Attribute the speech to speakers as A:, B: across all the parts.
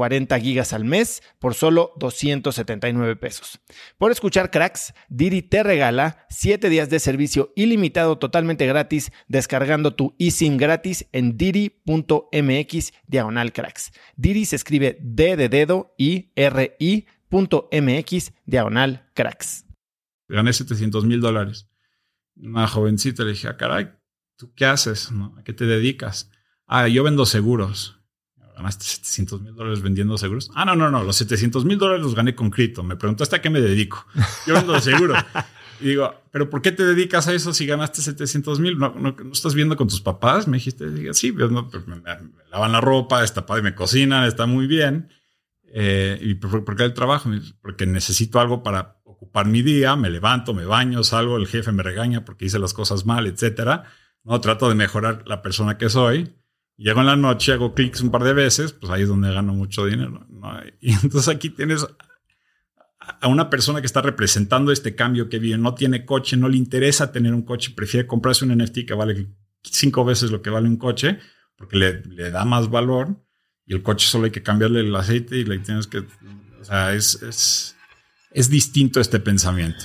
A: 40 gigas al mes por solo 279 pesos. Por escuchar cracks, Didi te regala 7 días de servicio ilimitado totalmente gratis descargando tu eSIM gratis en didi.mx diagonal cracks. Didi se escribe D de dedo y R I.mx diagonal cracks.
B: Gané 700 mil dólares. Una jovencita le dije, ah, caray, ¿tú qué haces? ¿A qué te dedicas? Ah, yo vendo seguros ganaste 700 mil dólares vendiendo seguros. Ah, no, no, no, los 700 mil dólares los gané con cripto. Me preguntaste a qué me dedico. Yo vendo seguros. y digo, ¿pero por qué te dedicas a eso si ganaste 700 mil? ¿No, ¿No, estás viendo con tus papás? Me dijiste, diga, sí, pues, pues me, lavan la ropa, está padre, me cocinan, está muy bien. Eh, ¿Y por, qué el trabajo? Porque necesito algo para ocupar mi día, me levanto, me baño, salgo, el jefe me regaña porque hice las cosas mal, etcétera. No trato de mejorar la persona que soy Llego en la noche, hago clics un par de veces, pues ahí es donde gano mucho dinero. Y entonces aquí tienes a una persona que está representando este cambio que vive, no tiene coche, no le interesa tener un coche, prefiere comprarse un NFT que vale cinco veces lo que vale un coche, porque le, le da más valor y el coche solo hay que cambiarle el aceite y le tienes que... O sea, es, es, es distinto este pensamiento.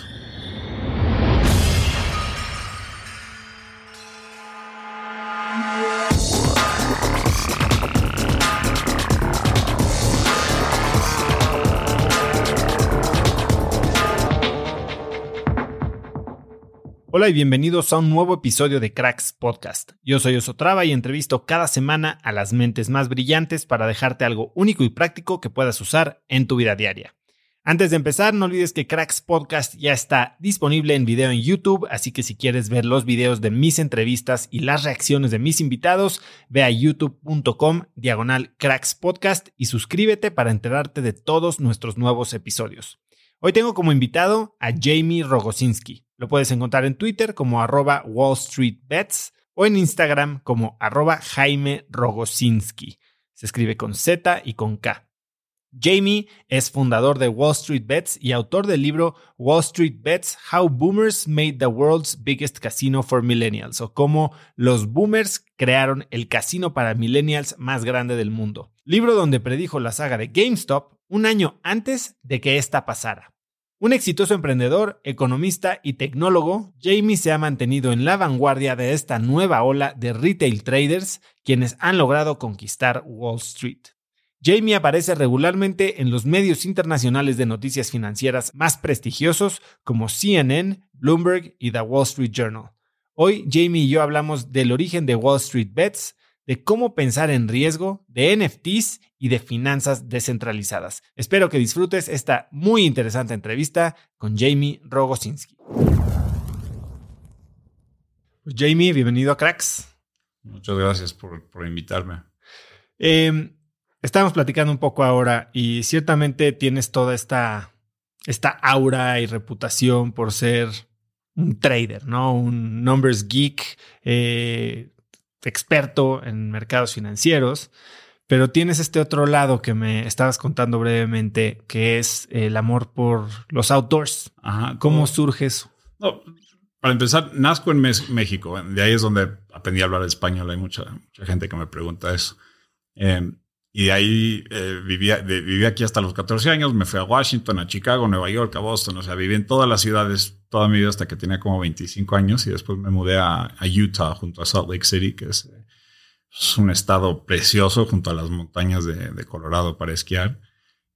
A: Hola y bienvenidos a un nuevo episodio de Cracks Podcast. Yo soy Osotrava y entrevisto cada semana a las mentes más brillantes para dejarte algo único y práctico que puedas usar en tu vida diaria. Antes de empezar, no olvides que Cracks Podcast ya está disponible en video en YouTube, así que si quieres ver los videos de mis entrevistas y las reacciones de mis invitados, ve a youtube.com diagonal Cracks Podcast y suscríbete para enterarte de todos nuestros nuevos episodios. Hoy tengo como invitado a Jamie Rogosinski. Lo puedes encontrar en Twitter como arroba Wall Street o en Instagram como arroba Jaime Rogosinski. Se escribe con Z y con K. Jamie es fundador de Wall Street Bets y autor del libro Wall Street Bets, How Boomers Made the World's Biggest Casino for Millennials, o cómo los boomers crearon el casino para millennials más grande del mundo. Libro donde predijo la saga de GameStop un año antes de que esta pasara. Un exitoso emprendedor, economista y tecnólogo, Jamie se ha mantenido en la vanguardia de esta nueva ola de retail traders quienes han logrado conquistar Wall Street. Jamie aparece regularmente en los medios internacionales de noticias financieras más prestigiosos como CNN, Bloomberg y The Wall Street Journal. Hoy Jamie y yo hablamos del origen de Wall Street Bets, de cómo pensar en riesgo, de NFTs y de finanzas descentralizadas. Espero que disfrutes esta muy interesante entrevista con Jamie Rogosinski. Pues Jamie, bienvenido a Cracks.
B: Muchas gracias por, invitarme.
A: Eh, estamos platicando un poco ahora y ciertamente tienes toda esta, esta aura y reputación por ser un trader, ¿no? Un numbers geek, eh, experto en mercados financieros, pero tienes este otro lado que me estabas contando brevemente, que es el amor por los outdoors.
B: Ajá.
A: ¿Cómo surge eso?
B: No, para empezar, nazco en México. De ahí es donde aprendí a hablar español. Hay mucha, mucha gente que me pregunta eso. Eh, y de ahí eh, vivía, viví aquí hasta los 14 años. Me fui a Washington, a Chicago, Nueva York, a Boston. O sea, viví en todas las ciudades toda mi vida hasta que tenía como 25 años. Y después me mudé a, Utah, junto a Salt Lake City, que es, es, un estado precioso junto a las montañas de, de Colorado para esquiar.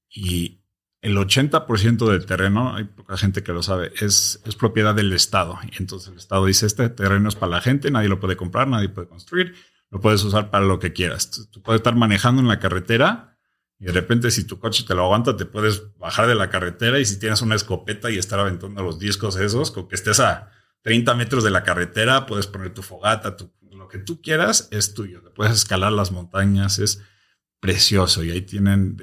B: Y el 80% del terreno, hay poca gente que lo sabe, es, es propiedad del Estado. Y entonces el Estado dice, este terreno es para la gente, nadie lo puede comprar, nadie puede construir lo puedes usar para lo que quieras. Tú, puedes estar manejando en la carretera y de repente si tu coche te lo aguanta, te puedes bajar de la carretera y si tienes una escopeta y estar aventando los discos esos, con que estés a 30 metros de la carretera, puedes poner tu fogata, lo que tú quieras es tuyo. Te puedes escalar las montañas, es precioso y ahí tienen,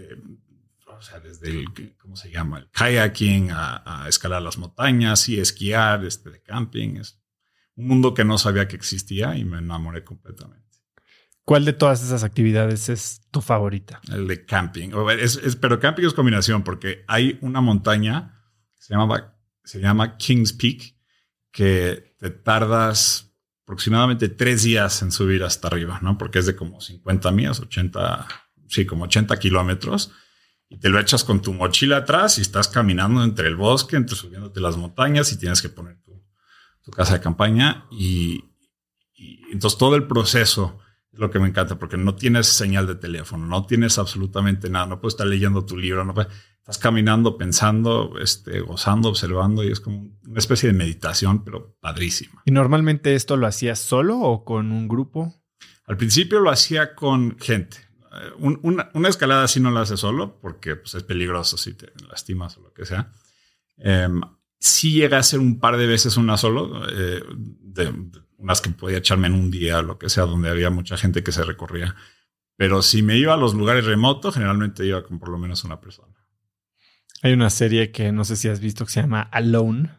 B: o sea, desde el, ¿cómo se llama? El kayaking a, a, escalar las montañas y esquiar, este de camping. Es un mundo que no sabía que existía y me enamoré completamente.
A: ¿Cuál de todas esas actividades es tu favorita?
B: El de camping. pero camping es combinación porque hay una montaña se llama, se llama Kings Peak que te tardas aproximadamente tres días en subir hasta arriba, ¿no? Porque es de como 50 millas, 80, sí, como 80 kilómetros. Y te lo echas con tu mochila atrás y estás caminando entre el bosque, entre subiéndote las montañas y tienes que poner tu, tu casa de campaña. Y, y entonces todo el proceso lo que me encanta, porque no tienes señal de teléfono, no tienes absolutamente nada, no puedes estar leyendo tu libro, no estás caminando, pensando, este, gozando, observando y es como una especie de meditación, pero padrísima.
A: ¿Y normalmente esto lo hacías solo o con un grupo?
B: Al principio lo hacía con gente. Eh, una, escalada así no la hace solo porque pues, es peligroso si te lastimas o lo que sea. Eh, sí llega a ser un par de veces una solo, eh, de, unas que podía echarme en un día, lo que sea, donde había mucha gente que se recorría. Pero si me iba a los lugares remotos, generalmente iba con por lo menos una persona.
A: Hay una serie que no sé si has visto que se llama Alone,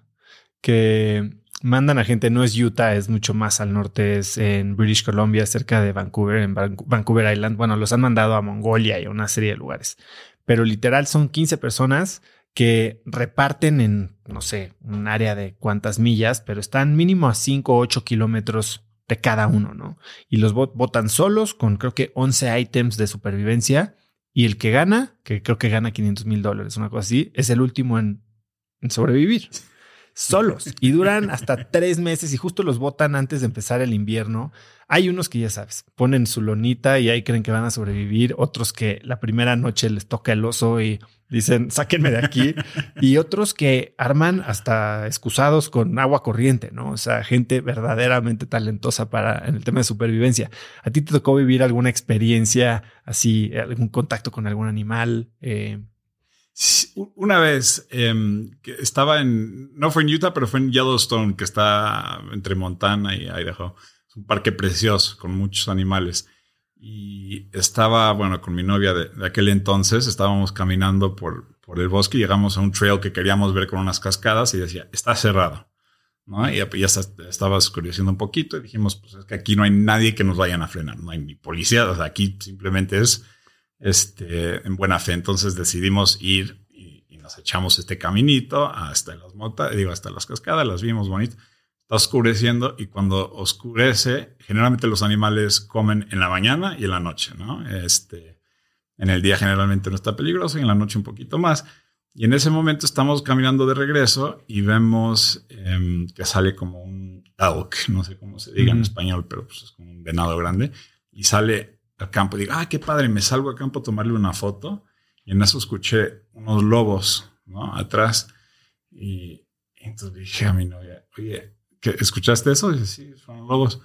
A: que mandan a gente, no es Utah, es mucho más al norte, es en British Columbia, cerca de Vancouver, en Vancouver Island. Bueno, los han mandado a Mongolia y a una serie de lugares. Pero literal son 15 personas que reparten en, no sé, un área de cuántas millas, pero están mínimo a 5 o 8 kilómetros de cada uno, ¿no? Y los votan solos con creo que 11 ítems de supervivencia y el que gana, que creo que gana 500 mil dólares, una cosa así, es el último en, en sobrevivir. Solos y duran hasta tres meses y justo los votan antes de empezar el invierno. Hay unos que ya sabes, ponen su lonita y ahí creen que van a sobrevivir, otros que la primera noche les toca el oso y Dicen, sáquenme de aquí. y otros que arman hasta excusados con agua corriente, ¿no? O sea, gente verdaderamente talentosa para en el tema de supervivencia. ¿A ti te tocó vivir alguna experiencia así, algún contacto con algún animal?
B: Eh? Una vez em, estaba en, no fue en Utah, pero fue en Yellowstone, que está entre Montana y Idaho. Un parque precioso con muchos animales y estaba, bueno, con mi novia de, aquel entonces, estábamos caminando por, por el bosque y llegamos a un trail que queríamos ver con unas cascadas y decía, está cerrado. ¿no? Y ya, estaba un poquito y dijimos, pues es que aquí no hay nadie que nos vayan a frenar, no hay ni policía, o sea, aquí simplemente es este, en buena fe. Entonces decidimos ir y, y nos echamos este caminito hasta las motas, digo, hasta las cascadas, las vimos bonitas está oscureciendo y cuando oscurece, generalmente los animales comen en la mañana y en la noche, ¿no? Este, en el día generalmente no está peligroso y en la noche un poquito más. Y en ese momento estamos caminando de regreso y vemos em, que sale como un elk, no sé cómo se diga en español, pero pues es como un venado grande, y sale al campo. Y digo, ah, qué padre, me salgo al campo a tomarle una foto. Y en eso escuché unos lobos, ¿no? Atrás. Y, y entonces dije a mi novia, oye, ¿Escuchaste eso? sí, son lobos.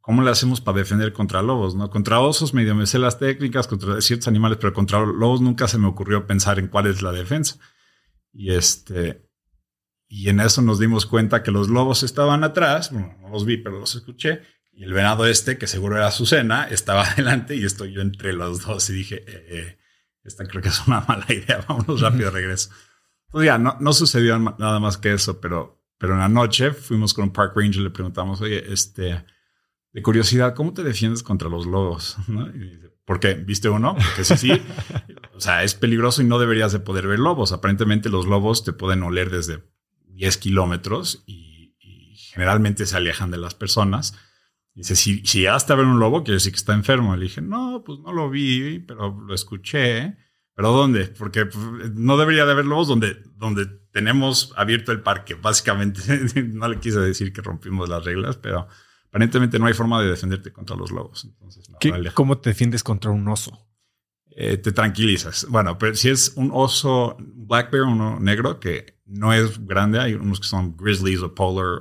B: ¿Cómo le hacemos para defender contra lobos? ¿no? Contra osos medio me sé las técnicas, contra ciertos animales, pero contra lobos nunca se me ocurrió pensar en cuál es la defensa. Y este, y en eso nos dimos cuenta que los lobos estaban atrás, no los vi, pero los escuché, y el venado este, que seguro era Azucena, estaba adelante y estoy yo entre los dos y dije, eh, eh, esta creo que es una mala idea, vámonos rápido regreso. Pues ya, no, no sucedió nada más que eso, pero pero en la noche fuimos con un park ranger y le preguntamos, oye, este, de curiosidad, ¿cómo te defiendes contra los lobos? ¿No? Y dice, ¿Por qué? ¿Viste uno? Porque sí, sí. o sea, es peligroso y no deberías de poder ver lobos. Aparentemente los lobos te pueden oler desde 10 kilómetros y, y generalmente se alejan de las personas. Dice, si, si llegaste a ver un lobo, quiere decir que está enfermo. Le dije, no, pues no lo vi, pero lo escuché. ¿Pero dónde? Porque pues, no debería de haber lobos donde, donde tenemos abierto el parque. Básicamente, no le quise decir que rompimos las reglas, pero aparentemente no hay forma de defenderte contra los lobos. Entonces, no,
A: ¿Qué-
B: vale.
A: ¿Cómo te defiendes contra un oso?
B: Eh, te tranquilizas. Bueno, pero si es un oso black bear, uno negro, que no es grande, hay unos que son grizzlies o polar,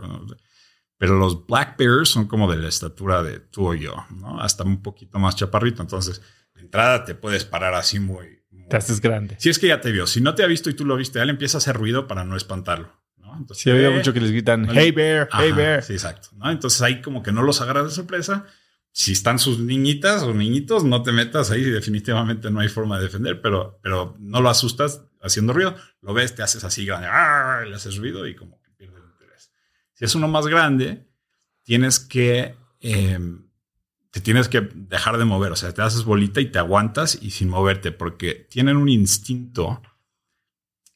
B: pero los black bears son como de la estatura de tú o yo, ¿no? Hasta un poquito más chaparrito. Entonces, de entrada te puedes parar así muy...
A: Te haces grande.
B: Si es que ya te vio. Si no te ha visto y tú lo viste, él empieza a hacer ruido para no espantarlo. ¿no? Entonces,
A: Sí, había
B: eh,
A: mucho que les gritan, hey bear, hey
B: Ajá,
A: bear.
B: Sí, exacto. ¿no? Entonces ahí como que no los agarras de sorpresa. Si están sus niñitas o niñitos, no te metas ahí. Definitivamente no hay forma de defender, pero, pero no lo asustas haciendo ruido. Lo ves, te haces así grande, ¡ah! le haces ruido y como que pierde el interés. Si es uno más grande, tienes que, eh, te tienes que dejar de mover. O sea, te haces bolita y te aguantas y sin moverte, porque tienen un instinto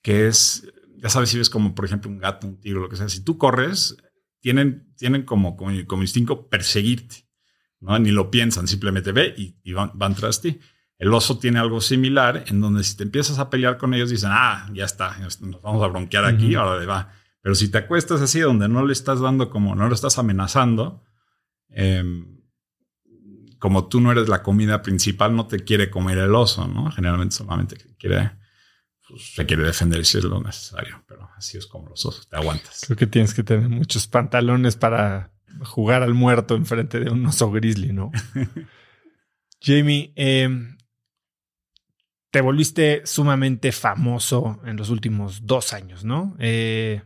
B: que es, ya sabes, si ves como, por ejemplo, un gato, un tigre, lo que sea, si tú corres, tienen, tienen como, como, como instinto perseguirte, ¿no? Ni lo piensan, simplemente ve y, y van, van tras ti. El oso tiene algo similar, en donde si te empiezas a pelear con ellos, dicen, ah, ya está, nos vamos a bronquear aquí,
A: Ujú.
B: ahora le va. Pero si te acuestas así, donde no le estás dando como, no lo estás amenazando, em, como tú no eres la comida principal, no te quiere comer el oso, ¿no? Generalmente solamente quiere, pues, se quiere defender si es lo necesario, pero así es como los osos, te aguantas.
A: Creo que tienes que tener muchos pantalones para jugar al muerto enfrente de un oso grizzly, ¿no? Jamie, eh, te volviste sumamente famoso en los últimos dos años, ¿no? Eh,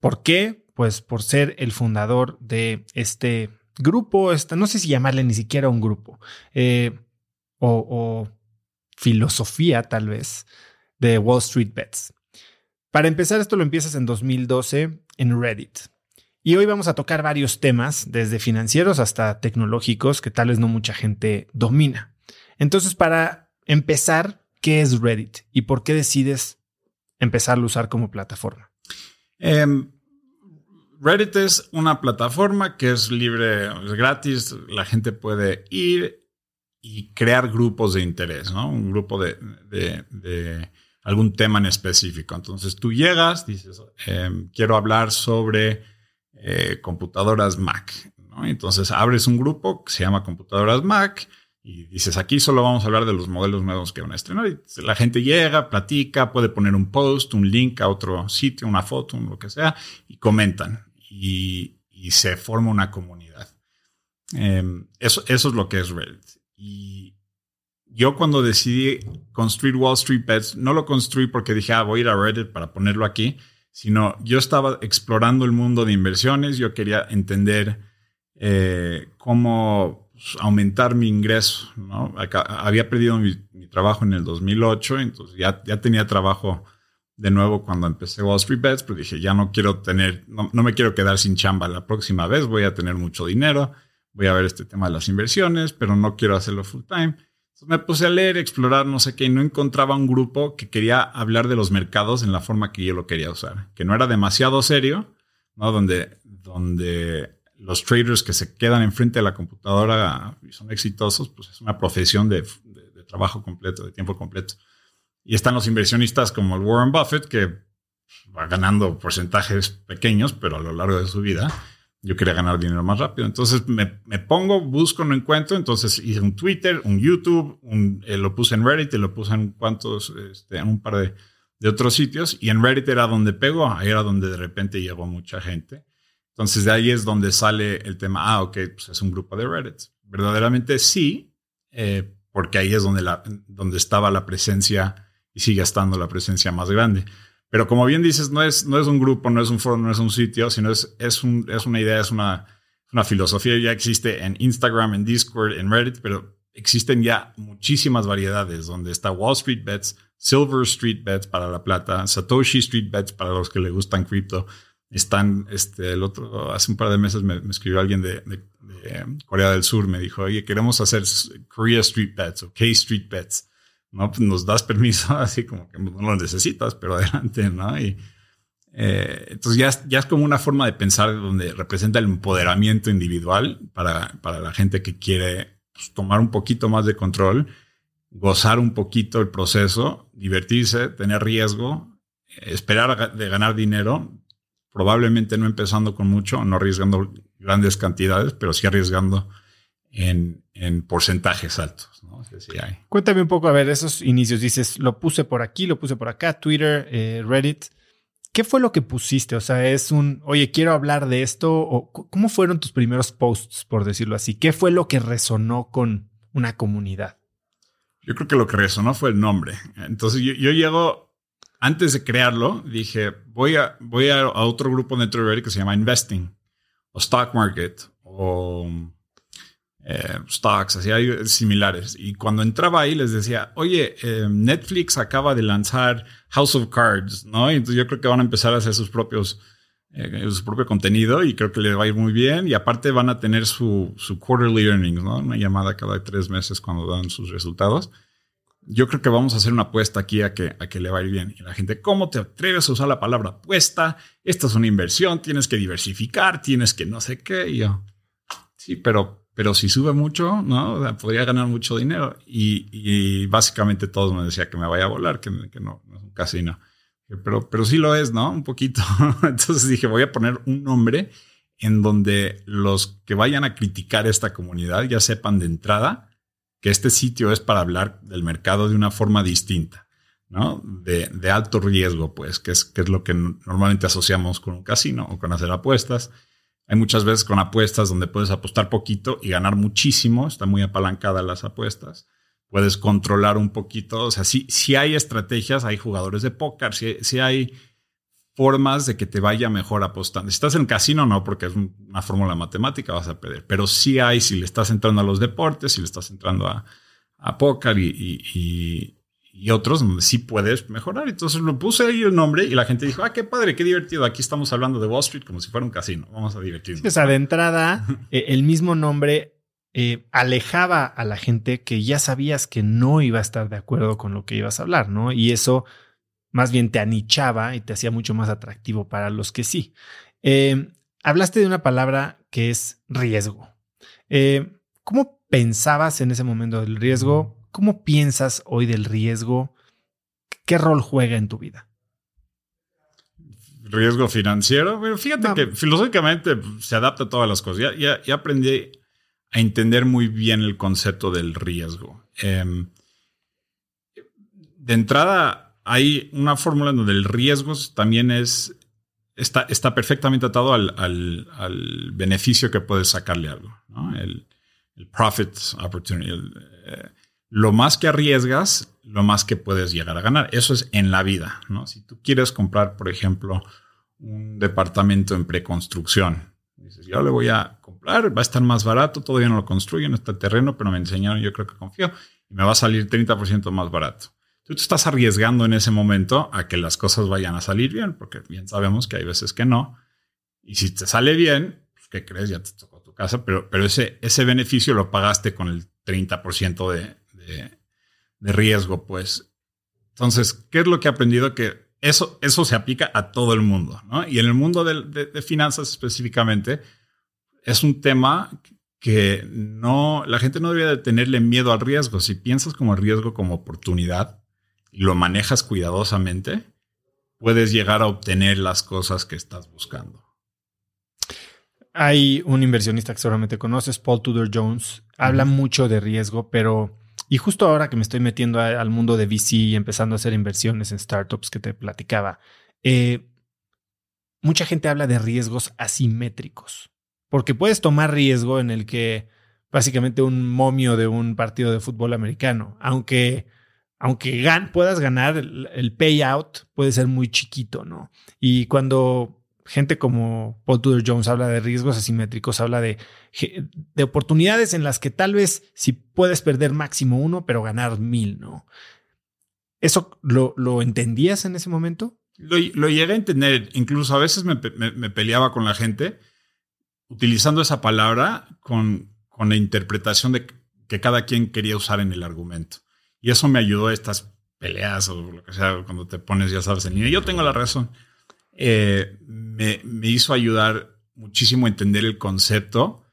A: ¿Por qué? Pues por ser el fundador de este grupo, esta, no sé si llamarle ni siquiera un grupo, eh, o, o filosofía tal vez, de Wall Street Bets. Para empezar, esto lo empiezas en 2012 en Reddit. Y hoy vamos a tocar varios temas, desde financieros hasta tecnológicos, que tal vez no mucha gente domina. Entonces, para empezar, ¿qué es Reddit y por qué decides empezarlo a usar como plataforma?
B: Em, Reddit es una plataforma que es libre, es gratis, la gente puede ir y crear grupos de interés, ¿no? Un grupo de, algún tema en específico. Entonces tú llegas, dices, em, quiero hablar sobre eh, computadoras Mac, ¿no? Entonces abres un grupo que se llama Computadoras Mac y dices, aquí solo vamos a hablar de los modelos nuevos que van a estrenar. La gente llega, platica, puede poner un post, un link a otro sitio, una foto, lo que sea, y comentan. Y, se forma una comunidad. Em, eso, eso es lo que es Reddit. Y yo cuando decidí construir Wall Street Bets, no lo construí porque dije, ah, voy a ir a Reddit para ponerlo aquí, sino yo estaba explorando el mundo de inversiones, yo quería entender eh, cómo pues, aumentar mi ingreso. ¿no? Había perdido mi, mi trabajo en el 2008, entonces ya, ya tenía trabajo de nuevo cuando empecé Wall Street Bets, pero dije, ya no quiero tener, no, no me quiero quedar sin chamba la próxima vez, voy a tener mucho dinero, voy a ver este tema de las inversiones, pero no quiero hacerlo full time. Me puse a leer, explorar, no sé qué, y no encontraba un grupo que quería hablar de los mercados en la forma que yo lo quería usar, que no era demasiado serio, ¿no? Donde, donde los traders que se quedan enfrente de la computadora y son exitosos, pues es una profesión de- de trabajo completo, de tiempo completo. Y están los inversionistas como el Warren Buffett, que va ganando porcentajes pequeños, pero a lo largo de su vida. Yo quería ganar dinero más rápido. Entonces me, me pongo, busco, no encuentro. Entonces hice un Twitter, un YouTube, un- eh, lo puse en Reddit y lo puse en cuantos, este, en un par de, de otros sitios. Y en Reddit era donde pegó, ahí era donde de repente llegó mucha gente. Entonces de ahí es donde sale el tema, ah, ok, pues es un grupo de Reddit. Verdaderamente sí, eh, porque ahí es donde, la, donde estaba la presencia y sigue estando la presencia más grande. Pero como bien dices, no es, no es un grupo, no es un foro, no es un sitio, sino es, es, un, es una idea, es una, una filosofía. Ya existe en Instagram, en Discord, en Reddit, pero existen ya muchísimas variedades donde está Wall Street Bets, Silver Street Bets para la plata, Satoshi Street Bets para los que le gustan cripto. están, este, el otro, hace un par de meses me, escribió alguien de, Corea del Sur, me dijo, oye, queremos hacer Korea Street Bets o K Street Bets, ¿no? Pues nos das permiso, así como que no lo necesitas, pero adelante, ¿no? Y eh, entonces ya es, ya es como una forma de pensar donde representa el empoderamiento individual para, para la gente que quiere pues, tomar un poquito más de control, gozar un poquito el proceso, divertirse, tener riesgo, esperar de ganar dinero, probablemente no empezando con mucho, no arriesgando grandes cantidades, pero sí arriesgando en, en porcentajes altos.
A: Cuéntame un poco, a ver, esos inicios. Dices, lo puse por aquí, lo puse por acá, Twitter, eh, Reddit. ¿Qué fue lo que pusiste? O sea, es un, oye, quiero hablar de esto. O, ¿Cómo fueron tus primeros posts, por decirlo así? ¿Qué fue lo que resonó con una comunidad?
B: Yo creo que lo que resonó fue el nombre. Entonces yo, yo llego, antes de crearlo, dije, voy a, voy a, otro grupo dentro de Reddit que se llama Investing o Stock Market o eh, stocks, hay similares. Y cuando entraba ahí les decía, oye, eh, Netflix acaba de lanzar House of Cards, ¿no? Y entonces yo creo que van a empezar a hacer sus propios, eh, su propio contenido y creo que les va a ir muy bien. Y aparte van a tener su, su quarterly earnings, ¿no? Una llamada cada tres meses cuando dan sus resultados. Yo creo que vamos a hacer una apuesta aquí a que, a que le va a ir bien. Y la gente, ¿cómo te atreves a usar la palabra apuesta? Esta es una inversión, tienes que diversificar, tienes que no sé qué. Y yo, sí, pero pero si sube mucho, ¿no? podría ganar mucho dinero. Y, básicamente todos me decían que me vaya a volar, que, no, es un casino. Pero, pero sí lo es, ¿no? Un poquito. Entonces dije, voy a poner un nombre en donde los que vayan a criticar esta comunidad ya sepan de entrada que este sitio es para hablar del mercado de una forma distinta, ¿no? De, de alto riesgo, pues, que es, que es lo que normalmente asociamos con un casino o con hacer apuestas. Hay muchas veces con apuestas donde puedes apostar poquito y ganar muchísimo. Está muy apalancada las apuestas. Puedes controlar un poquito. O sea, si, hay estrategias, hay jugadores de póker, si, hay formas de que te vaya mejor apostando. Si estás en casino, no, porque es una fórmula matemática, vas a perder. Pero sí hay, si le estás entrando a los deportes, si le estás entrando a, a póker y otros donde sí puedes mejorar. Entonces lo puse ahí el nombre y la gente dijo, ah, qué padre, qué divertido. Aquí estamos hablando de Wall Street como si fuera un casino. Vamos a divertirnos.
A: O sea, de entrada, eh, el mismo nombre eh, alejaba a la gente que ya sabías que no iba a estar de acuerdo con lo que ibas a hablar, ¿no? Y eso más bien te anichaba y te hacía mucho más atractivo para los que sí. Eh, hablaste de una palabra que es riesgo. ¿Cómo pensabas en ese momento del riesgo? ¿Cómo piensas hoy del riesgo? ¿Qué rol juega en tu vida?
B: Riesgo financiero. Bueno, fíjate que filosóficamente se adapta a todas las cosas. Ya, ya, aprendí a entender muy bien el concepto del riesgo. Em, de entrada, hay una fórmula en donde el riesgo también es, está, está perfectamente atado al, al, beneficio que puedes sacarle algo. El, el, profit opportunity. Eh, lo más que arriesgas, lo más que puedes llegar a ganar. Eso es en la vida, ¿no? Si tú quieres comprar, por ejemplo, un departamento en preconstrucción, dices, yo le voy a comprar, va a estar más barato, todavía no lo construyen, no está terreno, pero me enseñaron, yo creo que confío, y me va a salir 30% más barato. Tú te estás arriesgando en ese momento a que las cosas vayan a salir bien, porque bien sabemos que hay veces que no. Y si te sale bien, pues, ¿qué crees? Ya te tocó tu casa, pero, pero ese, ese beneficio lo pagaste con el 30% de, de, riesgo, pues. Entonces, ¿qué es lo que he aprendido? Que eso, eso se aplica a todo el mundo, ¿no? Y en el mundo de, finanzas específicamente, es un tema que no, la gente no debería tenerle miedo al riesgo. Si piensas como riesgo como oportunidad y lo manejas cuidadosamente, puedes llegar a obtener las cosas que estás buscando.
A: Hay un inversionista que seguramente conoces, Paul Tudor Jones. Habla mucho de riesgo, pero y justo ahora que me estoy metiendo al mundo de VC y empezando a hacer inversiones en startups que te platicaba, eh, mucha gente habla de riesgos asimétricos, porque puedes tomar riesgo en el que básicamente un momio de un partido de fútbol americano, aunque, aunque puedas ganar, el payout puede ser muy chiquito, ¿no? Y cuando gente como Paul Tudor Jones habla de riesgos asimétricos, habla de, de oportunidades en las que tal vez si puedes perder máximo uno, pero ganar mil, ¿no? ¿Eso lo, lo entendías en ese momento?
B: Lo, llegué a entender, incluso a veces me, me, me, peleaba con la gente utilizando esa palabra con, con la interpretación de que cada quien quería usar en el argumento. Y eso me ayudó a estas peleas o lo que sea, cuando te pones, ya sabes, en línea. Yo tengo la razón. Eh, me, me, hizo ayudar muchísimo a entender el concepto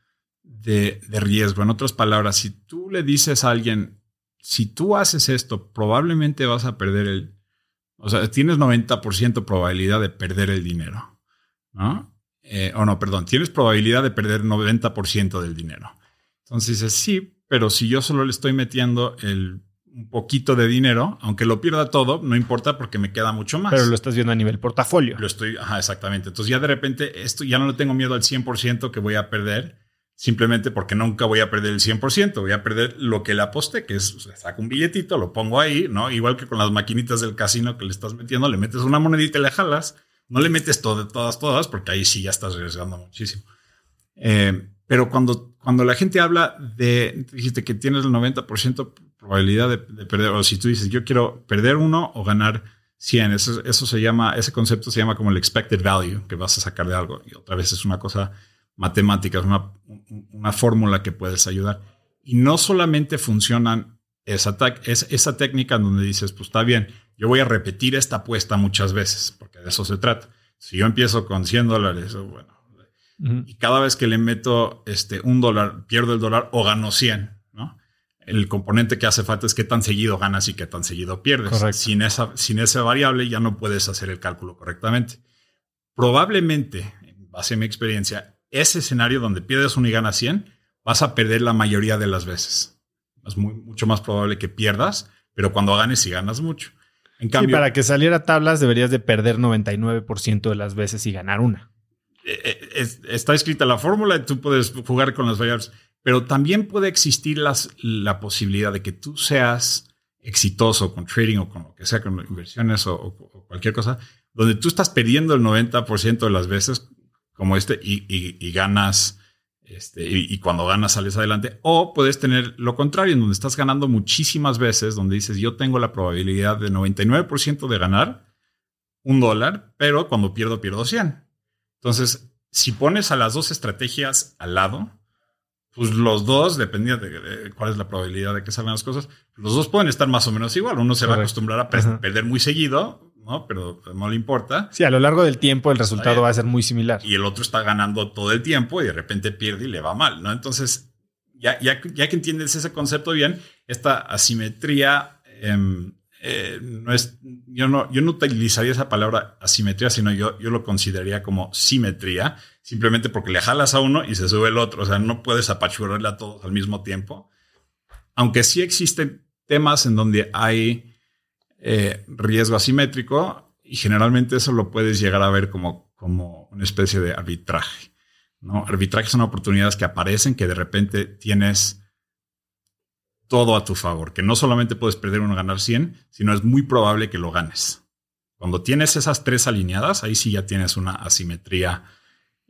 B: de, de riesgo. En otras palabras, si tú le dices a alguien, si tú haces esto, probablemente vas a perder el, o sea, tienes 90% probabilidad de perder el dinero. Eh, o no, perdón, tienes probabilidad de perder 90% del dinero. Entonces dices, sí, pero si yo solo le estoy metiendo el, un poquito de dinero, aunque lo pierda todo, no importa porque me queda mucho más.
A: Pero lo estás viendo a nivel portafolio.
B: Lo estoy, ajá, exactamente. Entonces ya de repente esto ya no le tengo miedo al 100% que voy a perder, simplemente porque nunca voy a perder el 100%, voy a perder lo que le aposté, que es, saco un billetito, lo pongo ahí, ¿no? Igual que con las maquinitas del casino que le estás metiendo, le metes una monedita y le jalas, no le metes todo, todas, todas, porque ahí sí ya estás arriesgando muchísimo. Eh, pero cuando, cuando la gente habla de, dijiste que tienes el 90% probabilidad de, de, perder, o si tú dices, yo quiero perder uno o ganar 100, eso, eso se llama, ese concepto se llama como el expected value que vas a sacar de algo. Y otra vez es una cosa matemáticas, una, una fórmula que puedes ayudar. Y no solamente funcionan esa, es, esa técnica en donde dices, pues está bien, yo voy a repetir esta apuesta muchas veces, porque de eso se trata. Si yo empiezo con 100 dólares, bueno, uh -huh. y cada vez que le meto este, un dólar, pierdo el dólar o gano 100, ¿no? El componente que hace falta es qué tan seguido ganas y qué tan seguido pierdes. Sin esa, sin esa variable ya no puedes hacer el cálculo correctamente. Probablemente, en base a mi experiencia, ese escenario donde pierdes uno y ganas 100, vas a perder la mayoría de las veces. Es muy, mucho más probable que pierdas, pero cuando ganes y ganas mucho.
A: En cambio, sí, para que saliera tablas deberías de perder 99% de las veces y ganar una.
B: Es, está escrita la fórmula y tú puedes jugar con las variables, pero también puede existir las, la posibilidad de que tú seas exitoso con trading o con lo que sea, con inversiones o, o cualquier cosa, donde tú estás perdiendo el 90% de las veces como este y, ganas, este, y, y, cuando ganas sales adelante. O puedes tener lo contrario, en donde estás ganando muchísimas veces, donde dices, yo tengo la probabilidad de 99% de ganar un dólar, pero cuando pierdo, pierdo 100. Entonces, si pones a las dos estrategias al lado, pues los dos, dependiendo de, cuál es la probabilidad de que salgan las cosas, los dos pueden estar más o menos igual. Uno se Correcto. va a acostumbrar a Ajá. perder muy seguido, ¿no? Pero no le importa.
A: Sí, a lo largo del tiempo el resultado va a ser muy similar.
B: Y el otro está ganando todo el tiempo y de repente pierde y le va mal, ¿no? Entonces, ya, ya, ya que entiendes ese concepto bien, esta asimetría eh, eh, no es, yo no, yo no utilizaría esa palabra asimetría, sino yo, yo lo consideraría como simetría, simplemente porque le jalas a uno y se sube el otro. O sea, no puedes apachurrarle a todos al mismo tiempo. Aunque sí existen temas en donde hay eh, riesgo asimétrico y generalmente eso lo puedes llegar a ver como, como una especie de arbitraje. ¿no? Arbitraje son oportunidades que aparecen que de repente tienes todo a tu favor, que no solamente puedes perder uno ganar 100, sino es muy probable que lo ganes. Cuando tienes esas tres alineadas, ahí sí ya tienes una asimetría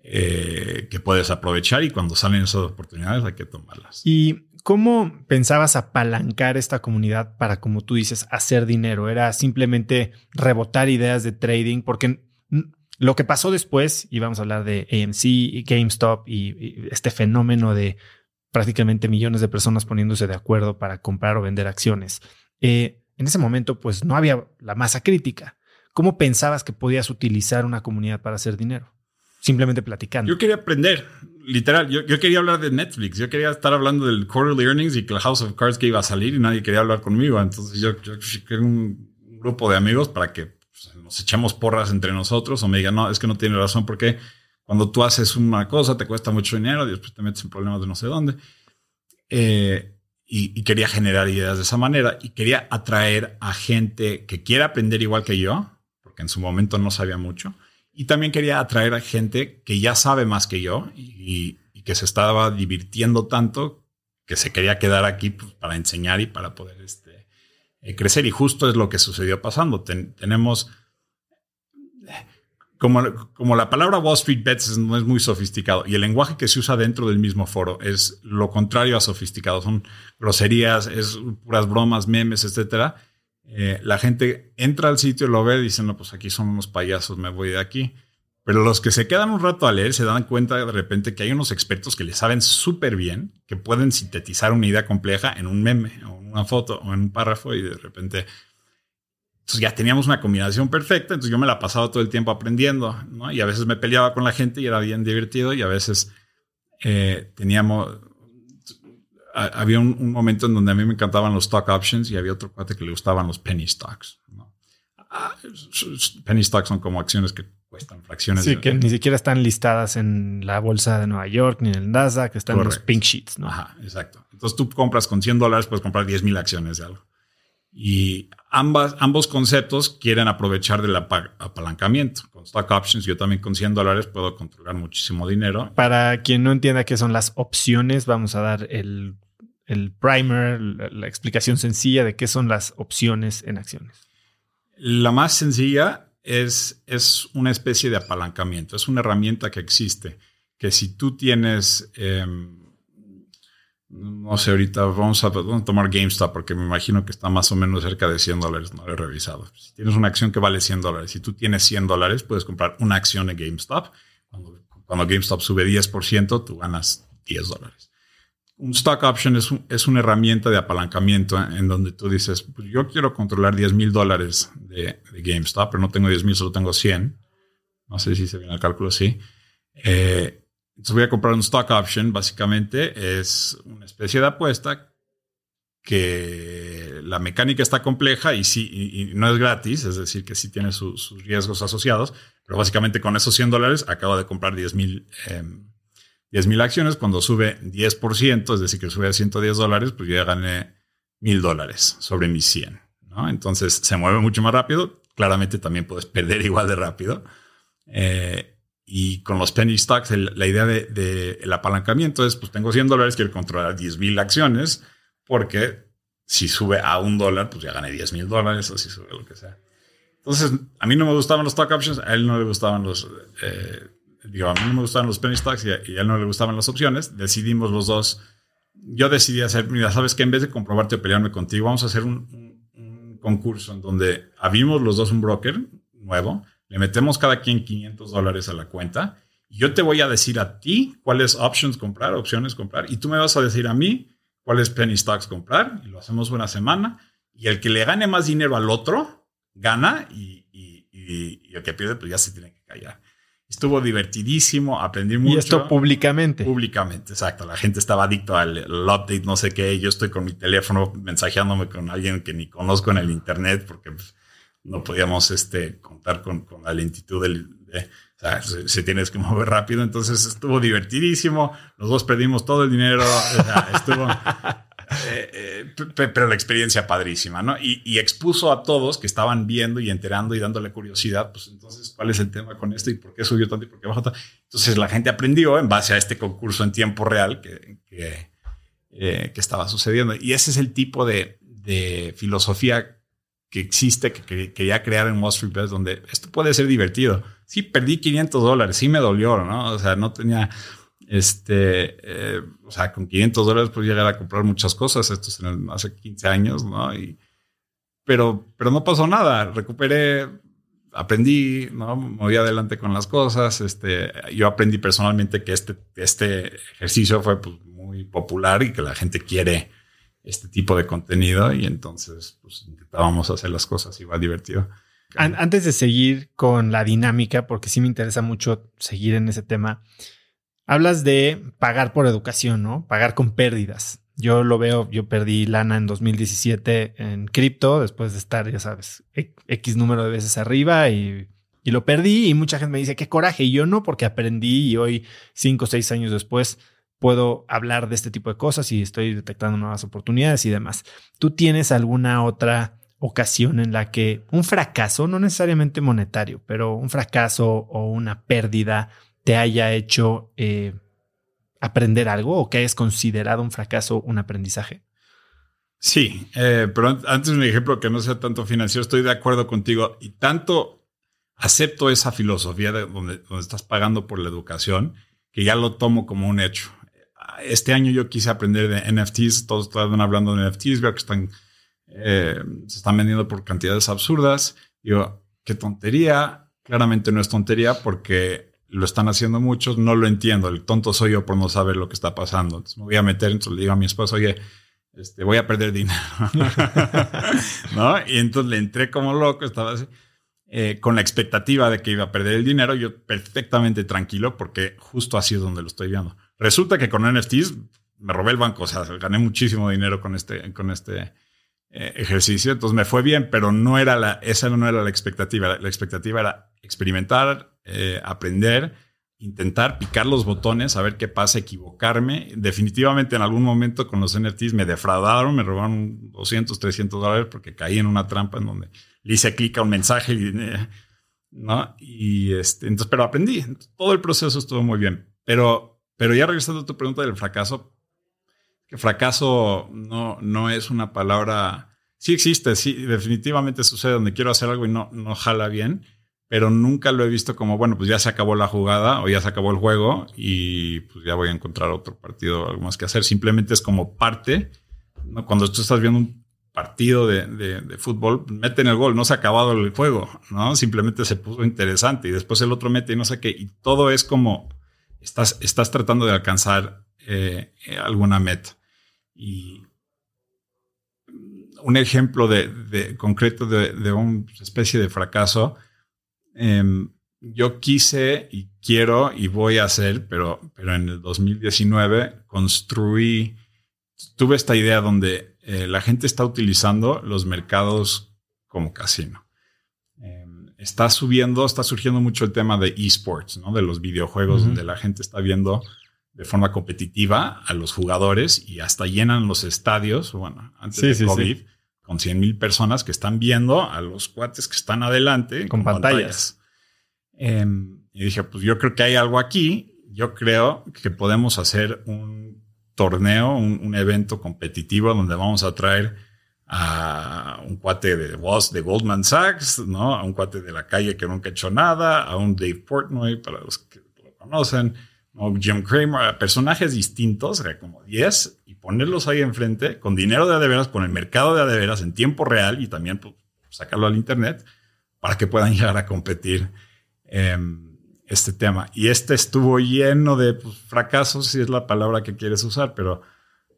B: eh, que puedes aprovechar y cuando salen esas oportunidades hay que tomarlas.
A: ¿Y cómo pensabas apalancar esta comunidad para, como tú dices, hacer dinero? ¿Era simplemente rebotar ideas de trading? Porque lo que pasó después, y vamos a hablar de AMC, GameStop y, y este fenómeno de prácticamente millones de personas poniéndose de acuerdo para comprar o vender acciones. Eh, en ese momento, pues no había la masa crítica. ¿Cómo pensabas que podías utilizar una comunidad para hacer dinero? Simplemente platicando.
B: Yo quería aprender, literal. Yo, yo, quería hablar de Netflix. Yo quería estar hablando del quarterly earnings y que la House of Cards que iba a salir y nadie quería hablar conmigo. Entonces yo, yo quería un grupo de amigos para que pues, nos echemos porras entre nosotros o me digan, no, es que no tiene razón porque cuando tú haces una cosa, te cuesta mucho dinero y después te metes en problemas de no sé dónde. Eh, y, y, quería generar ideas de esa manera y quería atraer a gente que quiera aprender igual que yo, porque en su momento no sabía mucho. Y también quería atraer a gente que ya sabe más que yo y, que se estaba divirtiendo tanto que se quería quedar aquí pues, para enseñar y para poder este, eh, crecer. Y justo es lo que sucedió pasando. Ten, tenemos como, como la palabra Wall Street Bets no es muy sofisticado y el lenguaje que se usa dentro del mismo foro es lo contrario a sofisticado. Son groserías, es puras bromas, memes, etcétera. Eh, la gente entra al sitio, lo ve y dice, no, pues aquí son unos payasos, me voy de aquí. Pero los que se quedan un rato a leer se dan cuenta de repente que hay unos expertos que le saben súper bien, que pueden sintetizar una idea compleja en un meme o en una foto o en un párrafo y de repente... Entonces ya teníamos una combinación perfecta, entonces yo me la pasaba todo el tiempo aprendiendo, ¿no? Y a veces me peleaba con la gente y era bien divertido y a veces eh, teníamos... Había un, momento en donde a mí me encantaban los stock options y había otro cuate que le gustaban los penny stocks. ¿no? Ah, penny stocks son como acciones que cuestan fracciones.
A: Sí, que ni siquiera están listadas en la bolsa de Nueva York ni en el Nasdaq, están en los pink sheets, ¿no?
B: Ajá, exacto. Entonces tú compras con 100 dólares, puedes comprar 10 mil acciones de algo. Y ambas, ambos conceptos quieren aprovechar del apalancamiento. Con stock options, yo también con 100 dólares puedo controlar muchísimo dinero.
A: Para quien no entienda qué son las opciones, vamos a dar el, el primer, la explicación sencilla de qué son las opciones en acciones.
B: La más sencilla es, es una especie de apalancamiento, es una herramienta que existe, que si tú tienes, em, no sé, ahorita vamos a, tomar GameStop porque me imagino que está más o menos cerca de 100 dólares, no lo he revisado. Si tienes una acción que vale 100 dólares, si tú tienes 100 dólares, puedes comprar una acción de GameStop. Cuando, GameStop sube 10%, tú ganas 10 dólares un stock option es, es, una herramienta de apalancamiento en donde tú dices, pues yo quiero controlar 10 mil dólares de, GameStop, pero no tengo 10 mil, solo tengo 100. No sé si se viene el cálculo así. Eh, entonces voy a comprar un stock option. Básicamente es una especie de apuesta que la mecánica está compleja y sí, y, no es gratis, es decir, que sí tiene sus riesgos asociados, pero básicamente con esos 100 dólares acabo de comprar 10 mil 10 mil acciones, cuando sube 10%, es decir, que sube a 110 dólares, pues yo ya gané mil dólares sobre mis 100. ¿no? Entonces se mueve mucho más rápido. Claramente también puedes perder igual de rápido. Eh, y con los penny stocks, la idea del de, el apalancamiento es, pues tengo 100 dólares, quiero controlar 10 mil acciones, porque si sube a un dólar, pues ya gané 10 mil dólares, o si sube lo que sea. Entonces, a mí no me gustaban los stock options, a él no le gustaban los... Eh, digo, a mí no me gustaban los penny stocks y a, él no le gustaban las opciones. Decidimos los dos. Yo decidí hacer, mira, sabes que en vez de comprobarte o pelearme contigo, vamos a hacer un, concurso en donde abrimos los dos un broker nuevo, le metemos cada quien 500 dólares a la cuenta y yo te voy a decir a ti cuáles options comprar, opciones comprar, y tú me vas a decir a mí cuáles penny stocks comprar, y lo hacemos una semana, y el que le gane más dinero al otro, gana, y, y el que pierde, pues ya se tiene que callar. Estuvo divertidísimo, aprendí mucho.
A: Y esto públicamente.
B: Públicamente, exacto. La gente estaba adicto al, update, no sé qué. Yo estoy con mi teléfono mensajeándome con alguien que ni conozco en el internet porque pues, no podíamos este, contar con, la lentitud del... o sea, se, tienes que mover rápido. Entonces estuvo divertidísimo. Los dos perdimos todo el dinero. Estuvo... Eh, eh, pero la experiencia padrísima, ¿no? Y, expuso a todos que estaban viendo y enterando y dándole curiosidad, pues entonces, ¿cuál es el tema con esto y por qué subió tanto y por qué bajó tanto? Entonces la gente aprendió en base a este concurso en tiempo real que, que, eh, estaba sucediendo. Y ese es el tipo de, filosofía que existe, que, quería crear en Wall Street Bets, donde esto puede ser divertido. Sí, perdí 500 dólares, sí me dolió, ¿no? O sea, no tenía este, eh, o sea, con 500 dólares puedes llegar a comprar muchas cosas. Esto es hace 15 años, ¿no? Y, pero, pero no pasó nada. Recuperé, aprendí, ¿no? Voy adelante con las cosas. Este, yo aprendí personalmente que este, este ejercicio fue pues, muy popular y que la gente quiere este tipo de contenido y entonces pues intentábamos hacer las cosas igual divertido.
A: Antes de seguir con la dinámica, porque sí me interesa mucho seguir en ese tema, Hablas de pagar por educación, ¿no? Pagar con pérdidas. Yo lo veo, yo perdí lana en 2017 en cripto, después de estar, ya sabes, X número de veces arriba y, lo perdí y mucha gente me dice, qué coraje. Y yo no, porque aprendí y hoy, cinco o seis años después, puedo hablar de este tipo de cosas y estoy detectando nuevas oportunidades y demás. ¿Tú tienes alguna otra ocasión en la que un fracaso, no necesariamente monetario, pero un fracaso o una pérdida te haya hecho eh, aprender algo o que hayas considerado un fracaso un aprendizaje?
B: Sí, eh, pero antes un ejemplo que no sea tanto financiero, estoy de acuerdo contigo y tanto acepto esa filosofía de donde, donde estás pagando por la educación que ya lo tomo como un hecho. Este año yo quise aprender de NFTs, todos están hablando de NFTs, veo que están eh, se están vendiendo por cantidades absurdas. Digo, qué tontería. Claramente no es tontería porque lo están haciendo muchos, no lo entiendo. El tonto soy yo por no saber lo que está pasando. Entonces me voy a meter, entonces le digo a mi esposo, oye, este, voy a perder dinero. ¿No? Y entonces le entré como loco, estaba así. Eh, con la expectativa de que iba a perder el dinero, yo perfectamente tranquilo porque justo así es donde lo estoy viendo. Resulta que con NFTs me robé el banco, o sea, gané muchísimo dinero con este, con este eh, ejercicio, entonces me fue bien, pero no era la, esa no era la expectativa. La expectativa era experimentar, eh, aprender, intentar picar los botones, a ver qué pasa, equivocarme. Definitivamente en algún momento con los NFTs me defraudaron, me robaron 200, 300 dólares porque caí en una trampa en donde le hice clic a un mensaje y, eh, ¿no? Y este, entonces, pero aprendí. Todo el proceso estuvo muy bien. Pero, pero ya regresando a tu pregunta del fracaso, que fracaso no, no es una palabra. Sí existe, sí, definitivamente sucede donde quiero hacer algo y no, no jala bien, pero nunca lo he visto como, bueno, pues ya se acabó la jugada o ya se acabó el juego y pues ya voy a encontrar otro partido, algo más que hacer. Simplemente es como parte. Cuando tú estás viendo un partido de, de, fútbol, meten el gol, no se ha acabado el juego, ¿no? Simplemente se puso interesante y después el otro mete y no sé qué. Y todo es como estás, estás tratando de alcanzar eh, alguna meta. Y un ejemplo de, concreto de, una especie de fracaso, em, yo quise y quiero y voy a hacer, pero, pero en el 2019 construí, tuve esta idea donde eh, la gente está utilizando los mercados como casino. Está subiendo, está surgiendo mucho el tema de esports, ¿no? de los videojuegos, donde la gente está viendo de forma competitiva a los jugadores y hasta llenan los estadios, bueno, antes de COVID, con 100 mil personas que están viendo a los cuates que están adelante
A: con, pantallas.
B: Em, y dije, pues yo creo que hay algo aquí. Yo creo que podemos hacer un torneo, un, evento competitivo donde vamos a traer a un cuate de Goldman Sachs, ¿no? A un cuate de la calle que nunca ha hecho nada, a un Dave Portnoy para los que lo conocen, o Jim Cramer, personajes distintos, como 10, y ponerlos ahí enfrente con dinero de adeveras, con el mercado de adeveras en tiempo real y también pues, sacarlo al Internet para que puedan llegar a competir em, este tema. Y este estuvo lleno de pues, fracasos, si es la palabra que quieres usar, pero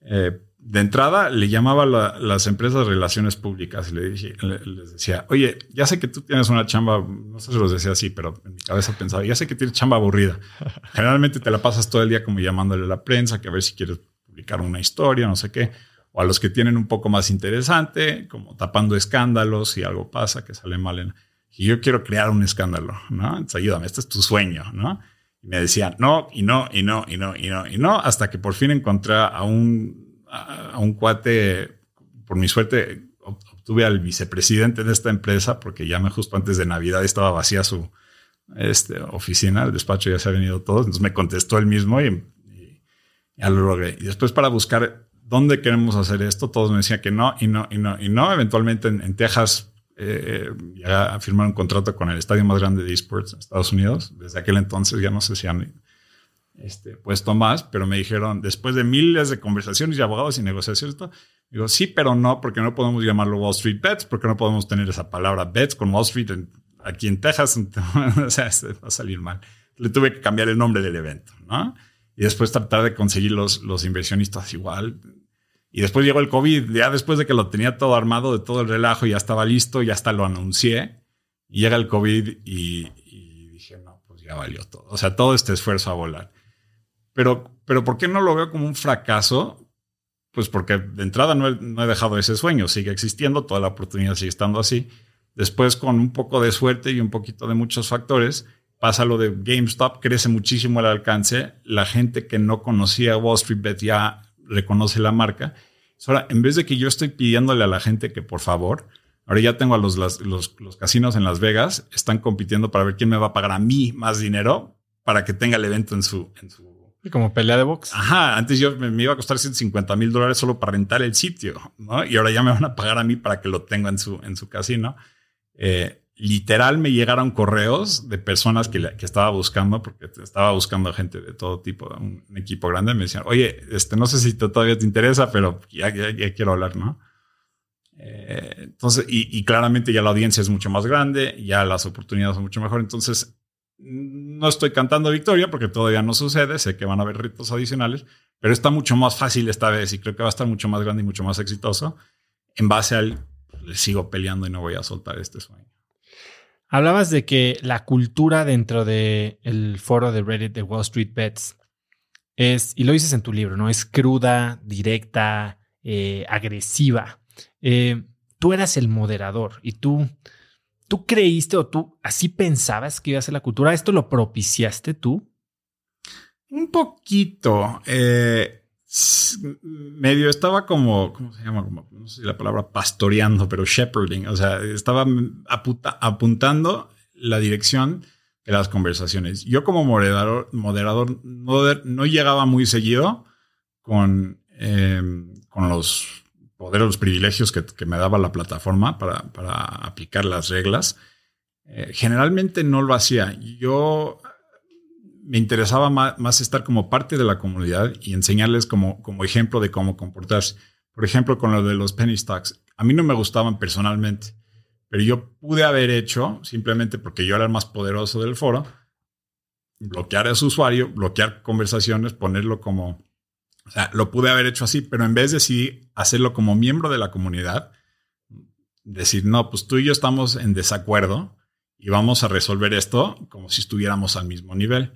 B: eh, de entrada le llamaba a las empresas relaciones públicas y le dije, les decía, oye, ya sé que tú tienes una chamba, no sé si los decía así, pero en mi cabeza pensaba, ya sé que tienes chamba aburrida. Generalmente te la pasas todo el día como llamándole a la prensa, que a ver si quieres publicar una historia, no sé qué, o a los que tienen un poco más interesante, como tapando escándalos si algo pasa que sale mal en... Y yo quiero crear un escándalo, ¿no? Entonces ayúdame, este es tu sueño, ¿no? Y me decían, no, y no, y no, y no, y no, y no, hasta que por fin encontré a un a, un cuate, por mi suerte, obtuve al vicepresidente de esta empresa porque ya me justo antes de Navidad estaba vacía su este, oficina, el despacho ya se ha venido todos, entonces me contestó él mismo y, ya lo logré. Y después para buscar dónde queremos hacer esto, todos me decían que no y no y no y no. Eventualmente en, Texas eh, ya firmaron un contrato con el estadio más grande de esports en Estados Unidos. Desde aquel entonces ya no sé si han este, puesto más, pero me dijeron, después de miles de conversaciones y abogados y negociaciones, digo, sí, pero no, porque no podemos llamarlo Wall Street Bets, porque no podemos tener esa palabra bets con Wall Street aquí en Texas, o sea, va a salir mal. Le tuve que cambiar el nombre del evento, ¿no? Y después tratar de conseguir los, los inversionistas igual. Y después llegó el COVID, ya después de que lo tenía todo armado, de todo el relajo, ya estaba listo, ya hasta lo anuncié. Y llega el COVID y, y dije, no, pues ya valió todo. O sea, todo este esfuerzo a volar. Pero, pero ¿por qué no lo veo como un fracaso? Pues porque de entrada no he, dejado ese sueño, sigue existiendo, toda la oportunidad sigue estando así. Después, con un poco de suerte y un poquito de muchos factores, pasa lo de GameStop, crece muchísimo el alcance. La gente que no conocía Wall Street Bet ya reconoce la marca. Ahora, en vez de que yo estoy pidiéndole a la gente que por favor, ahora ya tengo a los, casinos en Las Vegas, están compitiendo para ver quién me va a pagar a mí más dinero para que tenga el evento en su, en su
A: como pelea de box.
B: Ajá, antes yo me, iba a costar 150 mil dólares solo para rentar el sitio, ¿no? Y ahora ya me van a pagar a mí para que lo tenga en su, en su casino. Eh, literal me llegaron correos de personas que, que, estaba buscando, porque estaba buscando gente de todo tipo, un, equipo grande, me decían, oye, este, no sé si todavía te interesa, pero ya, ya, quiero hablar, ¿no? Eh, entonces, y, claramente ya la audiencia es mucho más grande, ya las oportunidades son mucho mejor. Entonces, no estoy cantando victoria porque todavía no sucede. Sé que van a haber retos adicionales, pero está mucho más fácil esta vez y creo que va a estar mucho más grande y mucho más exitoso en base al le sigo peleando y no voy a soltar este sueño.
A: Hablabas de que la cultura dentro del el foro de Reddit de Wall Street Bets es, y lo dices en tu libro, ¿no? Es cruda, directa, eh, agresiva. Eh, tú eras el moderador y tú, tú creíste o tú así pensabas que iba a ser la cultura. ¿Esto lo propiciaste tú?
B: Un poquito. Eh, medio estaba como, ¿cómo se llama? no sé si la palabra pastoreando, pero shepherding. O sea, estaba apuntando la dirección de las conversaciones. Yo como moderador, moderador no, llegaba muy seguido con, em, con los poderes, los privilegios que, me daba la plataforma para, para aplicar las reglas. Eh, generalmente no lo hacía. Yo me interesaba más, estar como parte de la comunidad y enseñarles como, como ejemplo de cómo comportarse. Por ejemplo, con lo de los penny stocks. A mí no me gustaban personalmente, pero yo pude haber hecho, simplemente porque yo era el más poderoso del foro, bloquear a su usuario, bloquear conversaciones, ponerlo como... O sea, lo pude haber hecho así, pero en vez de sí hacerlo como miembro de la comunidad, decir, no, pues tú y yo estamos en desacuerdo y vamos a resolver esto como si estuviéramos al mismo nivel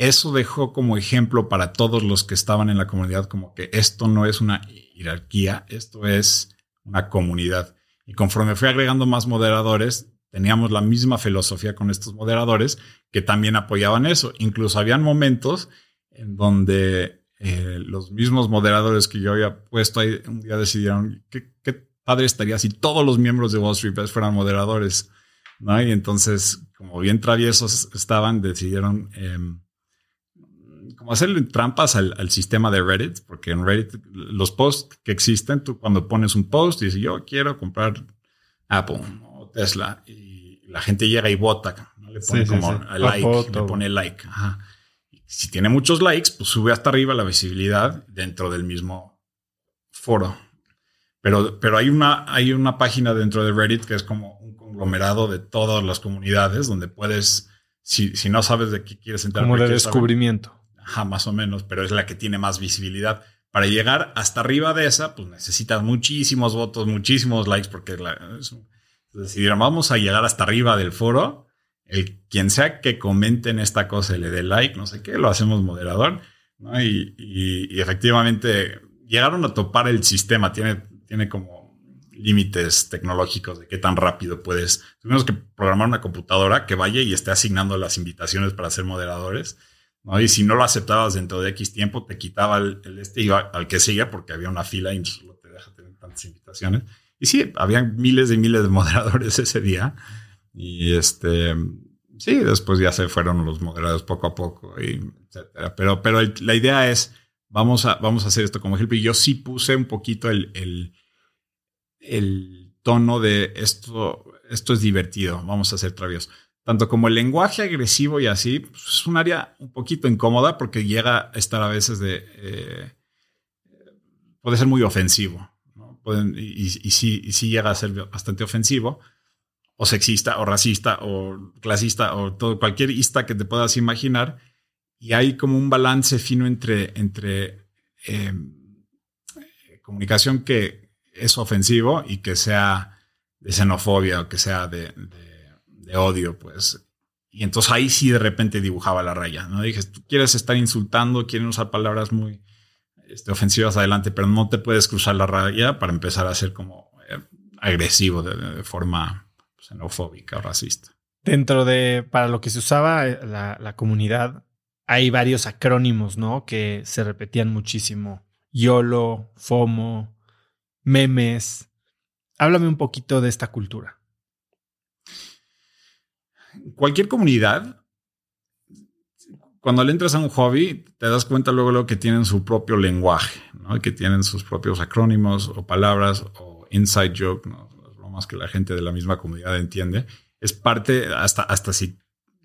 B: eso dejó como ejemplo para todos los que estaban en la comunidad como que esto no es una jerarquía, esto es una comunidad. Y conforme fui agregando más moderadores, teníamos la misma filosofía con estos moderadores que también apoyaban eso. Incluso habían momentos en donde eh, los mismos moderadores que yo había puesto ahí un día decidieron qué, padre estaría si todos los miembros de Wall Street Bets fueran moderadores. ¿no? Y entonces, como bien traviesos estaban, decidieron em, como hacerle trampas al, sistema de Reddit, porque en Reddit los posts que existen, tú cuando pones un post y dices yo quiero comprar Apple o Tesla y la gente llega y vota, ¿no? le pone como like, le pone like. Si tiene muchos likes, pues sube hasta arriba la visibilidad dentro del mismo foro. Pero, pero hay, una, hay una página dentro de Reddit que es como un conglomerado de todas las comunidades donde puedes, si, si no sabes de qué quieres entrar.
A: Como de descubrimiento
B: más o menos, pero es la que tiene más visibilidad. Para llegar hasta arriba de esa, pues necesitas muchísimos votos, muchísimos likes, porque la, decidieron, vamos a llegar hasta arriba del foro. El quien sea que comente en esta cosa y le dé like, no sé qué, lo hacemos moderador. Y, efectivamente llegaron a topar el sistema. Tiene, tiene como límites tecnológicos de qué tan rápido puedes. Tuvimos que programar una computadora que vaya y esté asignando las invitaciones para ser moderadores y si no lo aceptabas dentro de X tiempo, te quitaba el, este y iba al que sigue porque había una fila y solo te deja tener tantas invitaciones. Y sí, había miles y miles de moderadores ese día. Y este, sí, después ya se fueron los moderadores poco a poco, y etcétera. Pero, pero la idea es, vamos a, vamos a hacer esto como ejemplo. Y yo sí puse un poquito el, el, tono de esto, esto es divertido, vamos a hacer traviesos tanto como el lenguaje agresivo y así, pues, es un área un poquito incómoda porque llega a estar a veces de... Eh, puede ser muy ofensivo, ¿no? Pueden, y, y, sí, y, sí, llega a ser bastante ofensivo, o sexista, o racista, o clasista, o todo, cualquier ista que te puedas imaginar. Y hay como un balance fino entre, entre em, comunicación que es ofensivo y que sea de xenofobia o que sea de odio, pues. Y entonces ahí sí de repente dibujaba la raya, ¿no? Dije, tú quieres estar insultando, quieres usar palabras muy este, ofensivas adelante, pero no te puedes cruzar la raya para empezar a ser como eh, agresivo de, forma xenofóbica o racista.
A: Dentro de, para lo que se usaba eh, la, la comunidad, hay varios acrónimos, ¿no? Que se repetían muchísimo. YOLO, FOMO, memes. Háblame un poquito de esta cultura
B: cualquier comunidad, cuando le entras a un hobby, te das cuenta luego, luego que tienen su propio lenguaje, ¿no? que tienen sus propios acrónimos o palabras o inside joke, ¿no? Que la gente de la misma comunidad entiende. Es parte, hasta, hasta si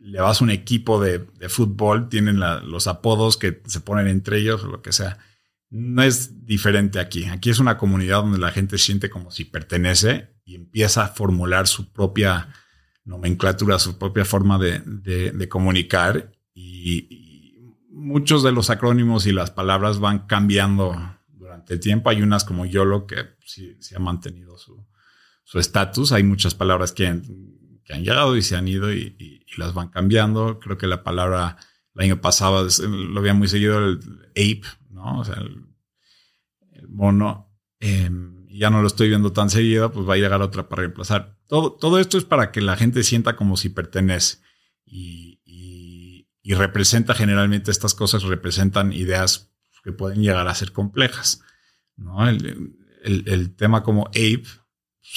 B: le vas a un equipo de, fútbol, tienen los apodos que se ponen entre ellos o lo que sea. no es diferente aquí. Aquí es una comunidad donde la gente siente como si pertenece y empieza a formular su propia nomenclatura, su propia forma de, comunicar y, muchos de los acrónimos y las palabras van cambiando durante el tiempo. Hay unas como YOLO que sí, ha mantenido su estatus. Hay muchas palabras que han, llegado y se han ido y, las van cambiando. Creo que la palabra el año pasado lo había muy seguido el ape, ¿no? O sea, el, mono. Em, ya no lo estoy viendo tan seguido, pues va a llegar otra para reemplazar. Todo, todo esto es para que la gente sienta como si pertenece y, representa generalmente estas cosas, representan ideas que pueden llegar a ser complejas. ¿no? El, tema como ape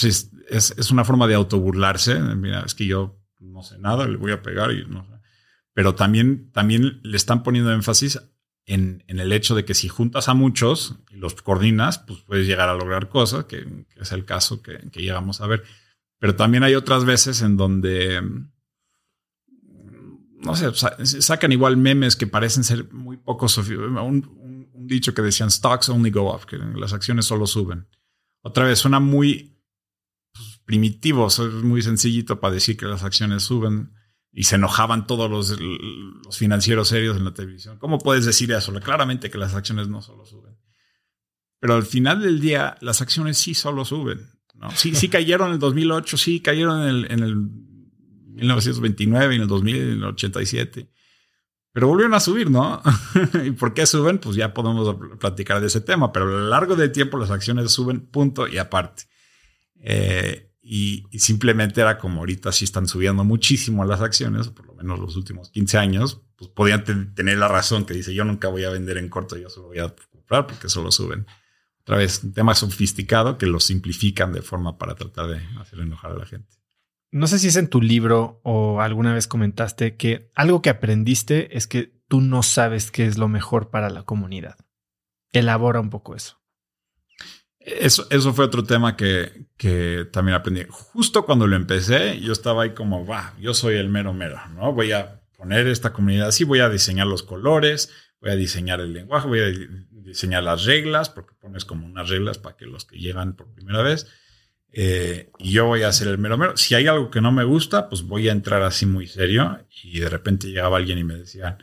B: pues es, una forma de autoburlarse. Mira, es que yo no sé nada, le voy a pegar y no. Pero también, también le están poniendo énfasis en, el hecho de que si juntas a muchos y los coordinas, pues puedes llegar a lograr cosas, que, es el caso que, llegamos a ver. Pero también hay otras veces en donde, no sé, sacan igual memes que parecen ser muy poco un, dicho que decían stocks only go up, que las acciones solo suben. Otra vez suena muy pues, primitivo, es muy sencillito para decir que las acciones suben y se enojaban todos los, los, financieros serios en la televisión. ¿Cómo puedes decir eso? Claramente que las acciones no solo suben. Pero al final del día, las acciones sí solo suben. ¿no? Sí, sí cayeron en el 2008, sí cayeron en el, en el 1929, en el 2000, en el 87. Pero volvieron a subir, ¿no? ¿Y por qué suben? Pues ya podemos platicar de ese tema, pero a lo largo del tiempo las acciones suben, punto y aparte. Eh, y, simplemente era como ahorita sí están subiendo muchísimo las acciones, por lo menos los últimos 15 años, pues podían tener la razón que dice yo nunca voy a vender en corto, yo solo voy a comprar porque solo suben. Otra vez, un tema sofisticado que lo simplifican de forma para tratar de hacer enojar a la gente.
A: No sé si es en tu libro o alguna vez comentaste que algo que aprendiste es que tú no sabes qué es lo mejor para la comunidad. Elabora un poco eso.
B: Eso, eso fue otro tema que, que, también aprendí. Justo cuando lo empecé, yo estaba ahí como, va, yo soy el mero mero, ¿no? Voy a poner esta comunidad así, voy a diseñar los colores, voy a diseñar el lenguaje, voy a diseñar las reglas, porque pones como unas reglas para que los que llegan por primera vez, eh, y yo voy a ser el mero mero. Si hay algo que no me gusta, pues voy a entrar así muy serio, y de repente llegaba alguien y me decía,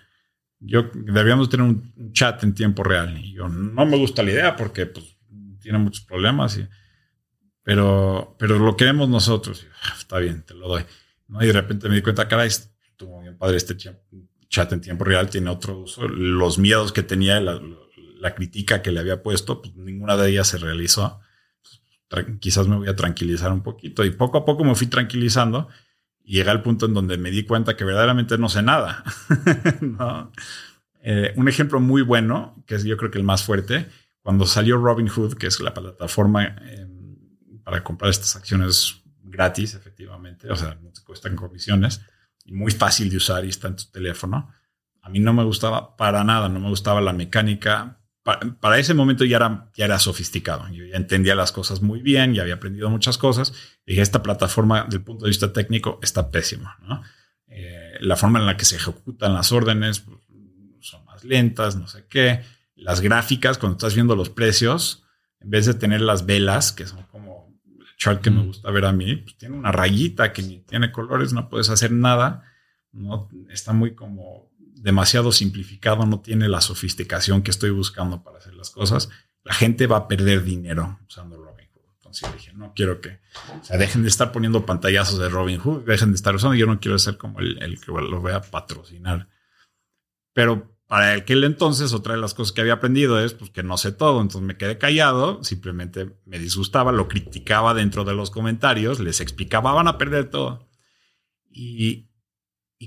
B: yo debíamos tener un chat en tiempo real, y yo no me gusta la idea porque pues tiene muchos problemas, y, pero, pero lo queremos nosotros. Ah, está bien, te lo doy. ¿no? Y de repente me di cuenta, caray, estuvo bien padre este chat en tiempo real, tiene otro uso. Los miedos que tenía, la, crítica que le había puesto, pues ninguna de ellas se realizó. quizás me voy a tranquilizar un poquito. Y poco a poco me fui tranquilizando y llegué al punto en donde me di cuenta que verdaderamente no sé nada. Eh, un ejemplo muy bueno, que es yo creo que el más fuerte, cuando salió Robinhood, que es la plataforma em, para comprar estas acciones gratis, efectivamente, o sea, no te cuestan comisiones y muy fácil de usar y está en tu teléfono. A mí no me gustaba para nada, no me gustaba la mecánica. Para, ese momento ya era, ya era sofisticado. Yo ya entendía las cosas muy bien, ya había aprendido muchas cosas. Y dije, esta plataforma, del punto de vista técnico, está pésima. ¿no? Eh, la forma en la que se ejecutan las órdenes pues, son más lentas, no sé qué las gráficas, cuando estás viendo los precios, en vez de tener las velas, que son como el chart que me gusta ver a mí, pues tiene una rayita que ni tiene colores, no puedes hacer nada. No, está muy como demasiado simplificado, no tiene la sofisticación que estoy buscando para hacer las cosas. La gente va a perder dinero usando Robinhood. Entonces dije, no quiero que, o sea, dejen de estar poniendo pantallazos de Robinhood, dejen de estar usando, yo no quiero ser como el, el que lo voy a patrocinar. Pero para aquel entonces, otra de las cosas que había aprendido es pues, que no sé todo. Entonces me quedé callado, simplemente me disgustaba, lo criticaba dentro de los comentarios, les explicaba, van a perder todo. Y,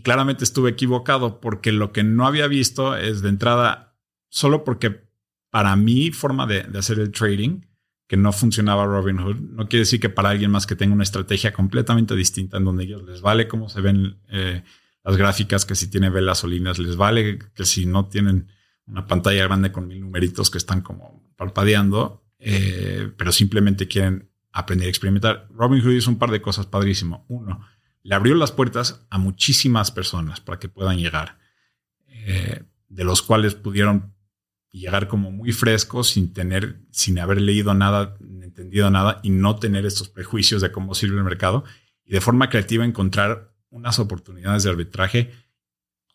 B: claramente estuve equivocado porque lo que no había visto es de entrada, solo porque para mi forma de, hacer el trading, que no funcionaba Robinhood, no quiere decir que para alguien más que tenga una estrategia completamente distinta en donde ellos les vale cómo se ven. Eh, las gráficas, que si tiene velas o líneas les vale, que si no tienen una pantalla grande con mil numeritos que están como parpadeando, eh, pero simplemente quieren aprender a experimentar. Robinhood hizo un par de cosas padrísimo. Uno, le abrió las puertas a muchísimas personas para que puedan llegar, eh, de los cuales pudieron llegar como muy fresco sin tener, sin haber leído nada, entendido nada y no tener estos prejuicios de cómo sirve el mercado y de forma creativa encontrar unas oportunidades de arbitraje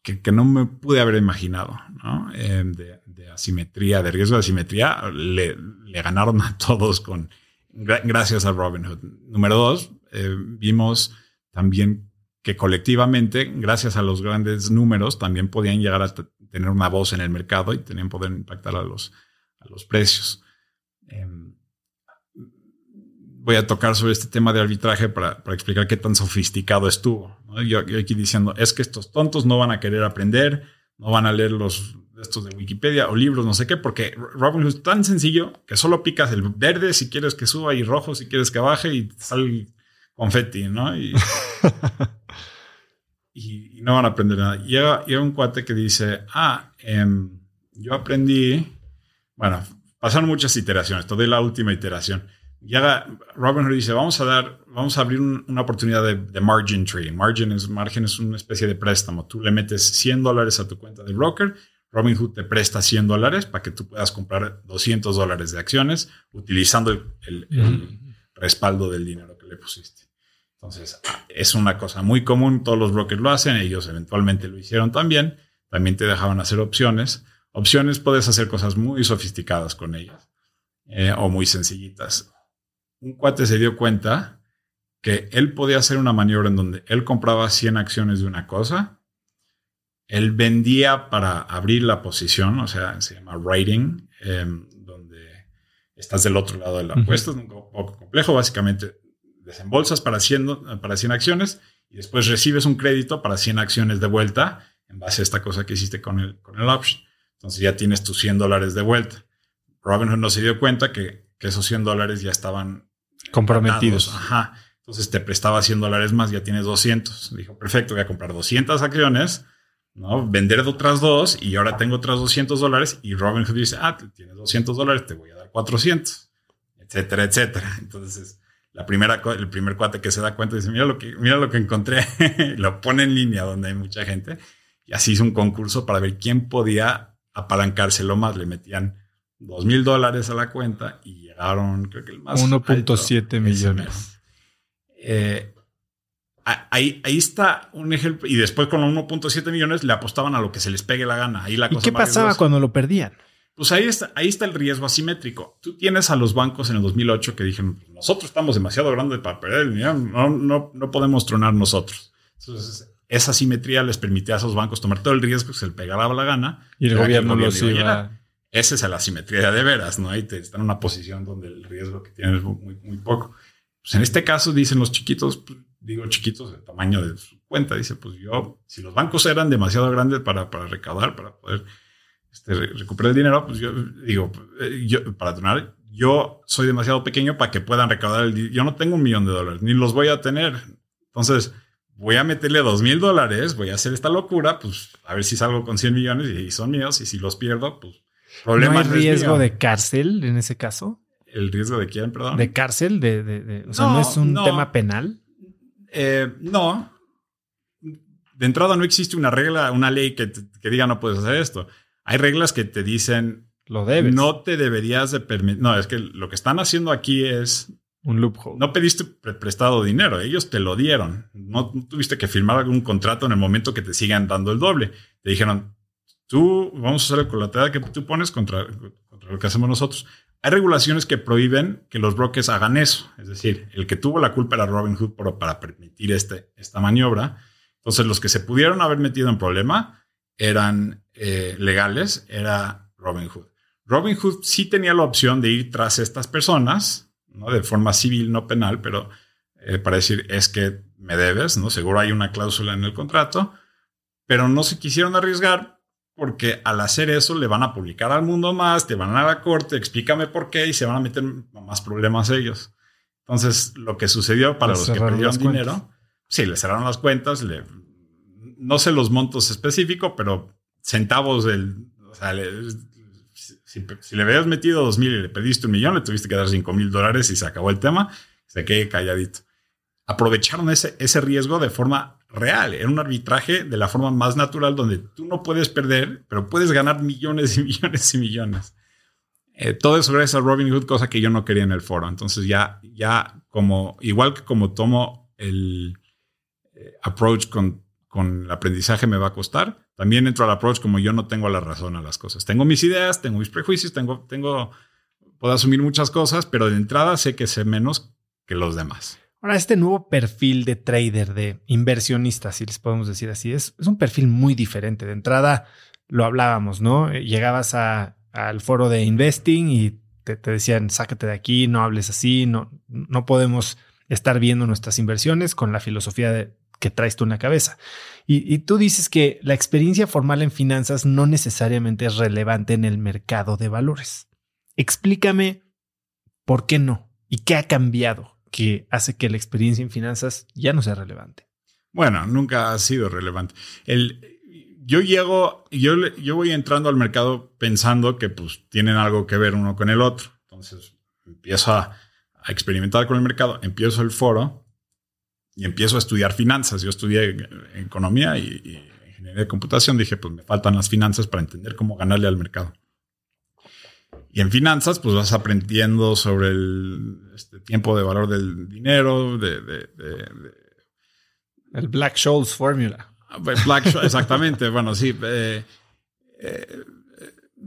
B: que, que no me pude haber imaginado, ¿no? Eh, de, de, asimetría, de riesgo de asimetría, le, ganaron a todos con, gracias a Robinhood. Número dos, eh, vimos también que colectivamente, gracias a los grandes números, también podían llegar a tener una voz en el mercado y tenían poder impactar a los, a los precios. Eh, voy a tocar sobre este tema de arbitraje para, para explicar qué tan sofisticado estuvo. ¿No? Yo, yo, aquí diciendo, es que estos tontos no van a querer aprender, no van a leer los estos de Wikipedia o libros, no sé qué, porque Robinhood es tan sencillo que solo picas el verde si quieres que suba y rojo si quieres que baje y sale confetti, ¿no? Y, y, y, no van a aprender nada. Llega, llega un cuate que dice, ah, eh, yo aprendí, bueno, pasaron muchas iteraciones, toda la última iteración. Llega Robinhood dice, vamos a dar, vamos a abrir un, una oportunidad de, de, margin tree. Margin es, margin es una especie de préstamo. Tú le metes 100 dólares a tu cuenta de broker Robinhood te presta 100 dólares para que tú puedas comprar 200 dólares de acciones utilizando el, el, el, respaldo del dinero que le pusiste. Entonces, es una cosa muy común, todos los brokers lo hacen, ellos eventualmente lo hicieron también, también te dejaban hacer opciones. Opciones puedes hacer cosas muy sofisticadas con ellas eh, o muy sencillitas. Un cuate se dio cuenta que él podía hacer una maniobra en donde él compraba 100 acciones de una cosa él vendía para abrir la posición, o sea, se llama writing, eh, donde estás del otro lado de la apuesta. Uh -huh. Es un poco complejo. Básicamente, desembolsas para 100, para 100 acciones y después recibes un crédito para 100 acciones de vuelta en base a esta cosa que hiciste con el, con el option. Entonces ya tienes tus 100 dólares de vuelta. Robinhood no se dio cuenta que, que esos 100 dólares ya estaban
A: comprometidos.
B: Ajá. Entonces te prestaba 100 dólares más, ya tienes 200. Dijo, perfecto, voy a comprar 200 acciones ¿no? Vender otras dos y ahora tengo otras 200 dólares y Robinhood dice, ah, tienes 200 dólares, te voy a dar 400, etcétera, etcétera. Entonces, la primera, el primer cuate que se da cuenta dice, mira lo que, mira lo que encontré, lo pone en línea donde hay mucha gente y así hizo un concurso para ver quién podía apalancárselo más. Le metían dos mil dólares a la cuenta y llegaron, creo que el más
A: 1.7 millones.
B: Eh, Ahí, ahí está un ejemplo. Y después con los 1.7 millones le apostaban a lo que se les pegue la gana. Ahí la
A: ¿Y qué pasaba cuando lo perdían?
B: Pues ahí está, ahí está el riesgo asimétrico. Tú tienes a los bancos en el 2008 que dijeron, nosotros estamos demasiado grandes para perder dinero, no, no, no podemos tronar nosotros. Entonces, esa asimetría les permitía a esos bancos tomar todo el riesgo que se les pegaba la gana.
A: Y el gobierno, los iba...
B: Esa es la asimetría de veras, ¿no? Ahí te está en una posición donde el riesgo que tienes es muy, muy poco. Pues en este caso, dicen los chiquitos, pues, digo chiquitos, el tamaño de su cuenta. Dice, pues yo, si los bancos eran demasiado grandes para, para recaudar, para poder este, recuperar el dinero, pues yo digo, eh, yo, para donar, yo soy demasiado pequeño para que puedan recaudar el dinero. Yo no tengo un millón de dólares, ni los voy a tener. Entonces, voy a meterle dos mil dólares, voy a hacer esta locura, pues a ver si salgo con 100 millones y son míos, y si los pierdo, pues
A: problema. ¿No hay riesgo de cárcel en ese caso?
B: ¿El riesgo de quién, perdón?
A: ¿De cárcel? De, de, de o sea, no, ¿no es un no. tema penal?
B: Eh, no. De entrada no existe una regla, una ley que, te, que diga no puedes hacer esto. Hay reglas que te dicen
A: lo debes.
B: No te deberías de permitir. No, es que lo que están haciendo aquí es
A: un loophole.
B: No pediste pre prestado dinero, ellos te lo dieron. No, no, tuviste que firmar algún contrato en el momento que te sigan dando el doble. Te dijeron, tú vamos a hacer el colateral que tú pones contra, contra lo que hacemos nosotros. Hay regulaciones que prohíben que los brokers hagan eso. Es decir, el que tuvo la culpa era Robinhood por, para permitir este, esta maniobra. Entonces, los que se pudieron haber metido en problema eran eh, legales, era Robinhood. Robinhood sí tenía la opción de ir tras estas personas, ¿no? de forma civil, no penal, pero eh, para decir es que me debes, ¿no? Seguro hay una cláusula en el contrato, pero no se quisieron arriesgar porque al hacer eso le van a publicar al mundo más, te van a la corte, explícame por qué y se van a meter más problemas ellos. Entonces, lo que sucedió para les los que perdieron dinero, sí, le cerraron las cuentas, le, no sé los montos específicos, pero centavos del, o sea, le, si, si, le habías metido dos mil y le pediste un millón, le tuviste que dar cinco mil dólares y se acabó el tema, se quede calladito. Aprovecharon ese, ese riesgo de forma real. Era un arbitraje de la forma más natural donde tú no puedes perder, pero puedes ganar millones y millones y millones. Eh, todo eso gracias a Robinhood, cosa que yo no quería en el foro. Entonces ya, ya como, igual que como tomo el eh, approach con, con el aprendizaje me va a costar, también entro al approach como yo no tengo la razón a las cosas. Tengo mis ideas, tengo mis prejuicios, tengo, tengo, puedo asumir muchas cosas, pero de entrada sé que sé menos que los demás.
A: Ahora, este nuevo perfil de trader, de inversionista, si les podemos decir así, es, un perfil muy diferente. De entrada, lo hablábamos, ¿no? Eh, llegabas al foro de investing y te, decían, sácate de aquí, no hables así, no, no podemos estar viendo nuestras inversiones con la filosofía de, que traes tú en la cabeza. Y, tú dices que la experiencia formal en finanzas no necesariamente es relevante en el mercado de valores. Explícame por qué no y qué ha cambiado que hace que la experiencia en finanzas ya no sea relevante?
B: Bueno, nunca ha sido relevante. El, yo llego, yo, yo voy entrando al mercado pensando que pues tienen algo que ver uno con el otro. Entonces empiezo a, experimentar con el mercado, empiezo el foro y empiezo a estudiar finanzas. Yo estudié economía y, y ingeniería de computación. Dije, pues me faltan las finanzas para entender cómo ganarle al mercado. Y en finanzas, pues vas aprendiendo sobre el este, tiempo de valor del dinero, de,
A: el Black Scholes Formula.
B: Ah, pues, Black exactamente. bueno, sí. Eh, eh,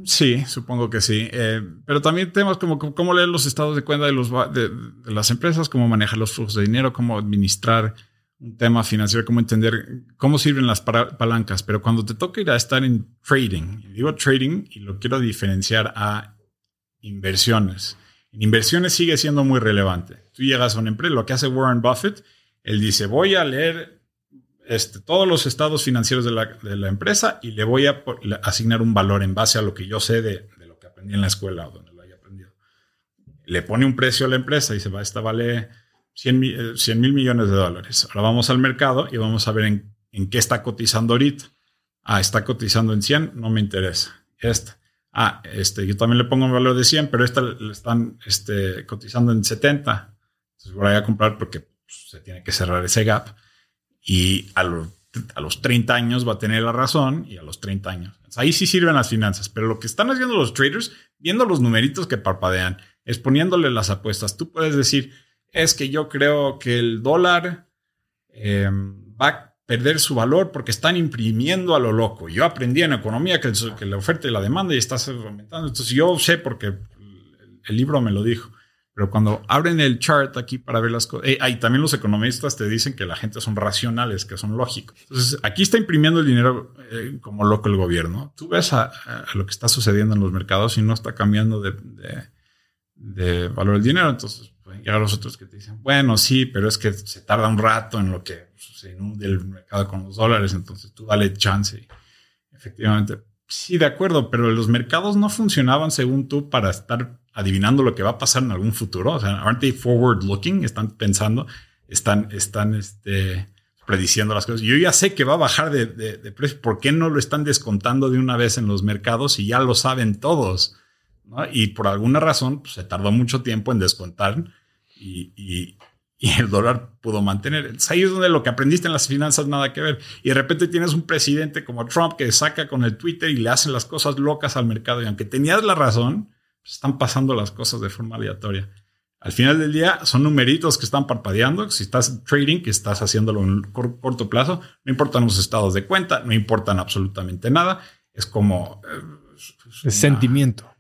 B: sí, supongo que sí. Eh, pero también temas como cómo leer los estados de cuenta de, los, de, las empresas, cómo manejar los flujos de dinero, cómo administrar un tema financiero, cómo entender cómo sirven las palancas. Pero cuando te toca ir a estar en trading, digo trading y lo quiero diferenciar a inversiones. En inversiones sigue siendo muy relevante. Tú llegas a una empresa, lo que hace Warren Buffett, él dice, voy a leer este, todos los estados financieros de la, empresa y le voy a asignar un valor en base a lo que yo sé de, lo que aprendí en la escuela o donde lo haya aprendido. Le pone un precio a la empresa y se va, esta vale 100 mil millones de dólares. Ahora vamos al mercado y vamos a ver en, en qué está cotizando ahorita. Ah, está cotizando en 100, no me interesa. Esta ah, este, yo también le pongo un valor de 100, pero esta le están este, cotizando en 70. Entonces voy a comprar porque pues, se tiene que cerrar ese gap. Y a, a, los 30 años va a tener la razón y a los 30 años. ahí sí sirven las finanzas, pero lo que están haciendo los traders, viendo los numeritos que parpadean, es poniéndole las apuestas. Tú puedes decir, es que yo creo que el dólar eh, va perder su valor porque están imprimiendo a lo loco. Yo aprendí en economía que, la oferta y la demanda y está aumentando. Entonces yo sé porque el libro me lo dijo. Pero cuando abren el chart aquí para ver las cosas, eh, también los economistas te dicen que la gente son racionales, que son lógicos. Entonces aquí está imprimiendo el dinero eh, como loco el gobierno. Tú ves a, lo que está sucediendo en los mercados y no está cambiando de, de valor el dinero. Entonces y a los otros que te dicen, bueno, sí, pero es que se tarda un rato en lo que se inunde el mercado con los dólares, entonces tú dale chance. Y efectivamente, sí, de acuerdo, pero los mercados no funcionaban según tú para estar adivinando lo que va a pasar en algún futuro. O sea, aren't they forward looking? Están pensando, están, están, este, prediciendo las cosas. Yo ya sé que va a bajar de, de, precio. ¿Por qué no lo están descontando de una vez en los mercados y ya lo saben todos? Y por alguna razón pues, se tardó mucho tiempo en descontar y, el dólar pudo mantener. ahí es donde lo que aprendiste en las finanzas nada que ver. Y de repente tienes un presidente como Trump que saca con el Twitter y le hacen las cosas locas al mercado. Y aunque tenías la razón, pues, están pasando las cosas de forma aleatoria. Al final del día son numeritos que están parpadeando. Si estás trading, que estás haciéndolo en corto plazo, no importan los estados de cuenta, no importan absolutamente nada. Es como...
A: Eh, sentimiento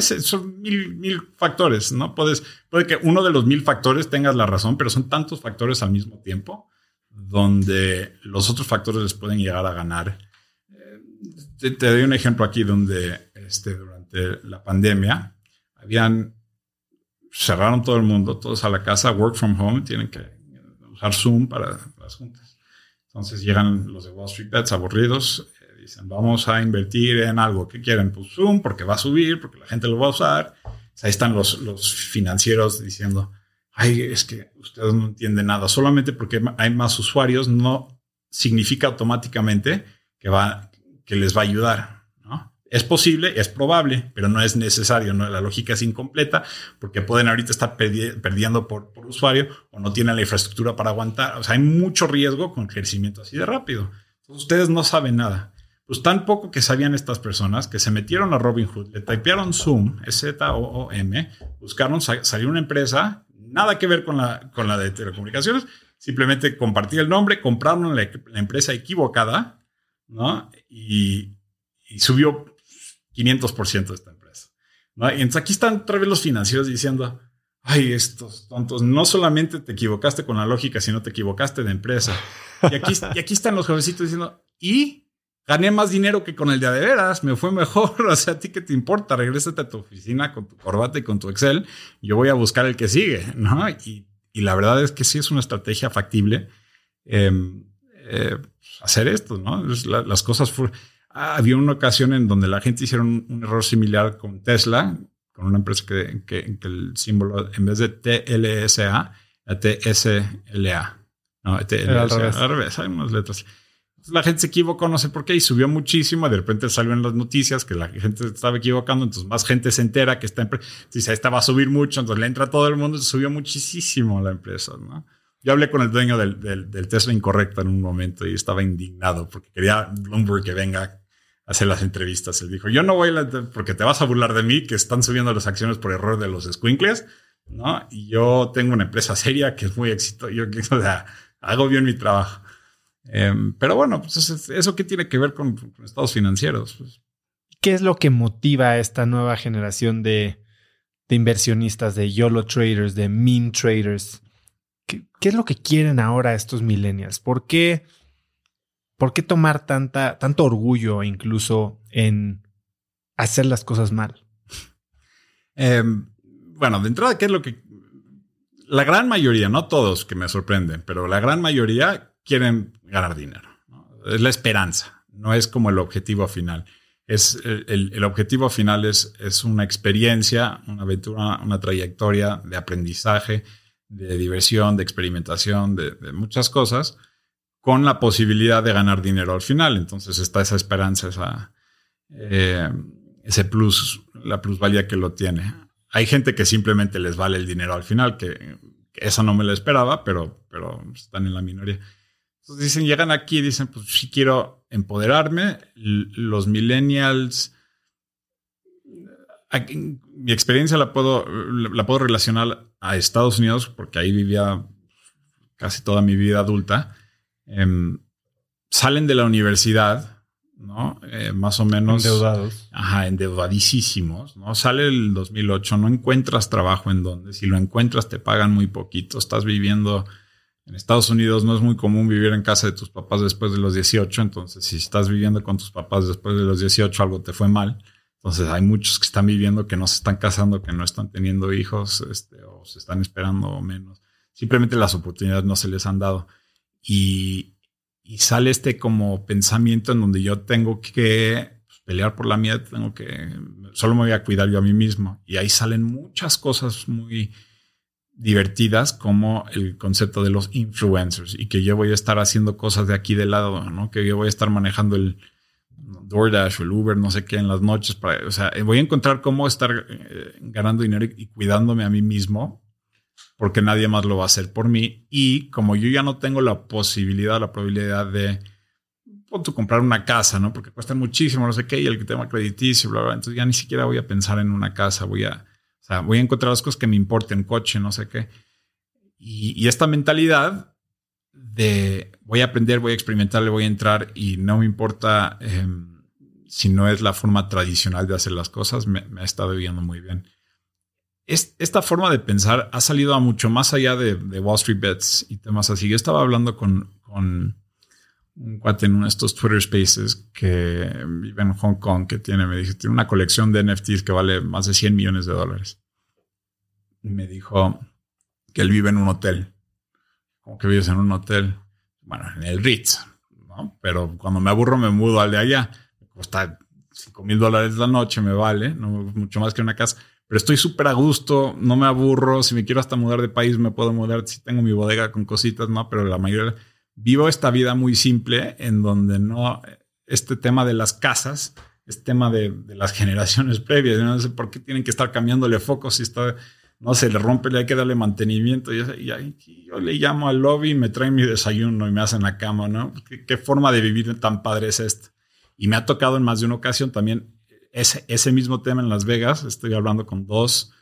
B: son mil, mil factores, ¿no? Puedes, puede que uno de los mil factores tengas la razón, pero son tantos factores al mismo tiempo donde los otros factores les pueden llegar a ganar. Eh, te, doy un ejemplo aquí donde este, durante la pandemia habían, cerraron todo el mundo, todos a la casa, work from home, tienen que usar Zoom para las juntas. Entonces llegan los de Wall Street Bets aburridos, Dicen, vamos a invertir en algo que quieren, pues Zoom, porque va a subir, porque la gente lo va a usar. Ahí están los, los financieros diciendo, ay, es que ustedes no entienden nada. Solamente porque hay más usuarios no significa automáticamente que, va, que les va a ayudar. ¿no? Es posible, es probable, pero no es necesario. ¿no? La lógica es incompleta porque pueden ahorita estar perdiendo por, por usuario o no tienen la infraestructura para aguantar. O sea, hay mucho riesgo con crecimiento así de rápido. ustedes no saben nada. Pues tan poco que sabían estas personas que se metieron a Robinhood, le typearon Zoom, Z-O-O-M, buscaron, salir una empresa, nada que ver con la, con la de telecomunicaciones, simplemente compartir el nombre, compraron la, empresa equivocada, ¿no? Y, y subió 500% de esta empresa. ¿no? Y entonces aquí están otra vez los financieros diciendo, ay, estos tontos, no solamente te equivocaste con la lógica, sino te equivocaste de empresa. Y aquí, y aquí están los jovencitos diciendo, y gané más dinero que con el de de veras, me fue mejor, o sea, a ti qué te importa, regrésate a tu oficina con tu corbata y con tu Excel, yo voy a buscar el que sigue, ¿no? Y, y la verdad es que sí es una estrategia factible em, eh, hacer esto, ¿no? las cosas... Ah, había una ocasión en donde la gente hicieron un, error similar con Tesla, con una empresa que, que, el símbolo, en vez de TLSA, a TSLA. No, TLSA, al revés. hay unas letras. La gente se equivocó, no sé por qué, y subió muchísimo. De repente salió en las noticias que la gente estaba equivocando, entonces más gente se entera que esta empresa, dice, esta va a subir mucho, entonces le entra todo el mundo, subió muchísimo la empresa, ¿no? Yo hablé con el dueño del, del, Tesla incorrecto en un momento y estaba indignado porque quería Bloomberg que venga hacer las entrevistas. Él dijo, yo no voy a porque te vas a burlar de mí, que están subiendo las acciones por error de los squinkles, ¿no? Y yo tengo una empresa seria que es muy exitosa, yo o sea, hago bien mi trabajo. Em, pero bueno, pues eso, qué tiene que ver con, estados financieros. Pues.
A: ¿Qué es lo que motiva a esta nueva generación de, de inversionistas, de YOLO traders, de meme traders? ¿Qué, ¿Qué, es lo que quieren ahora estos millennials? ¿Por qué? ¿Por qué tomar tanta, tanto orgullo incluso en hacer las cosas mal?
B: Em, bueno, de entrada, ¿qué es lo que... La gran mayoría, no todos que me sorprenden, pero la gran mayoría quieren ganar dinero. Es la esperanza, no es como el objetivo final. Es el, objetivo final es, es, una experiencia, una aventura, una trayectoria de aprendizaje, de diversión, de experimentación, de, muchas cosas con la posibilidad de ganar dinero al final. Entonces está esa esperanza, esa, eh, ese plus, la plusvalía que lo tiene. Hay gente que simplemente les vale el dinero al final, que, esa no me la esperaba, pero, pero están en la minoría. Entonces dicen, llegan aquí y dicen, pues sí quiero empoderarme. Los millennials, mi experiencia la puedo, la puedo relacionar a Estados Unidos porque ahí vivía casi toda mi vida adulta. Em, salen de la universidad, ¿no? Eh, más o menos.
A: Endeudados.
B: Ajá, endeudadísimos, ¿no? Sale el 2008, no encuentras trabajo en donde. Si lo encuentras, te pagan muy poquito. Estás viviendo. En Estados Unidos no es muy común vivir en casa de tus papás después de los 18. Entonces, si estás viviendo con tus papás después de los 18, algo te fue mal. Entonces, hay muchos que están viviendo que no se están casando, que no están teniendo hijos, este, o se están esperando menos. Simplemente las oportunidades no se les han dado y, sale este como pensamiento en donde yo tengo que pues, pelear por la mía, tengo que, solo me voy a cuidar yo a mí mismo. Y ahí salen muchas cosas muy divertidas como el concepto de los influencers y que yo voy a estar haciendo cosas de aquí de lado, ¿no? Que yo voy a estar manejando el DoorDash o el Uber, no sé qué, en las noches. Para, o sea, voy a encontrar cómo estar eh, ganando dinero y cuidándome a mí mismo porque nadie más lo va a hacer por mí. Y como yo ya no tengo la posibilidad, la probabilidad de comprar una casa, ¿no? Porque cuesta muchísimo, no sé qué, y el tema crediticio, bla, bla. Entonces ya ni siquiera voy a pensar en una casa, voy a, o sea, voy a encontrar las cosas que me importen, coche, no sé qué. Y, esta mentalidad de voy a aprender, voy a experimentar, le voy a entrar y no me importa em, si no es la forma tradicional de hacer las cosas, me, ha estado viviendo muy bien esta forma de pensar ha salido a mucho más allá de, Wall Street Bets y temas así. Yo estaba hablando con, un cuate en uno de estos Twitter Spaces que vive en Hong Kong, que tiene, me dijo, tiene una colección de NFTs que vale más de 100 millones de dólares. Y me dijo que él vive en un hotel. Como que vives en un hotel, bueno, en el Ritz, ¿no? Pero cuando me aburro me mudo al de allá. Me cuesta 5 mil dólares la noche, me vale, no mucho más que una casa pero estoy súper a gusto, no me aburro, si me quiero hasta mudar de país me puedo mudar, si tengo mi bodega con cositas, no, pero la mayoría vivo esta vida muy simple en donde no, este tema de las casas es tema de, las generaciones previas. No sé por qué tienen que estar cambiándole focos si está, no se le rompe, le hay que darle mantenimiento. Y, yo le llamo al lobby y me traen mi desayuno y me hacen la cama, ¿no? ¿Qué, forma de vivir tan padre es esta? Y me ha tocado en más de una ocasión también ese, ese mismo tema en Las Vegas. Estoy hablando con dos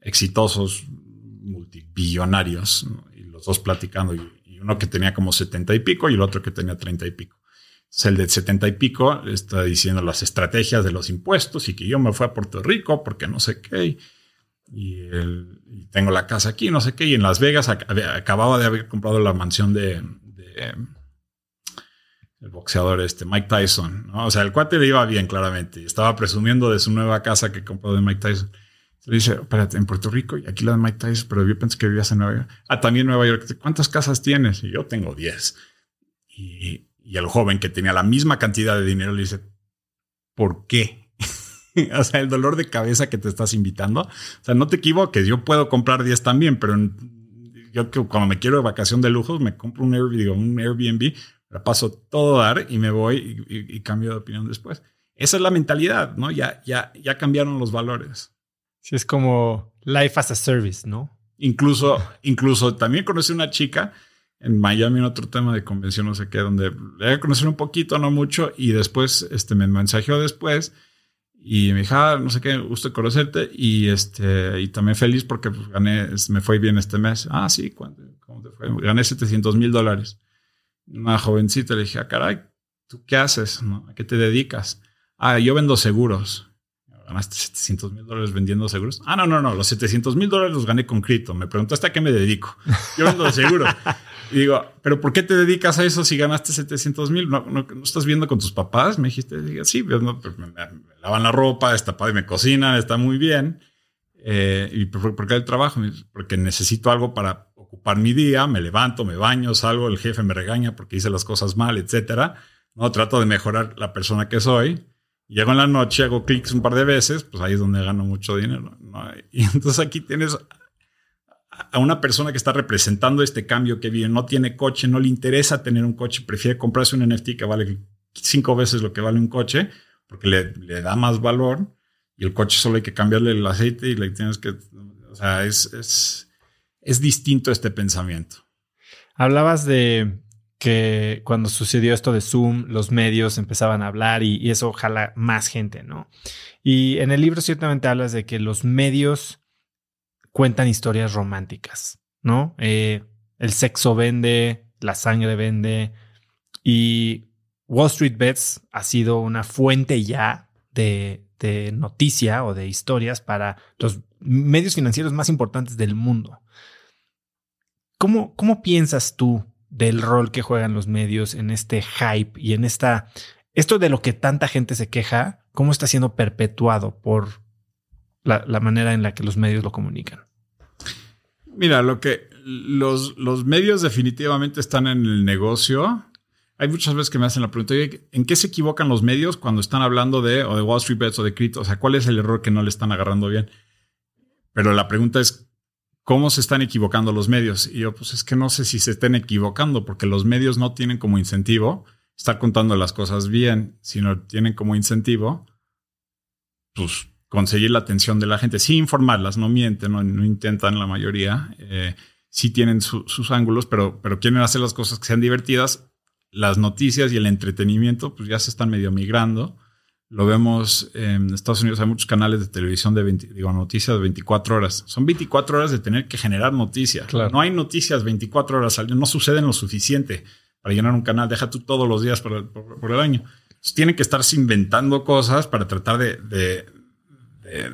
B: exitosos multibillonarios y los dos platicando y, uno que tenía como setenta y pico y el otro que tenía treinta y pico. el de setenta y pico está diciendo las estrategias de los impuestos y que yo me fui a Puerto Rico porque no sé qué. Y, tengo la casa aquí, no sé qué. Y en Las Vegas acababa de haber comprado la mansión de, el boxeador este, Mike Tyson. ¿no? O sea, el cuate le iba bien claramente. Estaba presumiendo de su nueva casa que compró de Mike Tyson. Le dice, espérate, en Puerto Rico y aquí la de Mike Tyson, pero yo pensé que vivías en Nueva York. Ah, también Nueva York. ¿Cuántas casas tienes? Y yo tengo 10. Y, y el joven que tenía la misma cantidad de dinero le dice, ¿por qué? o sea, el dolor de cabeza que te estás invitando. O sea, no te equivoques, yo puedo comprar 10 también, pero yo cuando me quiero de vacación de lujos, me compro un Airbnb, un Airbnb, la paso todo dar y me voy y, y, cambio de opinión después. Esa es la mentalidad, ¿no? Ya, ya, ya cambiaron los valores.
A: Sí, es como life as a service, ¿no?
B: Incluso, incluso también conocí una chica en Miami en otro tema de convención, no sé qué, donde le conocí un poquito, no mucho, y después este, me mensajeó después y me dijo, ah, no sé qué, gusto conocerte y, este, y también feliz porque pues, gané, me fue bien este mes. Ah, sí, ¿cómo te fue? Gané 700 mil dólares. Una jovencita le dije, ah, caray, ¿tú qué haces? ¿A qué te dedicas? Ah, yo vendo seguros ganaste 700 mil dólares vendiendo seguros. Ah, no, no, no, los 700 mil dólares los gané con cripto. Me preguntaste a qué me dedico. Yo vendo de seguro. y digo, ¿pero por qué te dedicas a eso si ganaste 700 mil? ¿No, no, estás viendo con tus papás? Me dijiste, sí, pues, pues me, lavan la ropa, está padre, me cocinan, está muy bien. Eh, ¿Y por, qué el trabajo? Porque necesito algo para ocupar mi día, me levanto, me baño, salgo, el jefe me regaña porque hice las cosas mal, etcétera. No trato de mejorar la persona que soy Llego en la noche, hago clics un par de veces, pues ahí es donde gano mucho dinero. Y entonces aquí tienes a una persona que está representando este cambio que vive, no tiene coche, no le interesa tener un coche, prefiere comprarse un NFT que vale cinco veces lo que vale un coche, porque le, da más valor y el coche solo hay que cambiarle el aceite y le tienes que, o sea, es, es, es distinto este pensamiento.
A: Hablabas de que cuando sucedió esto de Zoom, los medios empezaban a hablar y, eso jala más gente, ¿no? Y en el libro ciertamente hablas de que los medios cuentan historias románticas, ¿no? Eh, el sexo vende, la sangre vende y Wall Street Bets ha sido una fuente ya de, de noticia o de historias para los medios financieros más importantes del mundo. ¿Cómo, cómo piensas tú del rol que juegan los medios en este hype y en esta, esto de lo que tanta gente se queja, cómo está siendo perpetuado por la, manera en la que los medios lo comunican.
B: Mira, lo que los, los medios definitivamente están en el negocio. Hay muchas veces que me hacen la pregunta, ¿en qué se equivocan los medios cuando están hablando de, o de Wall Street Bets o de cripto? O sea, ¿cuál es el error que no le están agarrando bien? Pero la pregunta es, ¿Cómo se están equivocando los medios? Y yo, pues es que no sé si se estén equivocando, porque los medios no tienen como incentivo estar contando las cosas bien, sino tienen como incentivo, pues, conseguir la atención de la gente. Sí informarlas, no mienten, no, intentan la mayoría. Eh, sí tienen sus ángulos, pero, pero quieren hacer las cosas que sean divertidas. Las noticias y el entretenimiento, pues ya se están medio migrando. Lo vemos en Estados Unidos, hay muchos canales de televisión de digo, noticias de 24 horas. Son 24 horas de tener que generar noticias. No hay noticias 24 horas al día, no suceden lo suficiente para llenar un canal. Deja tú todos los días por el, año. tienen que estarse inventando cosas para tratar de, de,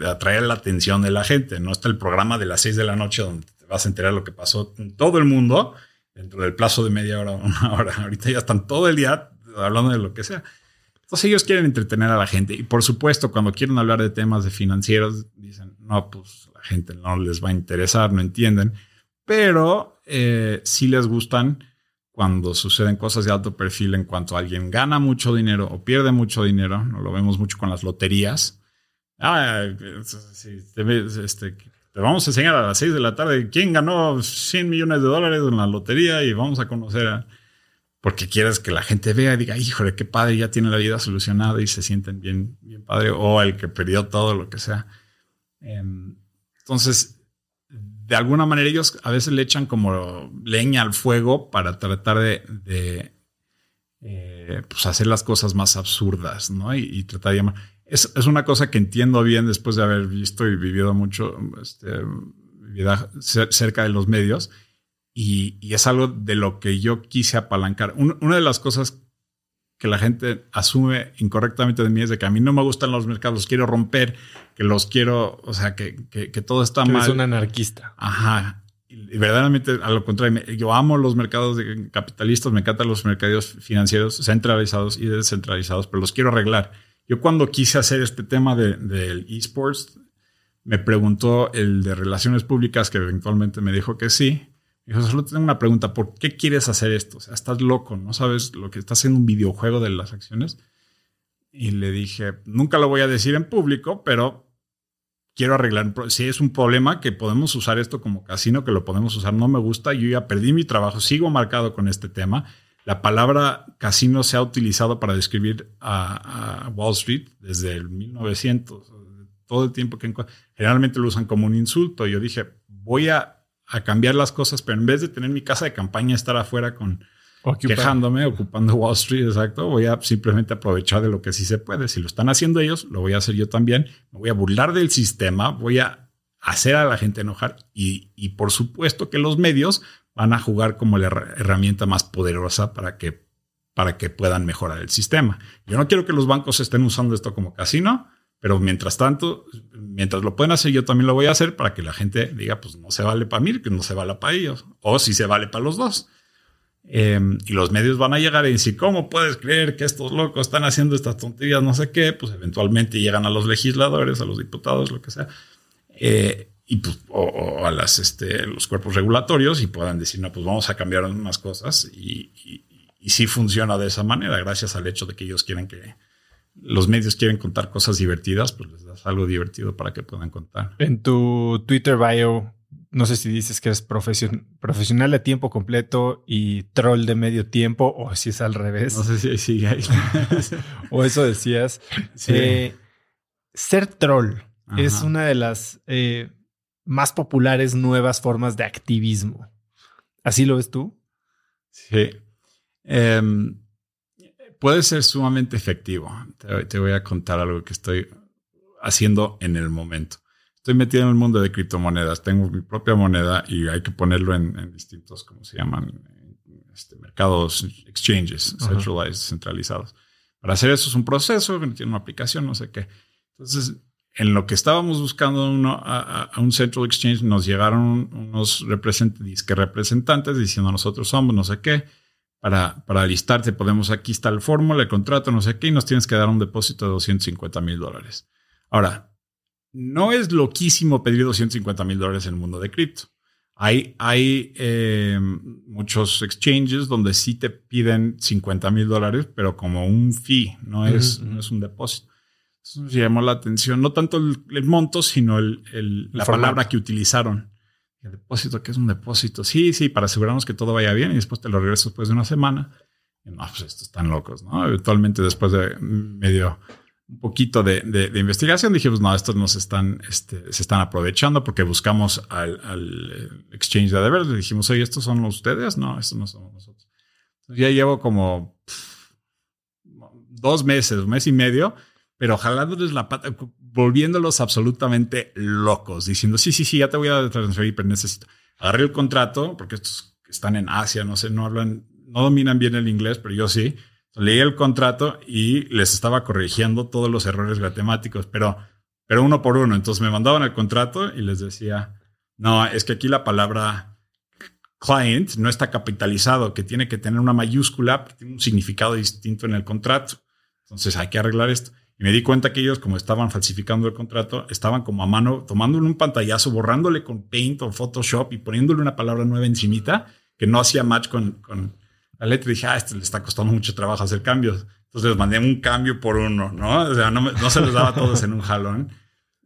B: atraer la atención de la gente. No está el programa de las 6 de la noche donde te vas a enterar lo que pasó en todo el mundo dentro del plazo de media hora o una hora. Ahorita ya están todo el día hablando de lo que sea. Entonces ellos quieren entretener a la gente y por supuesto cuando quieren hablar de temas de financieros dicen, no, pues la gente no les va a interesar, no entienden, pero eh, sí les gustan cuando suceden cosas de alto perfil en cuanto alguien gana mucho dinero o pierde mucho dinero, ¿no? lo vemos mucho con las loterías. Ah, este, te vamos a enseñar a las 6 de la tarde quién ganó 100 millones de dólares en la lotería y vamos a conocer a porque quieres que la gente vea y diga, híjole, qué padre, ya tiene la vida solucionada y se sienten bien, bien padre, o el que perdió todo, lo que sea. Em, entonces, de alguna manera ellos a veces le echan como leña al fuego para tratar de, eh, pues hacer las cosas más absurdas, ¿no? Y, tratar de llamar. Es, es, una cosa que entiendo bien después de haber visto y vivido mucho este, vida cerca de los medios y, es algo de lo que yo quise apalancar. una de las cosas que la gente asume incorrectamente de mí es de que a mí no me gustan los mercados, los quiero romper, que los quiero, o sea, que, todo está mal.
A: Es un anarquista.
B: Ajá. Y verdaderamente, a lo contrario, yo amo los mercados capitalistas, me encantan los mercados financieros centralizados y descentralizados, pero los quiero arreglar. Yo cuando quise hacer este tema del de, esports, me preguntó el de relaciones públicas, que eventualmente me dijo que sí. Dijo, solo tengo una pregunta, ¿por qué quieres hacer esto? O sea, estás loco, ¿no sabes lo que estás haciendo un videojuego de las acciones? Y le dije, nunca lo voy a decir en público, pero quiero arreglar. Si es un problema que podemos usar esto como casino, que lo podemos usar, no me gusta. Yo ya perdí mi trabajo, sigo marcado con este tema. La palabra casino se ha utilizado para describir a, Wall Street desde el 1900. Todo el tiempo que generalmente lo usan como un insulto. Yo dije, voy a a cambiar las cosas, pero en vez de tener mi casa de campaña, estar afuera con quejándome, ocupando Wall Street, exacto, voy a simplemente aprovechar de lo que sí se puede. Si lo están haciendo ellos, lo voy a hacer yo también. Me voy a burlar del sistema, voy a hacer a la gente enojar y, y por supuesto que los medios van a jugar como la herramienta más poderosa para que, para que puedan mejorar el sistema. Yo no quiero que los bancos estén usando esto como casino. Pero mientras tanto, mientras lo pueden hacer, yo también lo voy a hacer para que la gente diga, pues no se vale para mí, que no se vale para ellos. O si se vale para los dos. Em, y los medios van a llegar y decir, ¿cómo puedes creer que estos locos están haciendo estas tonterías? No sé qué. Pues eventualmente llegan a los legisladores, a los diputados, lo que sea. Eh, y pues, o, a las, este, los cuerpos regulatorios y puedan decir, no, pues vamos a cambiar unas cosas. Y, y, y sí funciona de esa manera, gracias al hecho de que ellos quieren que, los medios quieren contar cosas divertidas, pues les das algo divertido para que puedan contar.
A: En tu Twitter bio, no sé si dices que eres profesional de tiempo completo y troll de medio tiempo, o si es al revés.
B: No sé si sigue ahí.
A: o eso decías. Eh, ser troll es una de las eh, más populares nuevas formas de activismo. ¿Así lo ves tú?
B: Sí. Em, puede ser sumamente efectivo. Te, voy a contar algo que estoy haciendo en el momento. Estoy metido en el mundo de criptomonedas. Tengo mi propia moneda y hay que ponerlo en, distintos, ¿cómo se llaman? Este, mercados, exchanges, centralized, centralizados. Para hacer eso es un proceso, tiene una aplicación, no sé qué. Entonces, en lo que estábamos buscando uno, a, un central exchange, nos llegaron unos representantes, que representantes diciendo nosotros somos no sé qué para, para listarte, podemos, aquí está el fórmula, el contrato, no sé qué, y nos tienes que dar un depósito de 250 mil dólares. Ahora, no es loquísimo pedir 250 mil dólares en el mundo de cripto. Hay, hay eh, muchos exchanges donde sí te piden 50 mil dólares, pero como un fee, no es, no es un depósito. Nos llamó la atención, no tanto el, monto, sino el, la palabra que utilizaron. El depósito, ¿qué es un depósito? Sí, sí, para asegurarnos que todo vaya bien y después te lo regreso después de una semana. no, pues estos están locos, ¿no? Eventualmente, después de medio un poquito de, investigación, dijimos, no, estos nos están, este, se están aprovechando porque buscamos al, al exchange de deber. Le dijimos, oye, ¿estos son ustedes? No, estos no somos nosotros. ya llevo como dos meses, un mes y medio, pero jalándoles la pata, volviéndolos absolutamente locos, diciendo, sí, sí, sí, ya te voy a transferir, pero necesito. Agarré el contrato, porque estos están en Asia, no sé, no hablan, no dominan bien el inglés, pero yo sí. Leí el contrato y les estaba corrigiendo todos los errores matemáticos, pero, pero uno por uno. Entonces me mandaban el contrato y les decía, no, es que aquí la palabra client no está capitalizado, que tiene que tener una mayúscula, tiene un significado distinto en el contrato. Entonces hay que arreglar esto. Y me di cuenta que ellos, como estaban falsificando el contrato, estaban como a mano, tomándole un pantallazo, borrándole con Paint o Photoshop y poniéndole una palabra nueva encimita que no hacía match con, con la letra. Y dije, ah, este le está costando mucho trabajo hacer cambios. Entonces les mandé un cambio por uno, ¿no? O sea, no, no se los daba todos en un jalón.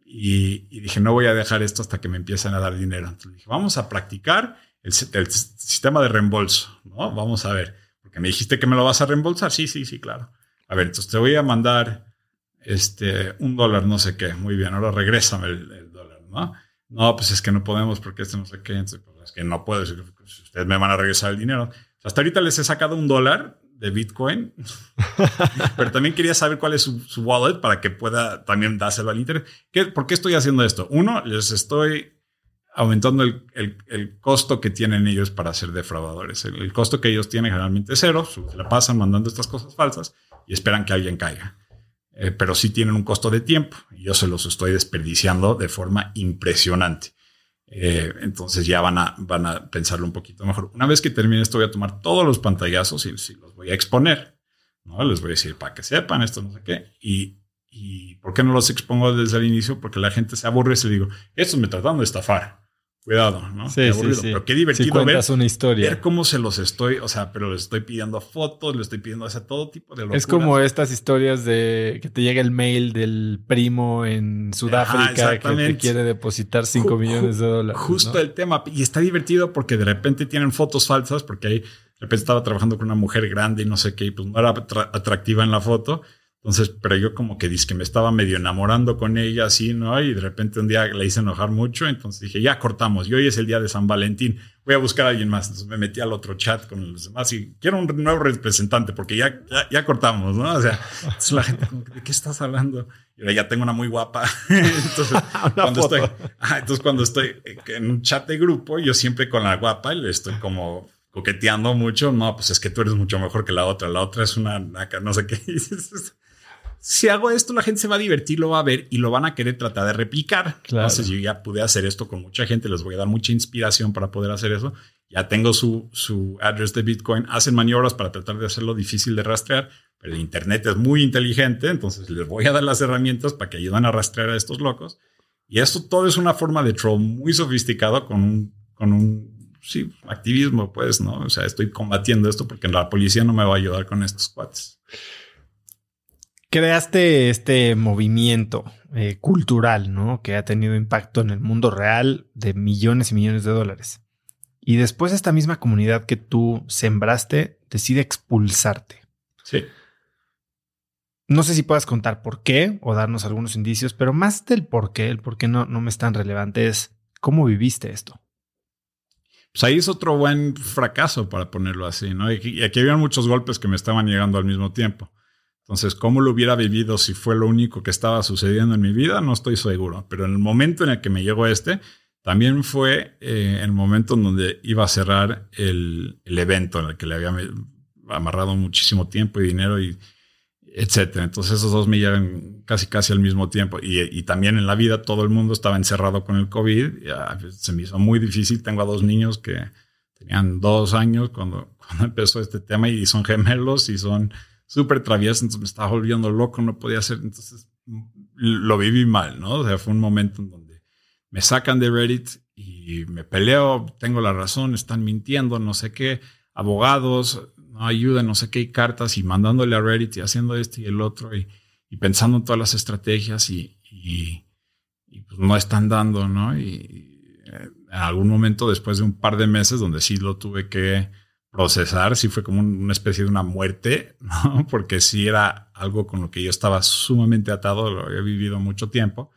B: Y, y, dije, no voy a dejar esto hasta que me empiecen a dar dinero. Entonces dije, vamos a practicar el, el sistema de reembolso, ¿no? Vamos a ver porque me dijiste que me lo vas a reembolsar. Sí, sí, sí, claro. A ver, entonces te voy a mandar este, un dólar, no sé qué. Muy bien, ahora regrésame el, dólar, ¿no? No, pues es que no podemos porque este no sé qué. Pues es que no puedo. Pues, ustedes me van a regresar el dinero. Hasta ahorita les he sacado un dólar de Bitcoin, pero también quería saber cuál es su, wallet para que pueda también dárselo al internet. ¿Qué, ¿Por qué estoy haciendo esto? Uno, les estoy aumentando el, el, costo que tienen ellos para ser defraudadores. El, costo que ellos tienen generalmente es cero, se la pasan mandando estas cosas falsas y esperan que alguien caiga. Eh, pero sí tienen un costo de tiempo y yo se los estoy desperdiciando de forma impresionante. Eh, entonces ya van a, van a pensarlo un poquito mejor. Una vez que termine esto, voy a tomar todos los pantallazos y, los voy a exponer. ¿no? Les voy a decir para que sepan esto, no sé qué. Y, y ¿por qué no los expongo desde el inicio? Porque la gente se aburre y se digo, esto me tratando de estafar cuidado, ¿no?
A: Sí, sí, sí.
B: Pero qué divertido ver,
A: una historia.
B: ver cómo se los estoy, o sea, pero les estoy pidiendo fotos, les estoy pidiendo, o sea, todo tipo de
A: Es como estas historias de que te llega el mail del primo en Sudáfrica que te quiere depositar 5 millones de dólares.
B: Justo el tema. Y está divertido porque de repente tienen fotos falsas, porque ahí de repente estaba trabajando con una mujer grande y no sé qué, y pues no era atractiva en la foto. Entonces, pero yo como que dije que me estaba medio enamorando con ella, así, ¿no? Y de repente un día le hice enojar mucho, entonces dije, ya cortamos, y hoy es el día de San Valentín, voy a buscar a alguien más. Entonces me metí al otro chat con los demás y quiero un nuevo representante porque ya, ya, cortamos, ¿no? O sea, la gente como, ¿de qué estás hablando? Y ahora ya tengo una muy guapa. entonces, cuando estoy, entonces, cuando estoy en un chat de grupo, yo siempre con la guapa le estoy como coqueteando mucho. No, pues es que tú eres mucho mejor que la otra. La otra es una no sé qué si hago esto, la gente se va a divertir, lo va a ver y lo van a querer tratar de replicar. Entonces yo ya pude hacer esto con mucha gente, les voy a dar mucha inspiración para poder hacer eso. Ya tengo su, su address de Bitcoin, hacen maniobras para tratar de hacerlo difícil de rastrear, pero el Internet es muy inteligente, entonces les voy a dar las herramientas para que ayuden a rastrear a estos locos. Y esto todo es una forma de troll muy sofisticado con un, con un sí, activismo, pues, ¿no? O sea, estoy combatiendo esto porque la policía no me va a ayudar con estos cuates
A: creaste este movimiento eh, cultural, ¿no? Que ha tenido impacto en el mundo real de millones y millones de dólares. Y después esta misma comunidad que tú sembraste decide expulsarte.
B: Sí.
A: No sé si puedas contar por qué o darnos algunos indicios, pero más del por qué, el por qué no, no me es tan relevante es cómo viviste esto.
B: Pues ahí es otro buen fracaso, para ponerlo así, ¿no? Y aquí había muchos golpes que me estaban llegando al mismo tiempo. Entonces, ¿cómo lo hubiera vivido si fue lo único que estaba sucediendo en mi vida? No estoy seguro. Pero en el momento en el que me llegó este, también fue eh, el momento en donde iba a cerrar el, evento en el que le había amarrado muchísimo tiempo y dinero y etcétera. Entonces esos dos me llegan casi casi al mismo tiempo. Y, también en la vida todo el mundo estaba encerrado con el COVID. Se me hizo muy difícil. Tengo a dos niños que tenían dos años cuando empezó este tema y son gemelos y son súper travieso, entonces me estaba volviendo loco, no podía hacer, entonces lo viví mal, ¿no? O sea, fue un momento en donde me sacan de Reddit y me peleo, tengo la razón, están mintiendo, no sé qué, abogados, no ayudan, no sé qué, y cartas y mandándole a Reddit y haciendo esto y el otro y, pensando en todas las estrategias y, y, pues no están dando, ¿no? Y eh, en algún momento después de un par de meses donde sí lo tuve que procesar, sí fue como una especie de una muerte, porque sí era algo con lo que yo estaba sumamente atado, lo había vivido mucho tiempo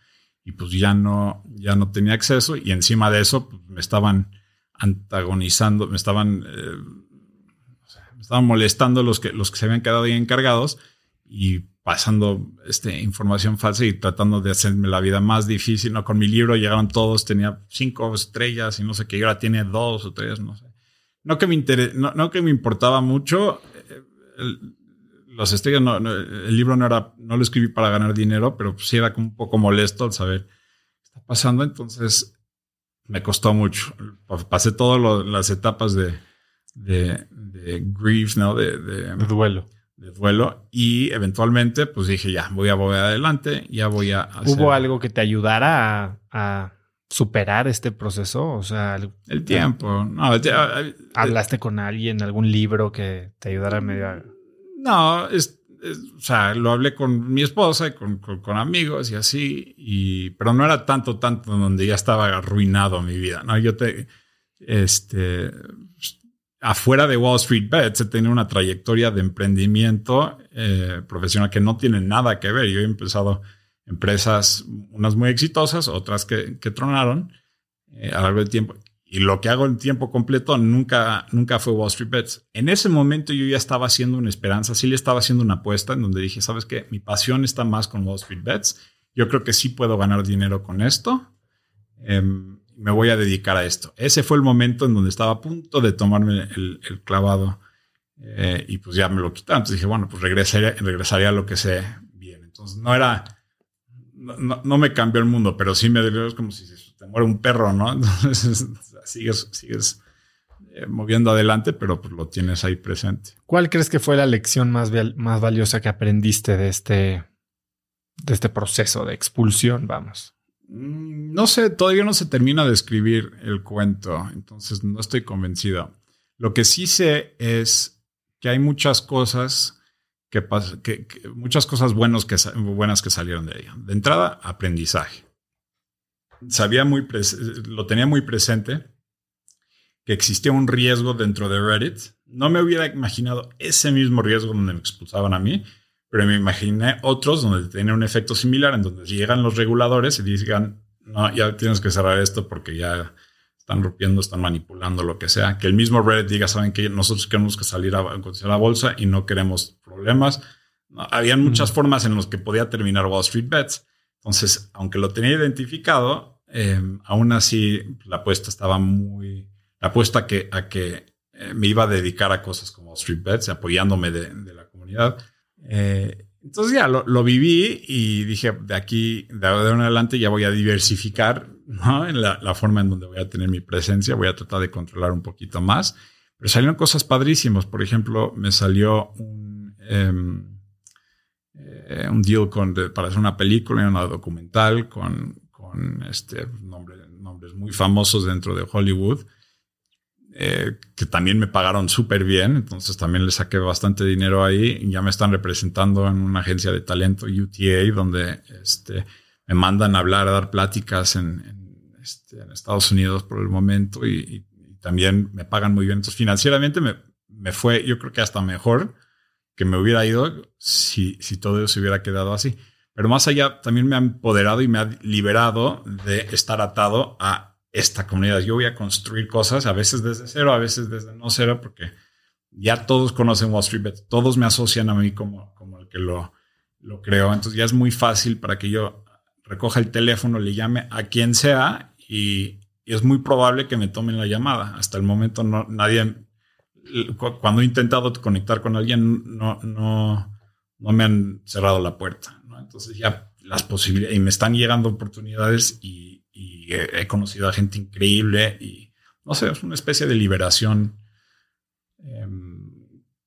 B: y pues ya no, ya no tenía acceso y encima de eso pues, me estaban antagonizando, me estaban, eh, me estaban molestando los que, los que se habían quedado ahí encargados y pasando este, información falsa y tratando de hacerme la vida más difícil. Con mi libro llegaron todos, tenía cinco estrellas y no sé qué, y ahora tiene dos o tres, no sé no que me no, que me importaba mucho. Eh, los estrellas, no, el libro no era, no lo escribí para ganar dinero, pero sí era como un poco molesto al saber qué está pasando. Entonces me costó mucho. Pasé todas las etapas de, de, grief, ¿no? De,
A: duelo.
B: De duelo. Y eventualmente, pues dije, ya, voy a volver adelante, ya voy a
A: ¿Hubo algo que te ayudara a superar este proceso? O sea,
B: el, tiempo. No,
A: ¿Hablaste con alguien, algún libro que te ayudara a medio?
B: No, es, o sea, lo hablé con mi esposa y con, con, amigos y así, y, pero no era tanto, tanto donde ya estaba arruinado mi vida. No, yo te, este, afuera de Wall Street Bets he tenido una trayectoria de emprendimiento eh, profesional que no tiene nada que ver. Yo he empezado empresas, unas muy exitosas, otras que, que tronaron eh, a lo largo del tiempo. Y lo que hago en tiempo completo nunca, nunca fue Wall Street Bets. En ese momento yo ya estaba haciendo una esperanza, sí le estaba haciendo una apuesta en donde dije, ¿sabes qué? Mi pasión está más con Wall Street Bets. Yo creo que sí puedo ganar dinero con esto. Em, me voy a dedicar a esto. Ese fue el momento en donde estaba a punto de tomarme el, clavado eh, y pues ya me lo quitaron. Entonces dije, bueno, pues regresaría, regresaría a lo que sé bien. Entonces no era, no, me cambió el mundo, pero sí me dio como si te muere un perro, ¿no? Entonces sigues, sigues eh, moviendo adelante, pero pues lo tienes ahí presente.
A: ¿Cuál crees que fue la lección más, más valiosa que aprendiste de este, de este proceso de expulsión, vamos?
B: Mm, no sé, todavía no se termina de escribir el cuento, entonces no estoy convencido. Lo que sí sé es que hay muchas cosas que, que, muchas cosas buenas que, buenas que salieron de ella. De entrada, aprendizaje. Sabía muy lo tenía muy presente que existía un riesgo dentro de Reddit. No me hubiera imaginado ese mismo riesgo donde me expulsaban a mí, pero me imaginé otros donde tenía un efecto similar, en donde llegan los reguladores y digan, no, ya tienes que cerrar esto porque ya están rompiendo, están manipulando, lo que sea. Que el mismo Reddit diga, saben que nosotros queremos que salir a, la bolsa y no queremos problemas. habían muchas formas en las que podía terminar Wall Street Bets. Entonces, aunque lo tenía identificado, em, aún así la apuesta estaba muy, la apuesta a que, a que eh, me iba a dedicar a cosas como Wall Street Bets, apoyándome de, de la comunidad eh, entonces ya lo, viví y dije, de aquí, de ahora en adelante ya voy a diversificar ¿no? en la, forma en donde voy a tener mi presencia, voy a tratar de controlar un poquito más. Pero salieron cosas padrísimas. Por ejemplo, me salió un, em, eh, un deal con, para hacer una película y una documental con, con este, nombres muy famosos dentro de Hollywood. Eh, que también me pagaron súper bien, entonces también le saqué bastante dinero ahí. Y ya me están representando en una agencia de talento UTA, donde este, me mandan a hablar, a dar pláticas en, este, Estados Unidos por el momento y, también me pagan muy bien. Entonces financieramente me, me, fue, yo creo que hasta mejor que me hubiera ido si, si todo se hubiera quedado así. Pero más allá, también me ha empoderado y me ha liberado de estar atado a esta comunidad. Yo voy a construir cosas, a veces desde cero, a veces desde no cero, porque ya todos conocen Wall Street Bet, todos me asocian a mí como, como el que lo, lo creo. Entonces ya es muy fácil para que yo recoja el teléfono, le llame a quien sea y, es muy probable que me tomen la llamada. Hasta el momento no, nadie, cuando he intentado conectar con alguien, no, no, no me han cerrado la puerta. Entonces ya las posibilidades, y me están llegando oportunidades y he, conocido a gente increíble y no sé, es una especie de liberación em,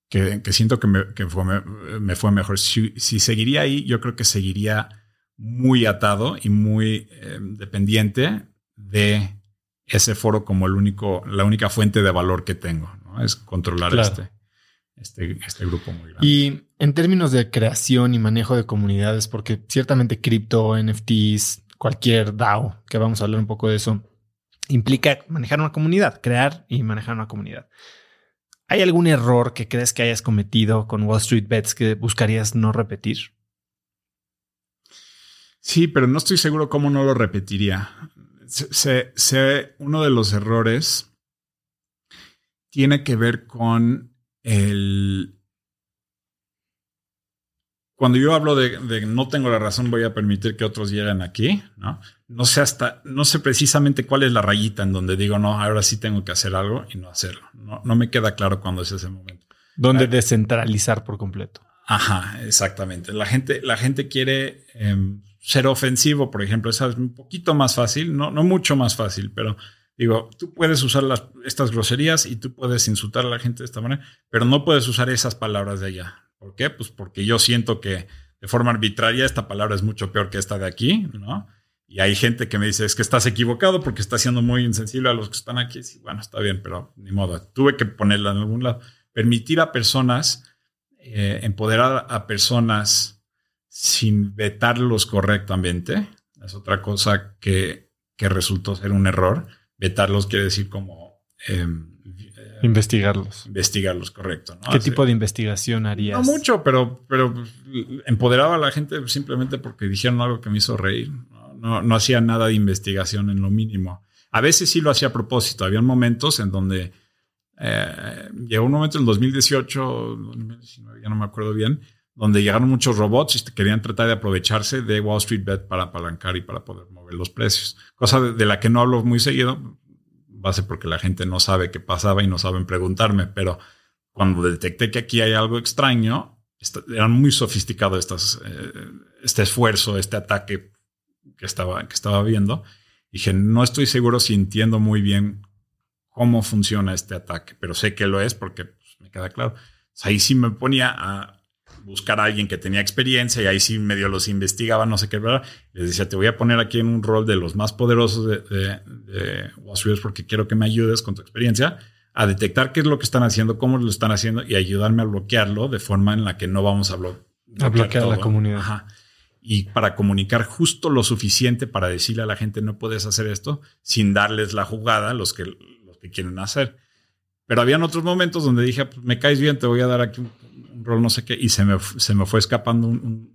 B: que, siento que, me, fue, mejor. Si, seguiría ahí, yo creo que seguiría muy atado y muy em, dependiente de ese foro como el único, la única fuente de valor que tengo, ¿no? Es controlar este, este, este, grupo muy grande.
A: Y en términos de creación y manejo de comunidades, porque ciertamente cripto, NFTs, cualquier DAO, que vamos a hablar un poco de eso, implica manejar una comunidad, crear y manejar una comunidad. ¿Hay algún error que crees que hayas cometido con Wall Street Bets que buscarías no repetir?
B: Sí, pero no estoy seguro cómo no lo repetiría. Sé, uno de los errores tiene que ver con el, cuando yo hablo de, no tengo la razón, voy a permitir que otros lleguen aquí, ¿no? No sé hasta, no sé precisamente cuál es la rayita en donde digo, no, ahora sí tengo que hacer algo y no hacerlo. No, no me queda claro cuándo es ese momento.
A: Donde descentralizar por completo.
B: Ajá, exactamente. La gente, la gente quiere em, ser ofensivo, por ejemplo. Es un poquito más fácil, no, no mucho más fácil, pero digo, tú puedes usar las, estas groserías y tú puedes insultar a la gente de esta manera, pero no puedes usar esas palabras de allá. ¿Por qué? Pues porque yo siento que de forma arbitraria esta palabra es mucho peor que esta de aquí, ¿no? Y hay gente que me dice, es que estás equivocado porque estás siendo muy insensible a los que están aquí. Sí, bueno, está bien, pero ni modo. Tuve que ponerla en algún lado. Permitir a personas, eh, empoderar a personas sin vetarlos correctamente, es otra cosa que, resultó ser un error. Vetarlos quiere decir como em,
A: investigarlos.
B: Investigarlos, correcto.
A: ¿Qué tipo de investigación harías?
B: No mucho, pero, pero empoderaba a la gente simplemente porque dijeron algo que me hizo reír. No, no, hacía nada de investigación en lo mínimo. A veces sí lo hacía a propósito. Había momentos en donde eh, llegó un momento en el 2018, 2019, ya no me acuerdo bien, donde llegaron muchos robots y querían tratar de aprovecharse de Wall Street Bet para apalancar y para poder mover los precios. Cosa de, la que no hablo muy seguido, base porque la gente no sabe qué pasaba y no saben preguntarme, pero cuando detecté que aquí hay algo extraño, eran muy sofisticados estas, eh, este esfuerzo, este ataque que estaba, que estaba viendo. Dije, no estoy seguro si entiendo muy bien cómo funciona este ataque, pero sé que lo es porque pues, me queda claro. ahí sí me ponía a buscar a alguien que tenía experiencia y ahí sí medio los investigaba, no sé qué, ¿verdad? Les decía, te voy a poner aquí en un rol de los más poderosos de, de, porque quiero que me ayudes con tu experiencia a detectar qué es lo que están haciendo, cómo lo están haciendo y ayudarme a bloquearlo de forma en la que no vamos a,
A: bloquear a la comunidad.
B: Ajá. Y para comunicar justo lo suficiente para decirle a la gente no puedes hacer esto sin darles la jugada a los que, los que quieren hacer. Pero habían otros momentos donde dije, pues, me caes bien, te voy a dar aquí un no sé qué, y se me, se me fue escapando un,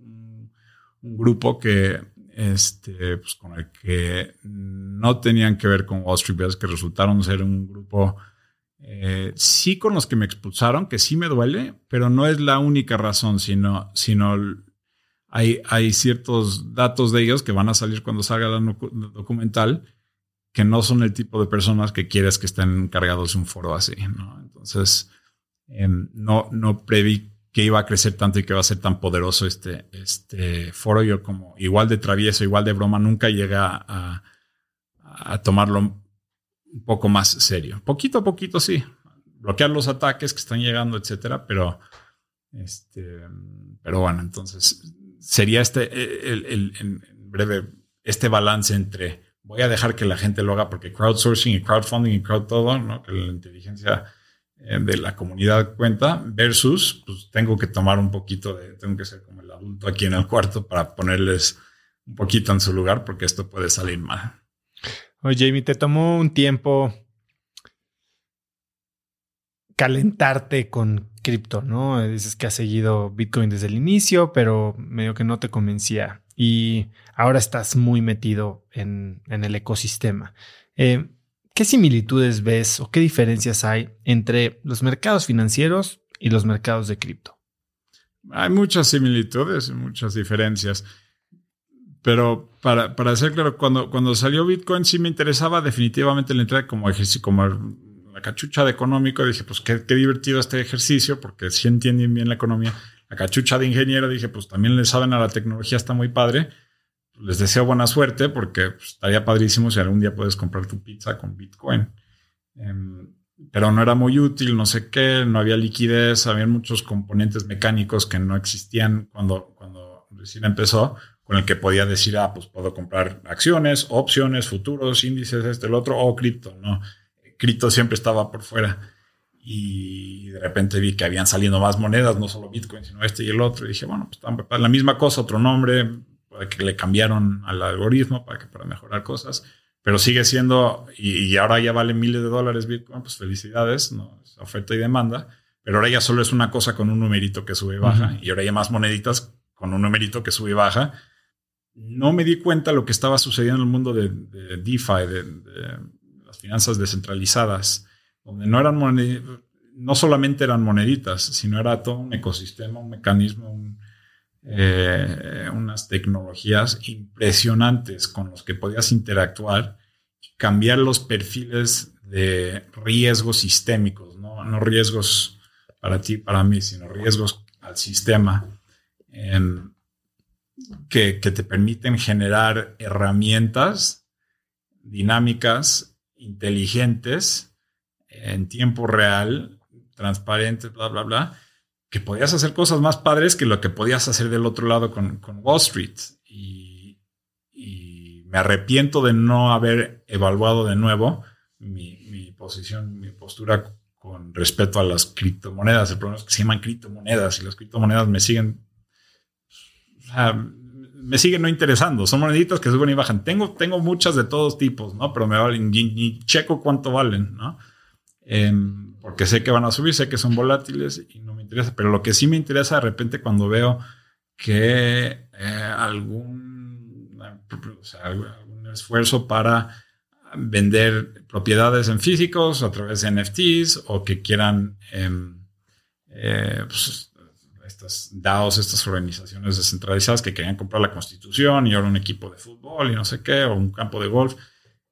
B: grupo que, este, pues con el que no tenían que ver con Wall Street Bets, que resultaron ser un grupo, eh, sí con los que me expulsaron, que sí me duele, pero no es la única razón, sino, sino hay, hay ciertos datos de ellos que van a salir cuando salga el documental que no son el tipo de personas que quieres que estén encargados de un foro así. Entonces, em, no, no preví que iba a crecer tanto y que va a ser tan poderoso este, este foro. Yo como igual de travieso, igual de broma, nunca llega a, a tomarlo un poco más serio. Poquito a poquito sí, bloquear los ataques que están llegando, etcétera, pero este, pero bueno, entonces sería este el, en breve este balance entre voy a dejar que la gente lo haga porque crowdsourcing y crowdfunding y crowd todo, ¿no? que la inteligencia eh, de la comunidad cuenta versus pues tengo que tomar un poquito de, tengo que ser como el adulto aquí en el cuarto para ponerles un poquito en su lugar porque esto puede salir mal.
A: Oye, Jamie, te tomó un tiempo calentarte con cripto, ¿no? Dices que has seguido Bitcoin desde el inicio, pero medio que no te convencía y ahora estás muy metido en, en el ecosistema. Eh, ¿Qué similitudes ves o qué diferencias hay entre los mercados financieros y los mercados de cripto?
B: Hay muchas similitudes, muchas diferencias. Pero para, para ser claro, cuando, cuando salió Bitcoin sí me interesaba definitivamente la entrada como ejercicio, como la cachucha de económico. Dije, pues qué, qué divertido este ejercicio, porque si entienden bien la economía. La cachucha de ingeniero, dije, pues también le saben a la tecnología, está muy padre les deseo buena suerte porque pues, estaría padrísimo si algún día puedes comprar tu pizza con Bitcoin. Em, pero no era muy útil, no sé qué, no había liquidez, había muchos componentes mecánicos que no existían cuando, cuando recién empezó, con el que podía decir, ah, pues puedo comprar acciones, opciones, futuros, índices, este, el otro, o cripto, ¿no? Cripto siempre estaba por fuera. Y de repente vi que habían salido más monedas, no solo Bitcoin, sino este y el otro. Y dije, bueno, pues la misma cosa, otro nombre, que le cambiaron al algoritmo para, que, para mejorar cosas, pero sigue siendo, y, ahora ya vale miles de dólares Bitcoin, pues felicidades, ¿no? oferta y demanda, pero ahora ya solo es una cosa con un numerito que sube y baja, y ahora hay más moneditas con un numerito que sube y baja. No me di cuenta lo que estaba sucediendo en el mundo de, DeFi, de, las finanzas descentralizadas, donde no eran no solamente eran moneditas, sino era todo un ecosistema, un mecanismo, un, eh, unas tecnologías impresionantes con los que podías interactuar y cambiar los perfiles de riesgos sistémicos, no, no riesgos para ti, para mí, sino riesgos al sistema em, que, que te permiten generar herramientas dinámicas, inteligentes, en tiempo real, transparentes, bla, bla, bla, que podías hacer cosas más padres que lo que podías hacer del otro lado con, Wall Street. Y, me arrepiento de no haber evaluado de nuevo mi, posición, mi postura con respecto a las criptomonedas. El problema es que se llaman criptomonedas y las criptomonedas me siguen, me siguen no interesando. Son moneditas que suben y bajan. Tengo, tengo muchas de todos tipos, ¿no? Pero me valen, ni, checo cuánto valen, ¿no? em, porque sé que van a subir, sé que son volátiles y no me interesa. Pero lo que sí me interesa de repente cuando veo que eh, algún, esfuerzo para vender propiedades en físicos a través de NFTs o que quieran em, eh, pues, estas DAOs, estas organizaciones descentralizadas que querían comprar la constitución y ahora un equipo de fútbol y no sé qué, o un campo de golf.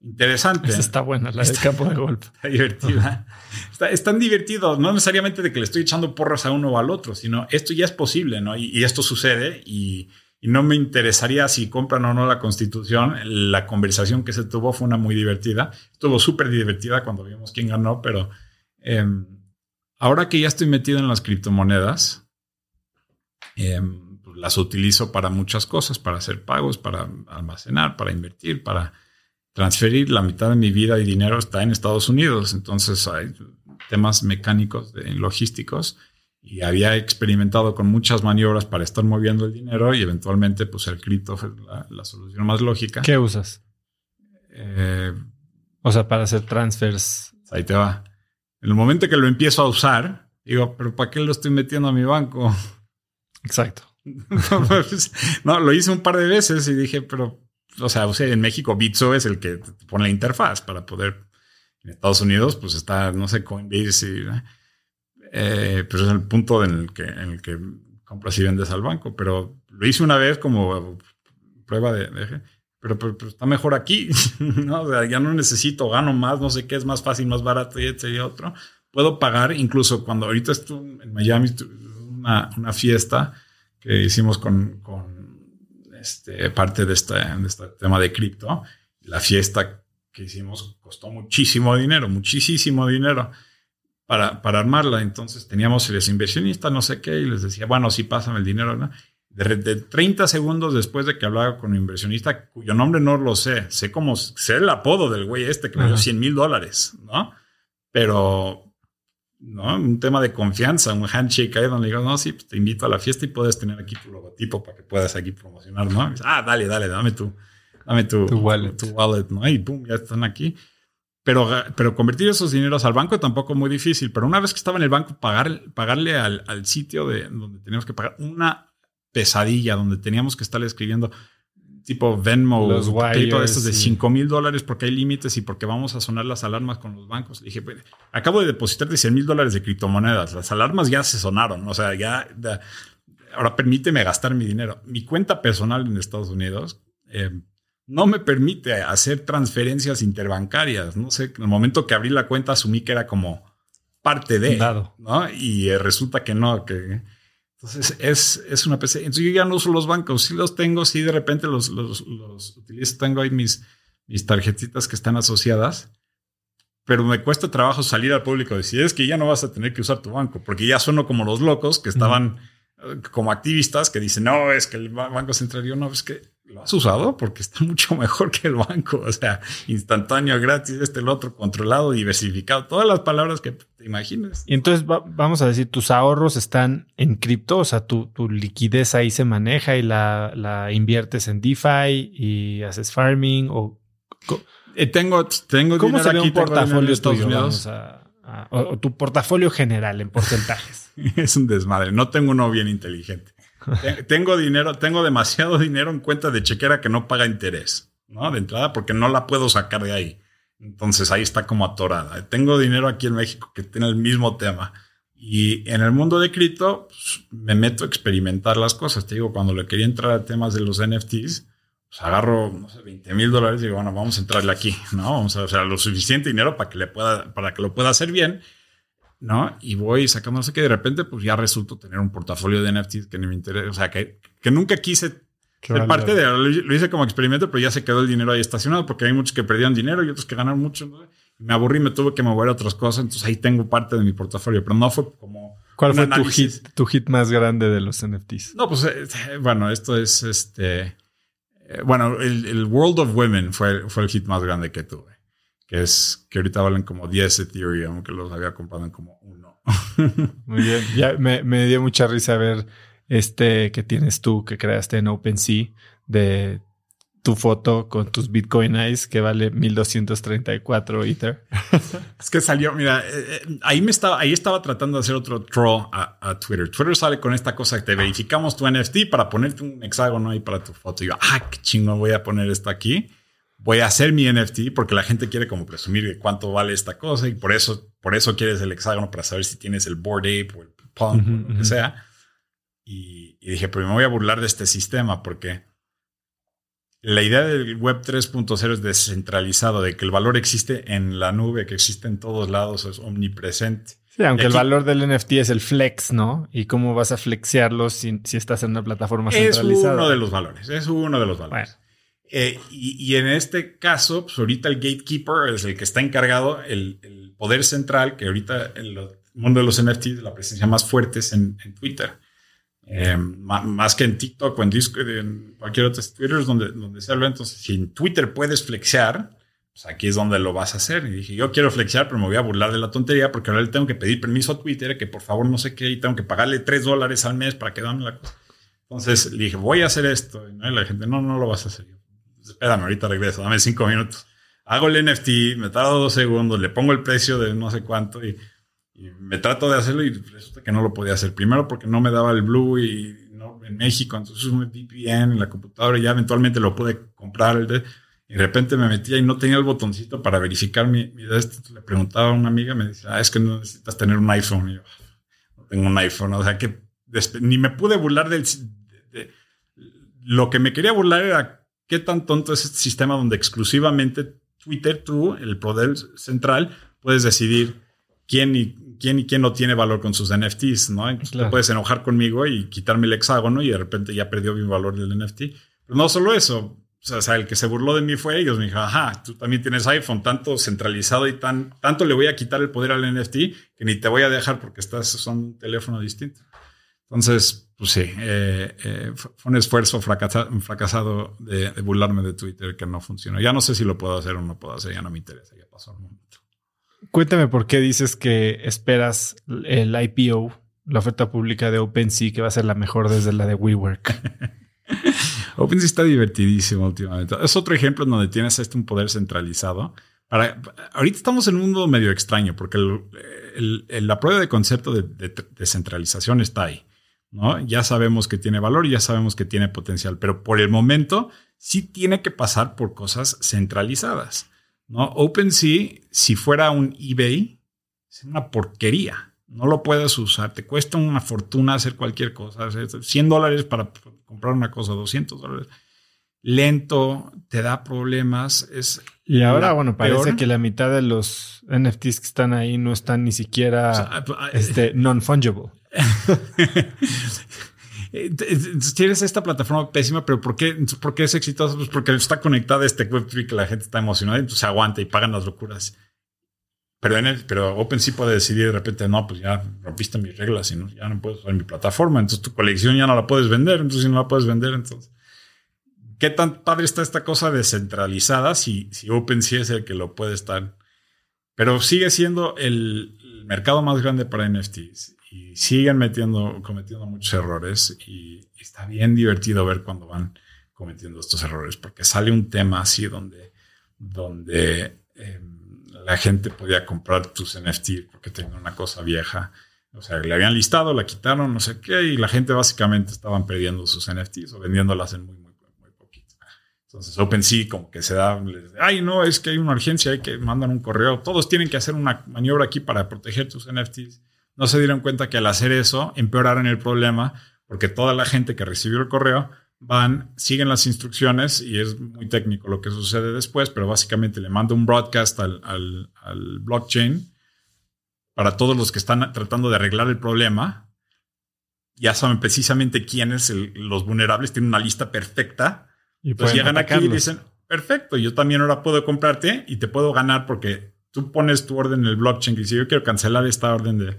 B: Interesante.
A: está buena, la del campo de golf.
B: Está divertida. está, es tan divertido, no necesariamente de que le estoy echando porras a uno o al otro, sino esto ya es posible, ¿no? Y, esto sucede y, no me interesaría si compran o no la constitución. La conversación que se tuvo fue una muy divertida. Estuvo súper divertida cuando vimos quién ganó, pero em, ahora que ya estoy metido en las criptomonedas, em, pues las utilizo para muchas cosas, para hacer pagos, para almacenar, para invertir, para transferir la mitad de mi vida y dinero está en Estados Unidos. Entonces hay temas mecánicos, de, logísticos, y había experimentado con muchas maniobras para estar moviendo el dinero y eventualmente pues el cripto fue la, solución más lógica.
A: ¿Qué usas? Eh, o sea, para hacer transfers.
B: Ahí te va. En el momento que lo empiezo a usar, digo, pero ¿para qué lo estoy metiendo a mi banco?
A: Exacto.
B: Pues, no, lo hice un par de veces y dije, pero o sea, en México Bitso es el que pone la interfaz para poder. En Estados Unidos, pues está, no sé, Coinbase y. Eh, pero es el punto en el que, en el que compras y vendes al banco. Pero lo hice una vez como prueba de. pero, pero, está mejor aquí, ¿no? O sea, ya no necesito, gano más, no sé qué, es más fácil, más barato y este otro. Puedo pagar, incluso cuando ahorita estuve en Miami, una, una fiesta que hicimos con este, parte de este, de este tema de cripto. La fiesta que hicimos costó muchísimo dinero, muchísimo dinero para, para armarla. Entonces teníamos los inversionistas, no sé qué, y les decía, bueno, sí, pásame el dinero. ¿no? De, 30 segundos después de que hablaba con un inversionista, cuyo nombre no lo sé, sé cómo, sé el apodo del güey este que me dio 100 mil dólares, ¿no? Pero ¿no? Un tema de confianza, un handshake ahí donde digo, no, sí, pues te invito a la fiesta y puedes tener aquí tu logotipo para que puedas aquí promocionar, ¿no? ah, dale, dale, dame tu, dame tu,
A: wallet.
B: Tu, wallet, ¿no? Y pum, ya están aquí. Pero, pero convertir esos dineros al banco tampoco es muy difícil. Pero una vez que estaba en el banco, pagar, pagarle al, al sitio de donde teníamos que pagar una pesadilla, donde teníamos que estar escribiendo, tipo Venmo,
A: los
B: todo esto de 5 mil dólares porque hay límites y porque vamos a sonar las alarmas con los bancos. Le dije, pues, acabo de depositar 100 mil dólares de criptomonedas. Las alarmas ya se sonaron. O sea, ya, ahora permíteme gastar mi dinero. Mi cuenta personal en Estados Unidos eh, no me permite hacer transferencias interbancarias. No sé, en el momento que abrí la cuenta asumí que era como parte de, ¿no? Y eh, resulta que no, que entonces es, es una PC. Entonces yo ya no uso los bancos, sí los tengo, sí de repente los, los, los utilizo, tengo ahí mis, mis tarjetitas que están asociadas, pero me cuesta trabajo salir al público y decir, es que ya no vas a tener que usar tu banco, porque ya sueno como los locos que estaban eh, como activistas que dicen, no, es que el Banco Central, yo no, es que lo has usado porque está mucho mejor que el banco. O sea, instantáneo, gratis, este, el otro, controlado, diversificado, todas las palabras que te imagines.
A: Y entonces vamos a decir, tus ahorros están en cripto, o sea, tu, liquidez ahí se maneja y la, inviertes en DeFi y haces farming o...
B: Eh, tengo, tengo
A: ¿Cómo se ve un portafolio tuyo? o tu portafolio general en porcentajes.
B: es un desmadre. No tengo uno bien inteligente tengo dinero, tengo demasiado dinero en cuenta de chequera que no paga interés, ¿no? De entrada, porque no la puedo sacar de ahí. Entonces ahí está como atorada. Tengo dinero aquí en México que tiene el mismo tema. Y en el mundo de cripto, pues, me meto a experimentar las cosas. Te digo, cuando le quería entrar a temas de los NFTs, pues agarro, no sé, 20 mil dólares y digo, bueno, vamos a entrarle aquí, ¿no? Vamos a, o sea, lo suficiente dinero para que le pueda, para que lo pueda hacer bien ¿no? Y voy sacando no sé qué, de repente pues ya resulto tener un portafolio de NFTs que ni me interesa, o sea, que, que nunca quise ser parte de, lo hice como experimento, pero ya se quedó el dinero ahí estacionado porque hay muchos que perdieron dinero y otros que ganaron mucho. Me aburrí, me tuve que mover a otras cosas, entonces ahí tengo parte de mi portafolio, pero no fue como...
A: ¿Cuál fue tu hit, tu hit más grande de los NFTs?
B: No, pues eh, bueno, esto es este... Eh, bueno, el, el, World of Women fue, fue el hit más grande que tuve que es que ahorita valen como 10 Ethereum, que los había comprado en como uno.
A: Muy bien, ya me, me, dio mucha risa ver este que tienes tú, que creaste en OpenSea, de tu foto con tus Bitcoin Eyes que vale 1234 Ether.
B: es que salió, mira, eh, eh, ahí me estaba, ahí estaba tratando de hacer otro troll a, Twitter. Twitter sale con esta cosa que te verificamos tu NFT para ponerte un hexágono ahí para tu foto. Y yo, ah, qué chingón, voy a poner esto aquí. Voy a hacer mi NFT porque la gente quiere como presumir de cuánto vale esta cosa y por eso, por eso quieres el hexágono para saber si tienes el board ape o el pump o lo que sea. Y, y dije, pero me voy a burlar de este sistema porque la idea del web 3.0 es descentralizado, de que el valor existe en la nube, que existe en todos lados, es omnipresente.
A: Sí, aunque el valor del NFT es el flex, ¿no? Y cómo vas a flexearlo si, estás en una plataforma centralizada.
B: Es uno de los valores, es uno de los valores. Eh, y, en este caso, pues ahorita el gatekeeper es el que está encargado, el, poder central, que ahorita en el mundo de los NFTs, la presencia más fuerte es en Twitter. Eh, más que en TikTok o en Discord, en cualquier otro Twitter donde, donde se habla. Entonces, si en Twitter puedes flexear, pues aquí es donde lo vas a hacer. Y dije, yo quiero flexear, pero me voy a burlar de la tontería porque ahora le tengo que pedir permiso a Twitter que por favor no sé qué y tengo que pagarle 3 dólares al mes para que dame la cosa. Entonces le dije, voy a hacer esto. Y la gente, no, no lo vas a hacer. Espérame, ahorita regreso, dame 5 minutos. Hago el NFT, me tardo dos segundos, le pongo el precio de no sé cuánto y y me trato de hacerlo y resulta que no lo podía hacer. Primero porque no me daba el Blue y no, en México, entonces un VPN en la computadora y ya eventualmente lo pude comprar. El de, y de repente me metía y no tenía el botoncito para verificar mi, mi Entonces le preguntaba a una amiga, me decía, ah, es que no necesitas tener un iPhone. Y yo, no tengo un iPhone. O sea que ni me pude burlar del... De, lo que me quería burlar era qué tan tonto es este sistema donde exclusivamente Twitter, tú, el poder central, puedes decidir quién y quién y quién no tiene valor con sus NFTs, ¿no? Entonces te puedes enojar conmigo y quitarme el hexágono y de repente ya perdió mi valor del NFT. Pero no solo eso, o sea, el que se burló de mí fue ellos. Me dijo, ajá, tú también tienes iPhone, tanto centralizado y tan, tanto le voy a quitar el poder al NFT que ni te voy a dejar porque estás usando un teléfono distinto. Entonces, pues sí, eh, eh, fue un esfuerzo fracasado, fracasado de, de, burlarme de Twitter que no funcionó. Ya no sé si lo puedo hacer o no puedo hacer, ya no me interesa, ya pasó el mundo.
A: Cuéntame por qué dices que esperas el IPO, la oferta pública de OpenSea, que va a ser la mejor desde la de WeWork.
B: OpenSea está divertidísimo últimamente. Es otro ejemplo en donde tienes este un poder centralizado. Para, ahorita estamos en un mundo medio extraño porque el, la prueba de concepto de, descentralización está ahí. ¿no? Ya sabemos que tiene valor y ya sabemos que tiene potencial, pero por el momento sí tiene que pasar por cosas centralizadas. ¿No? OpenSea, si fuera un eBay, es una porquería. No lo puedes usar. Te cuesta una fortuna hacer cualquier cosa. 100 dólares para comprar una cosa, 200 dólares. Lento, te da problemas. Es
A: y ahora, bueno, parece que la mitad de los NFTs que están ahí no están ni siquiera este, non-fungible.
B: Eh, tienes esta plataforma pésima, pero ¿por qué, ¿por qué es exitoso? Pues porque está conectada este Web3 que la gente está emocionada entonces aguanta y pagan las locuras. Pero, en pero OpenSea puede decidir de repente, no, pues ya rompiste mis reglas y no, ya no puedes usar mi plataforma. Entonces tu colección ya no la puedes vender. Entonces si no la puedes vender, entonces... ¿Qué tan padre está esta cosa descentralizada si, si OpenSea es el que lo puede estar? Pero sigue siendo el mercado más grande para NFTs y siguen metiendo, cometiendo muchos errores y está bien divertido ver cuando van cometiendo estos errores porque sale un tema así donde, donde em, la gente podía comprar tus NFT porque tenía una cosa vieja. O sea, le habían listado, la quitaron, no sé qué, y la gente básicamente estaban perdiendo sus NFTs o vendiéndolas en muy, muy, muy poquito. Entonces OpenSea como que se da, ay no, es que hay una urgencia, hay que mandar un correo, todos tienen que hacer una maniobra aquí para proteger tus NFTs no se dieron cuenta que al hacer eso empeoraron el problema porque toda la gente que recibió el correo van, siguen las instrucciones y es muy técnico lo que sucede después, pero básicamente le manda un broadcast al, blockchain para todos los que están tratando de arreglar el problema. Ya saben precisamente quiénes los vulnerables, tienen una lista perfecta. Y pues llegan aquí y dicen, perfecto, yo también ahora puedo comprarte y te puedo ganar porque tú pones tu orden en el blockchain y dice, yo quiero cancelar esta orden de,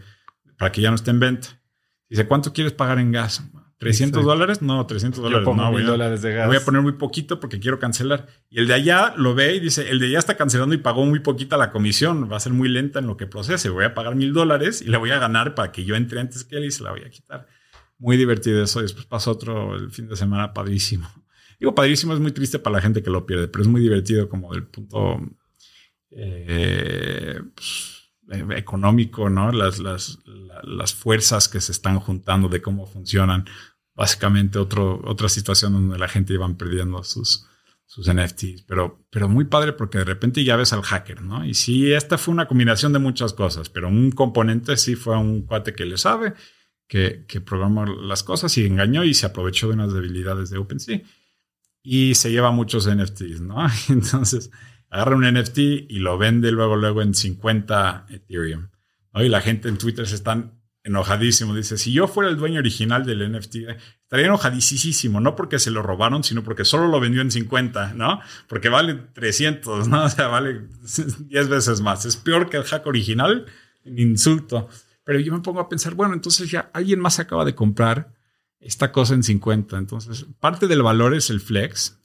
B: para que ya no esté en venta. Dice, ¿cuánto quieres pagar en gas? ¿300 dólares? No, 300 dólares. no, voy a,
A: dólares de gas.
B: Voy a poner muy poquito porque quiero cancelar. Y el de allá lo ve y dice, el de allá está cancelando y pagó muy poquita la comisión. Va a ser muy lenta en lo que procese. Voy a pagar mil dólares y le voy a ganar para que yo entre antes que él y se la voy a quitar. Muy divertido eso. Después pasó otro el fin de semana padrísimo. Digo, padrísimo, es muy triste para la gente que lo pierde, pero es muy divertido como del punto eh, pues, económico, ¿no? Las, las, las fuerzas que se están juntando de cómo funcionan. Básicamente otro, otra situación donde la gente iban perdiendo sus, sus NFTs, pero, pero muy padre porque de repente ya ves al hacker, ¿no? Y sí, esta fue una combinación de muchas cosas, pero un componente sí fue un cuate que le sabe, que, que programó las cosas y engañó y se aprovechó de unas debilidades de OpenSea y se lleva muchos NFTs, ¿no? Entonces agarra un NFT y lo vende luego, luego en 50 Ethereum. ¿no? Y la gente en Twitter se están enojadísimo. Dice, si yo fuera el dueño original del NFT, estaría enojadísimo, no porque se lo robaron, sino porque solo lo vendió en 50, ¿no? Porque vale 300, ¿no? O sea, vale 10 veces más. Es peor que el hack original, un insulto. Pero yo me pongo a pensar, bueno, entonces ya alguien más acaba de comprar esta cosa en 50. Entonces, parte del valor es el flex,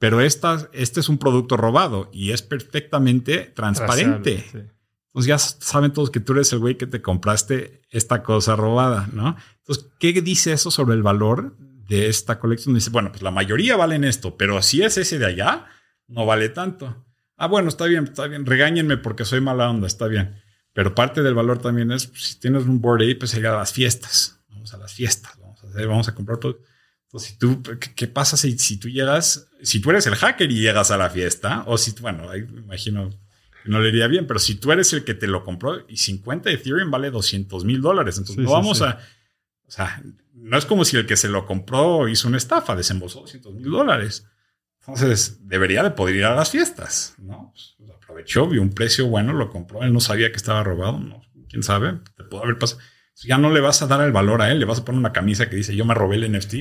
B: pero esta, este es un producto robado y es perfectamente transparente. Pues ya saben todos que tú eres el güey que te compraste esta cosa robada, ¿no? Entonces, ¿qué dice eso sobre el valor de esta colección? Dice, bueno, pues la mayoría valen esto, pero si es ese de allá, no vale tanto. Ah, bueno, está bien, está bien, regáñenme porque soy mala onda, está bien. Pero parte del valor también es, si tienes un board ahí, pues a las fiestas. Vamos a las fiestas, vamos a hacer, vamos a comprar todo. Entonces, si tú, ¿qué, pasa si, si tú llegas, si tú eres el hacker y llegas a la fiesta? O si, bueno, ahí me imagino no le iría bien, pero si tú eres el que te lo compró y 50 Ethereum vale 200 mil dólares, entonces no vamos a, o sea, no es como si el que se lo compró hizo una estafa, desembolsó 200 mil dólares. Entonces debería de poder ir a las fiestas, ¿no? Pues, aprovechó, vio un precio bueno, lo compró, él no sabía que estaba robado, ¿no? ¿Quién sabe? Te pudo haber pasado. Ya no le vas a dar el valor a él, le vas a poner una camisa que dice yo me robé el NFT,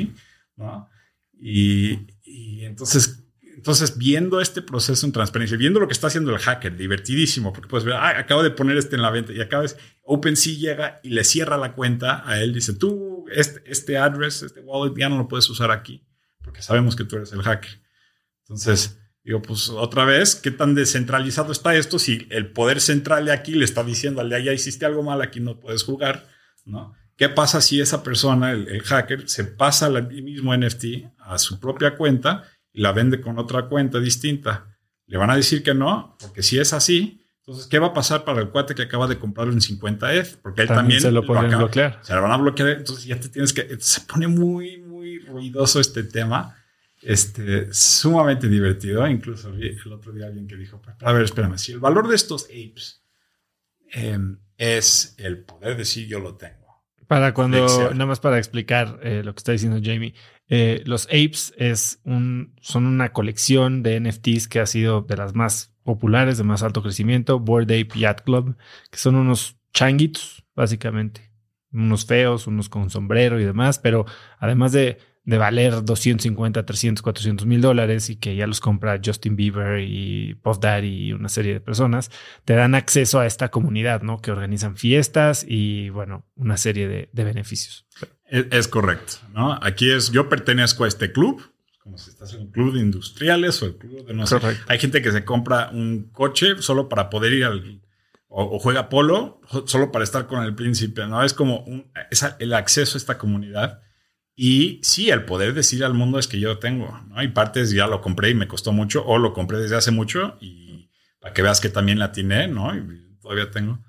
B: ¿no? Y, y entonces entonces, viendo este proceso en transparencia, viendo lo que está haciendo el hacker, divertidísimo, porque puedes ver, ah, acabo de poner este en la venta y acabas, OpenSea llega y le cierra la cuenta a él, dice, tú, este, este address, este wallet ya no lo puedes usar aquí, porque sabemos que tú eres el hacker. Entonces, digo, pues otra vez, ¿qué tan descentralizado está esto? Si el poder central de aquí le está diciendo al de allá, hiciste algo mal, aquí no puedes jugar, ¿no? ¿Qué pasa si esa persona, el, el hacker, se pasa el mismo NFT a su propia cuenta y la vende con otra cuenta distinta. Le van a decir que no, porque si es así, entonces, ¿qué va a pasar para el cuate que acaba de comprarlo en 50F? Porque él también,
C: se lo pueden bloquear.
B: Se lo van a bloquear, entonces ya te tienes que... Se pone muy, muy ruidoso este tema. Este, sumamente divertido. Incluso el otro día alguien que dijo, a ver, espérame, si el valor de estos apes em, es el poder decir yo lo tengo.
C: Para cuando, nada más para explicar eh, lo que está diciendo Jamie, eh, los apes es un, son una colección de NFTs que ha sido de las más populares, de más alto crecimiento, Board Ape Yacht Club, que son unos changuitos, básicamente. Unos feos, unos con sombrero y demás, pero además de, de valer 250, 300, 400 mil dólares y que ya los compra Justin Bieber y Puff Daddy y una serie de personas, te dan acceso a esta comunidad, ¿no? Que organizan fiestas y, bueno, una serie de, de beneficios.
B: Es, correcto, ¿no? Aquí es, yo pertenezco a este club, como si estás en un club de industriales o el club de no sé. Hay gente que se compra un coche solo para poder ir al, o, juega polo solo para estar con el príncipe, ¿no? Es como un, el acceso a esta comunidad. Y sí, el poder decir al mundo es que yo tengo, ¿no? Hay partes ya lo compré y me costó mucho, o lo compré desde hace mucho y para que veas que también la tiene, ¿no? Y todavía tengo.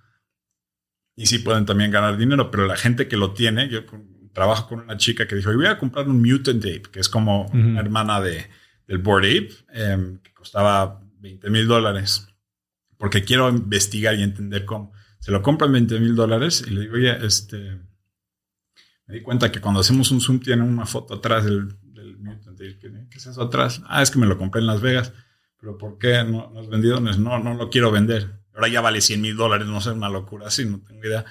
B: Y sí pueden también ganar dinero, pero la gente que lo tiene, yo trabajo con una chica que dijo, voy a comprar un Mutant Ape, que es como una hermana de, del Board Ape, em, que costaba 20 mil dólares, porque quiero investigar y entender cómo. Se lo compran 20 mil dólares y le digo, oye, este, me di cuenta que cuando hacemos un zoom tiene una foto atrás del, del Mutant. ¿Qué, es eso atrás? Ah, es que me lo compré en Las Vegas. ¿Pero por qué no, no has vendido? No, no lo quiero vender. Ahora ya vale 100 mil dólares, no sé, una locura así, no tengo idea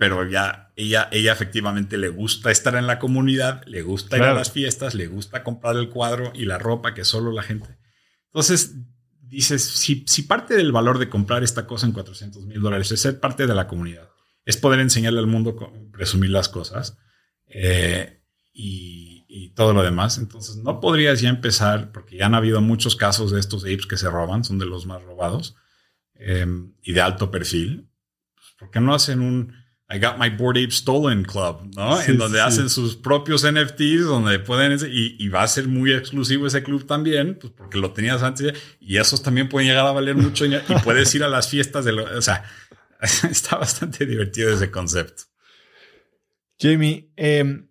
B: pero ya ella, ella efectivamente le gusta estar en la comunidad, le gusta ir a las fiestas, le gusta comprar el cuadro y la ropa que solo la gente. Entonces, dices, si, si parte del valor de comprar esta cosa en 400 mil dólares es ser parte de la comunidad, es poder enseñarle al mundo, presumir las cosas eh, y, y, todo lo demás, entonces no podrías ya empezar, porque ya han habido muchos casos de estos apes que se roban, son de los más robados eh, y de alto perfil. ¿Por qué no hacen un I got my Board Ape Stolen Club, ¿no? en donde hacen sus propios NFTs, donde pueden, y, va a ser muy exclusivo ese club también, pues porque lo tenías antes, y esos también pueden llegar a valer mucho, y puedes ir a las fiestas de lo, o sea, está bastante divertido ese concepto.
C: Jamie, em,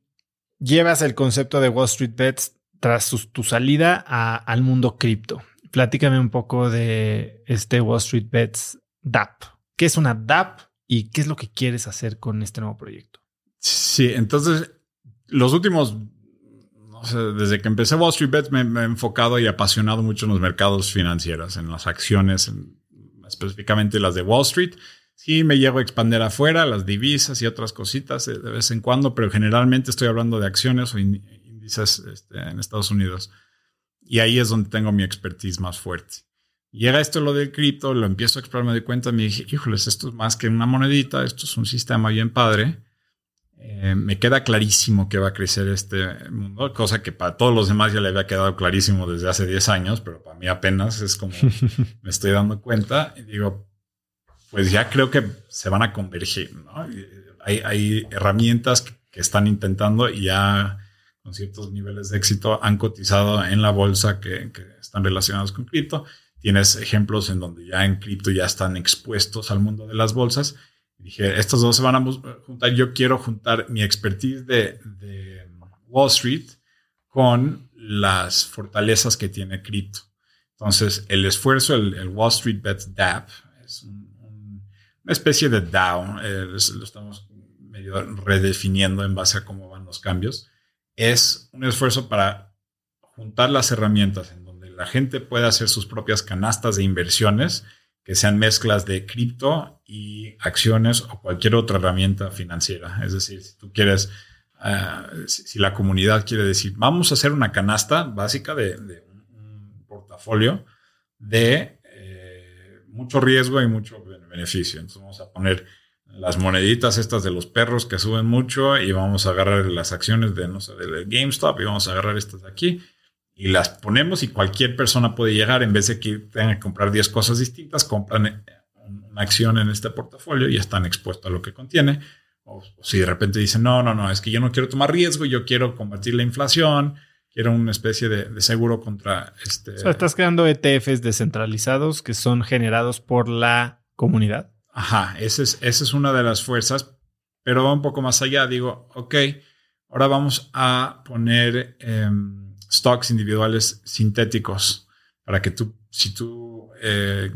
C: llevas el concepto de Wall Street Bets tras tu salida al mundo cripto. Platícame un poco de este Wall Street Bets DAP. ¿Qué es una DAP? y qué es lo que quieres hacer con este nuevo proyecto.
B: Sí, entonces los últimos, no sé, desde que empecé Wall Street Bets me, he enfocado y apasionado mucho en los mercados financieros, en las acciones, específicamente las de Wall Street. Sí, me llego a expandir afuera, las divisas y otras cositas de, vez en cuando, pero generalmente estoy hablando de acciones o índices este, en Estados Unidos. Y ahí es donde tengo mi expertise más fuerte. Llega esto lo del cripto, lo empiezo a explorar, me doy cuenta, me dije, híjoles, esto es más que una monedita, esto es un sistema bien padre. Eh, me queda clarísimo que va a crecer este mundo, cosa que para todos los demás ya le había quedado clarísimo desde hace 10 años, pero para mí apenas es como me estoy dando cuenta y digo, pues ya creo que se van a convergir, ¿no? Hay, hay herramientas que, están intentando y ya con ciertos niveles de éxito han cotizado en la bolsa que, están relacionados con cripto Tienes ejemplos en donde ya en cripto ya están expuestos al mundo de las bolsas. Dije, estos dos se van a juntar. Yo quiero juntar mi expertise de, Wall Street con las fortalezas que tiene cripto. Entonces, el esfuerzo, el, Wall Street Bets DApp, es una especie de DAO, eh, lo estamos medio redefiniendo en base a cómo van los cambios. Es un esfuerzo para juntar las herramientas en la gente puede hacer sus propias canastas de inversiones que sean mezclas de cripto y acciones o cualquier otra herramienta financiera. Es decir, si tú quieres, uh, si, la comunidad quiere decir, vamos a hacer una canasta básica de, un portafolio de eh, mucho riesgo y mucho beneficio. Entonces vamos a poner las moneditas estas de los perros que suben mucho y vamos a agarrar las acciones de, no sé, de GameStop y vamos a agarrar estas de aquí y las ponemos y cualquier persona puede llegar, en vez de que tengan que comprar 10 cosas distintas, compran eh, una acción en este portafolio y están expuestos a lo que contiene. O, si de repente dicen, no, no, no, es que yo no quiero tomar riesgo, yo quiero combatir la inflación, quiero una especie de, seguro contra este...
C: O sea, estás creando ETFs descentralizados que son generados por la comunidad.
B: Ajá, esa es, es una de las fuerzas, pero va un poco más allá. Digo, ok, ahora vamos a poner... Em, stocks individuales sintéticos para que tú, si tú eh,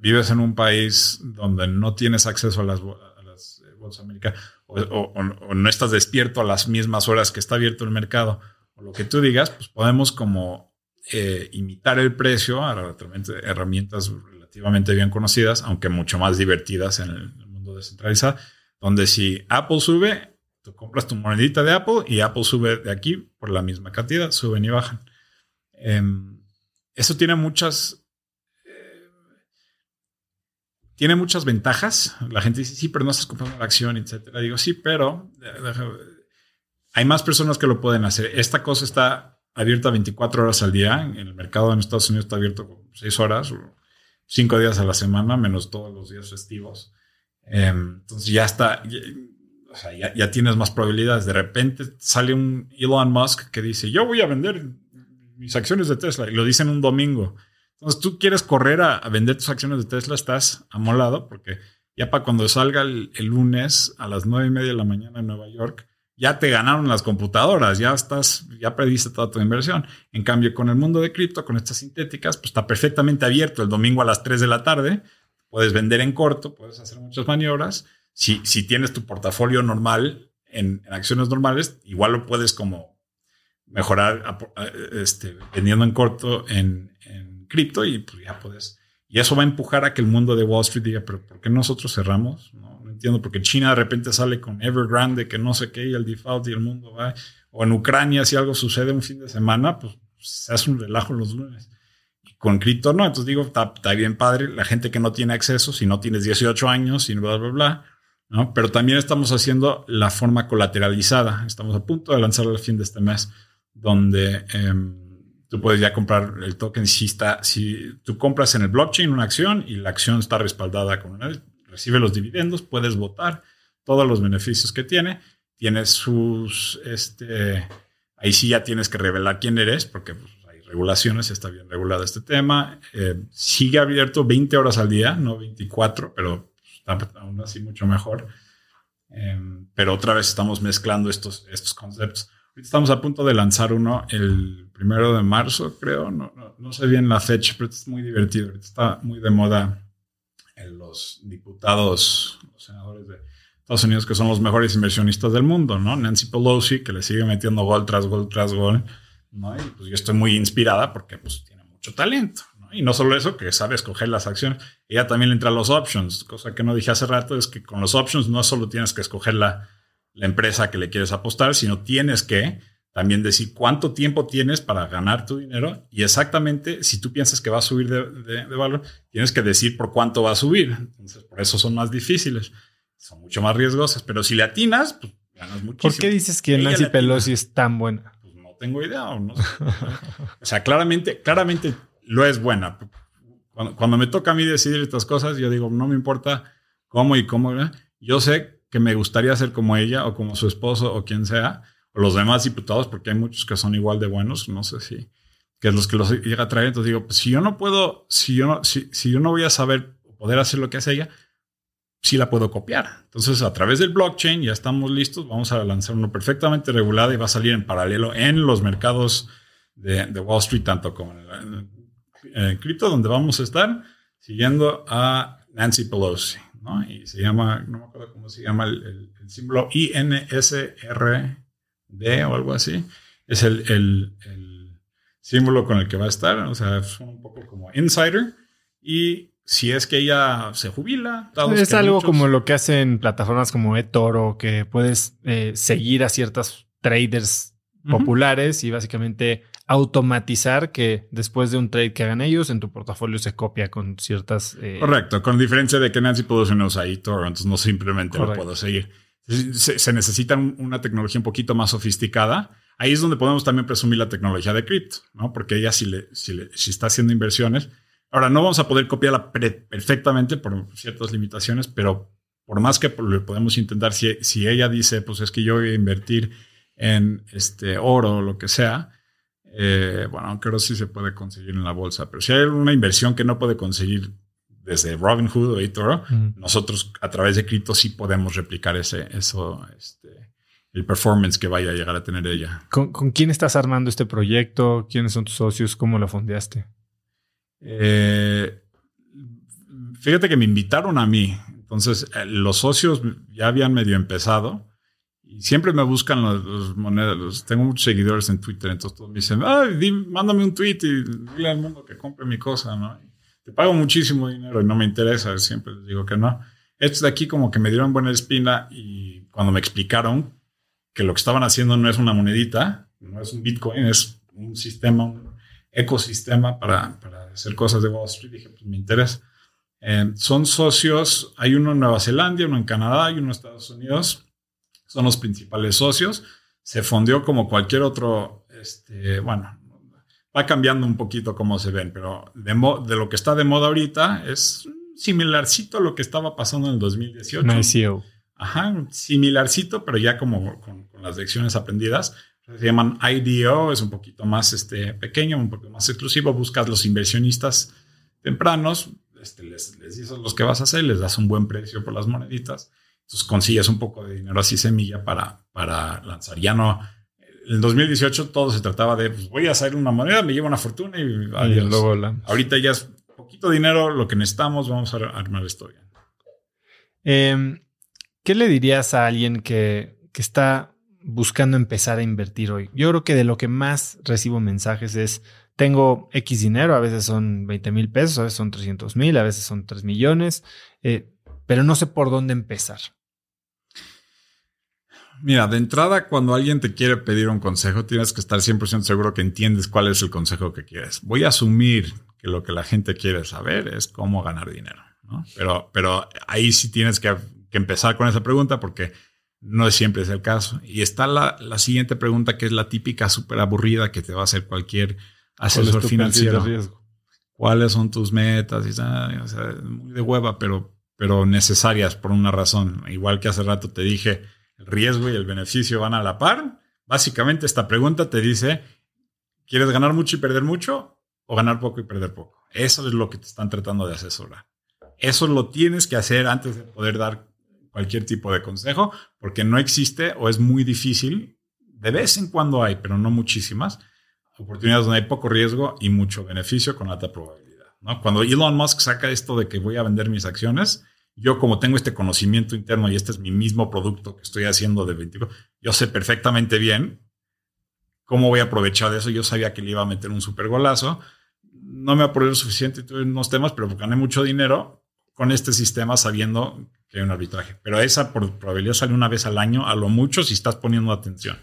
B: vives en un país donde no tienes acceso a las, eh, bolsas americanas o, no estás despierto a las mismas horas que está abierto el mercado o lo que tú digas, pues podemos como eh, imitar el precio a herramientas relativamente bien conocidas, aunque mucho más divertidas en el mundo descentralizado, donde si Apple sube, Tú compras tu monedita de Apple y Apple sube de aquí por la misma cantidad, suben y bajan. Em, eso tiene muchas. Eh, tiene muchas ventajas. La gente dice, sí, pero no estás comprando la acción, etcétera. Digo, sí, pero hay más personas que lo pueden hacer. Esta cosa está abierta 24 horas al día. En el mercado en Estados Unidos está abierto 6 horas, 5 días a la semana, menos todos los días festivos. Em, entonces ya está o sea, ya, tienes más probabilidades. De repente sale un Elon Musk que dice, yo voy a vender mis acciones de Tesla y lo dicen un domingo. Entonces tú quieres correr a, vender tus acciones de Tesla, estás amolado porque ya para cuando salga el, lunes a las nueve y media de la mañana en Nueva York, ya te ganaron las computadoras, ya estás, ya prediste toda tu inversión. En cambio, con el mundo de cripto, con estas sintéticas, pues está perfectamente abierto el domingo a las 3 de la tarde. Puedes vender en corto, puedes hacer muchas maniobras si, tienes tu portafolio normal en, acciones normales, igual lo puedes como mejorar este, vendiendo en corto en, en cripto y pues ya puedes. Y eso va a empujar a que el mundo de Wall Street diga, pero ¿por qué nosotros cerramos? No porque China de repente sale con Evergrande, que no sé qué, y el default y el mundo va. O en Ucrania, si algo sucede un fin de semana, pues se hace un relajo los lunes. Con cripto no, entonces digo, está, bien padre, la gente que no tiene acceso, si no tienes 18 años, y bla, bla, bla, ¿no? Pero también estamos haciendo la forma colateralizada. Estamos a punto de lanzar al fin de este mes, donde em, tú puedes ya comprar el token si está, si tú compras en el blockchain una acción y la acción está respaldada con una, recibe los dividendos, puedes votar todos los beneficios que tiene. Tiene sus, este, ahí sí ya tienes que revelar quién eres, porque pues, hay regulaciones, está bien regulado este tema. Eh, sigue abierto 20 horas al día, no 24, pero está aún así mucho mejor. Em, pero otra vez estamos mezclando estos, estos conceptos. Estamos a punto de lanzar uno el primero de marzo, creo. No, no, sé bien la fecha, pero es muy divertido. Está muy de moda los diputados, los senadores de Estados Unidos, que son los mejores inversionistas del mundo, ¿no? Nancy Pelosi, que le sigue metiendo gol tras gol tras gol, ¿no? Y pues yo estoy muy inspirada porque pues tiene mucho talento, ¿no? Y no solo eso, que sabe escoger las acciones, ella también le entra a los options, cosa que no dije hace rato, es que con los options no solo tienes que escoger la, la empresa que le quieres apostar, sino tienes que también decir cuánto tiempo tienes para ganar tu dinero y exactamente si tú piensas que va a subir de, valor, tienes que decir por cuánto va a subir. Entonces, por eso son más difíciles, son mucho más riesgosas, pero si le atinas, pues ganas muchísimo.
C: ¿Por qué dices que Nancy Pelosi es tan buena?
B: Pues no tengo idea. O, no o sea, claramente, claramente lo es buena. Cuando, cuando, me toca a mí decidir estas cosas, yo digo, no me importa cómo y cómo. Yo sé que me gustaría ser como ella o como su esposo o quien sea, los demás diputados, porque hay muchos que son igual de buenos, no sé si, que es los que los llega a traer. Entonces digo, pues si yo no puedo, si yo no, si, si yo no voy a saber poder hacer lo que hace ella, sí la puedo copiar. Entonces, a través del blockchain ya estamos listos. Vamos a lanzar uno perfectamente regulado y va a salir en paralelo en los mercados de, Wall Street, tanto como en, en cripto, donde vamos a estar siguiendo a Nancy Pelosi. ¿no? Y se llama, no me acuerdo cómo se llama el, símbolo INSRD o algo así. Es el, el, símbolo con el que va a estar, o sea, es un poco como insider. Y si es que ella se jubila.
C: Es algo como lo que hacen plataformas como eToro, que puedes eh, seguir a ciertos traders populares y básicamente automatizar que después de un trade que hagan ellos, en tu portafolio se copia con ciertas...
B: Eh, Correcto, con diferencia de que Nancy Pelosi no usa eToro, entonces no simplemente lo puedo seguir. Se, necesita una tecnología un poquito más sofisticada. Ahí es donde podemos también presumir la tecnología de cripto, ¿no? Porque ella si, le, si, está haciendo inversiones, ahora no vamos a poder copiarla perfectamente por ciertas limitaciones, pero por más que lo podemos intentar, si, si ella dice, pues es que yo voy a invertir en este oro o lo que sea, eh, bueno, creo que sí se puede conseguir en la bolsa, pero si hay una inversión que no puede conseguir desde Robinhood o eToro, nosotros a través de cripto sí podemos replicar ese, eso, este, el performance que vaya a llegar a tener ella.
C: ¿Con, quién estás armando este proyecto? ¿Quiénes son tus socios? ¿Cómo lo fondeaste?
B: Eh, fíjate que me invitaron a mí. Entonces, eh, los socios ya habían medio empezado y siempre me buscan los, monedas. tengo muchos seguidores en Twitter, entonces todos me dicen, Ay, mándame un tweet y dile al mundo que compre mi cosa, ¿no? Te pago muchísimo dinero y no me interesa, siempre les digo que no. Estos de aquí como que me dieron buena espina y cuando me explicaron que lo que estaban haciendo no es una monedita, no es un Bitcoin, es un sistema, un ecosistema para, para hacer cosas de Wall Street, dije, pues me interesa. Eh, son socios, hay uno en Nueva Zelanda, uno en Canadá y uno en Estados Unidos son los principales socios. Se fundió como cualquier otro, este, bueno, va cambiando un poquito cómo se ven, pero de, de lo que está de moda ahorita es similarcito a lo que estaba pasando en el 2018.
C: ICO.
B: Ajá, similarcito, pero ya como con, las lecciones aprendidas. Se llaman IDO, es un poquito más este, pequeño, un poquito más exclusivo. Buscas los inversionistas tempranos, este, les, les dices los que vas a hacer, les das un buen precio por las moneditas entonces consigues un poco de dinero así semilla para, para lanzar. Ya no, en 2018 todo se trataba de, pues voy a hacer una moneda, me llevo una fortuna y,
C: luego
B: Ahorita ya es poquito dinero lo que necesitamos, vamos a armar esto bien.
C: Em, ¿Qué le dirías a alguien que, que está buscando empezar a invertir hoy? Yo creo que de lo que más recibo mensajes es, tengo X dinero, a veces son 20 mil pesos, a veces son 300 mil, a veces son 3 millones, eh, pero no sé por dónde empezar.
B: Mira, de entrada, cuando alguien te quiere pedir un consejo, tienes que estar 100% seguro que entiendes cuál es el consejo que quieres. Voy a asumir que lo que la gente quiere saber es cómo ganar dinero, ¿no? Pero, pero ahí sí tienes que, empezar con esa pregunta porque no siempre es el caso. Y está la, siguiente pregunta que es la típica súper aburrida que te va a hacer cualquier asesor financiero. ¿Cuáles son tus metas? Y, o sea, muy de hueva, pero pero necesarias por una razón. Igual que hace rato te dije, el riesgo y el beneficio van a la par. Básicamente esta pregunta te dice, ¿quieres ganar mucho y perder mucho o ganar poco y perder poco? Eso es lo que te están tratando de asesorar. Eso lo tienes que hacer antes de poder dar cualquier tipo de consejo, porque no existe o es muy difícil. De vez en cuando hay, pero no muchísimas oportunidades donde hay poco riesgo y mucho beneficio con alta probabilidad. Cuando Elon Musk saca esto de que voy a vender mis acciones, yo como tengo este conocimiento interno y este es mi mismo producto que estoy haciendo de 24, yo sé perfectamente bien cómo voy a aprovechar de eso. Yo sabía que le iba a meter un super golazo. No me apuré lo suficiente en unos temas, pero gané mucho dinero con este sistema sabiendo que hay un arbitraje. Pero esa probabilidad sale una vez al año, a lo mucho si estás poniendo atención.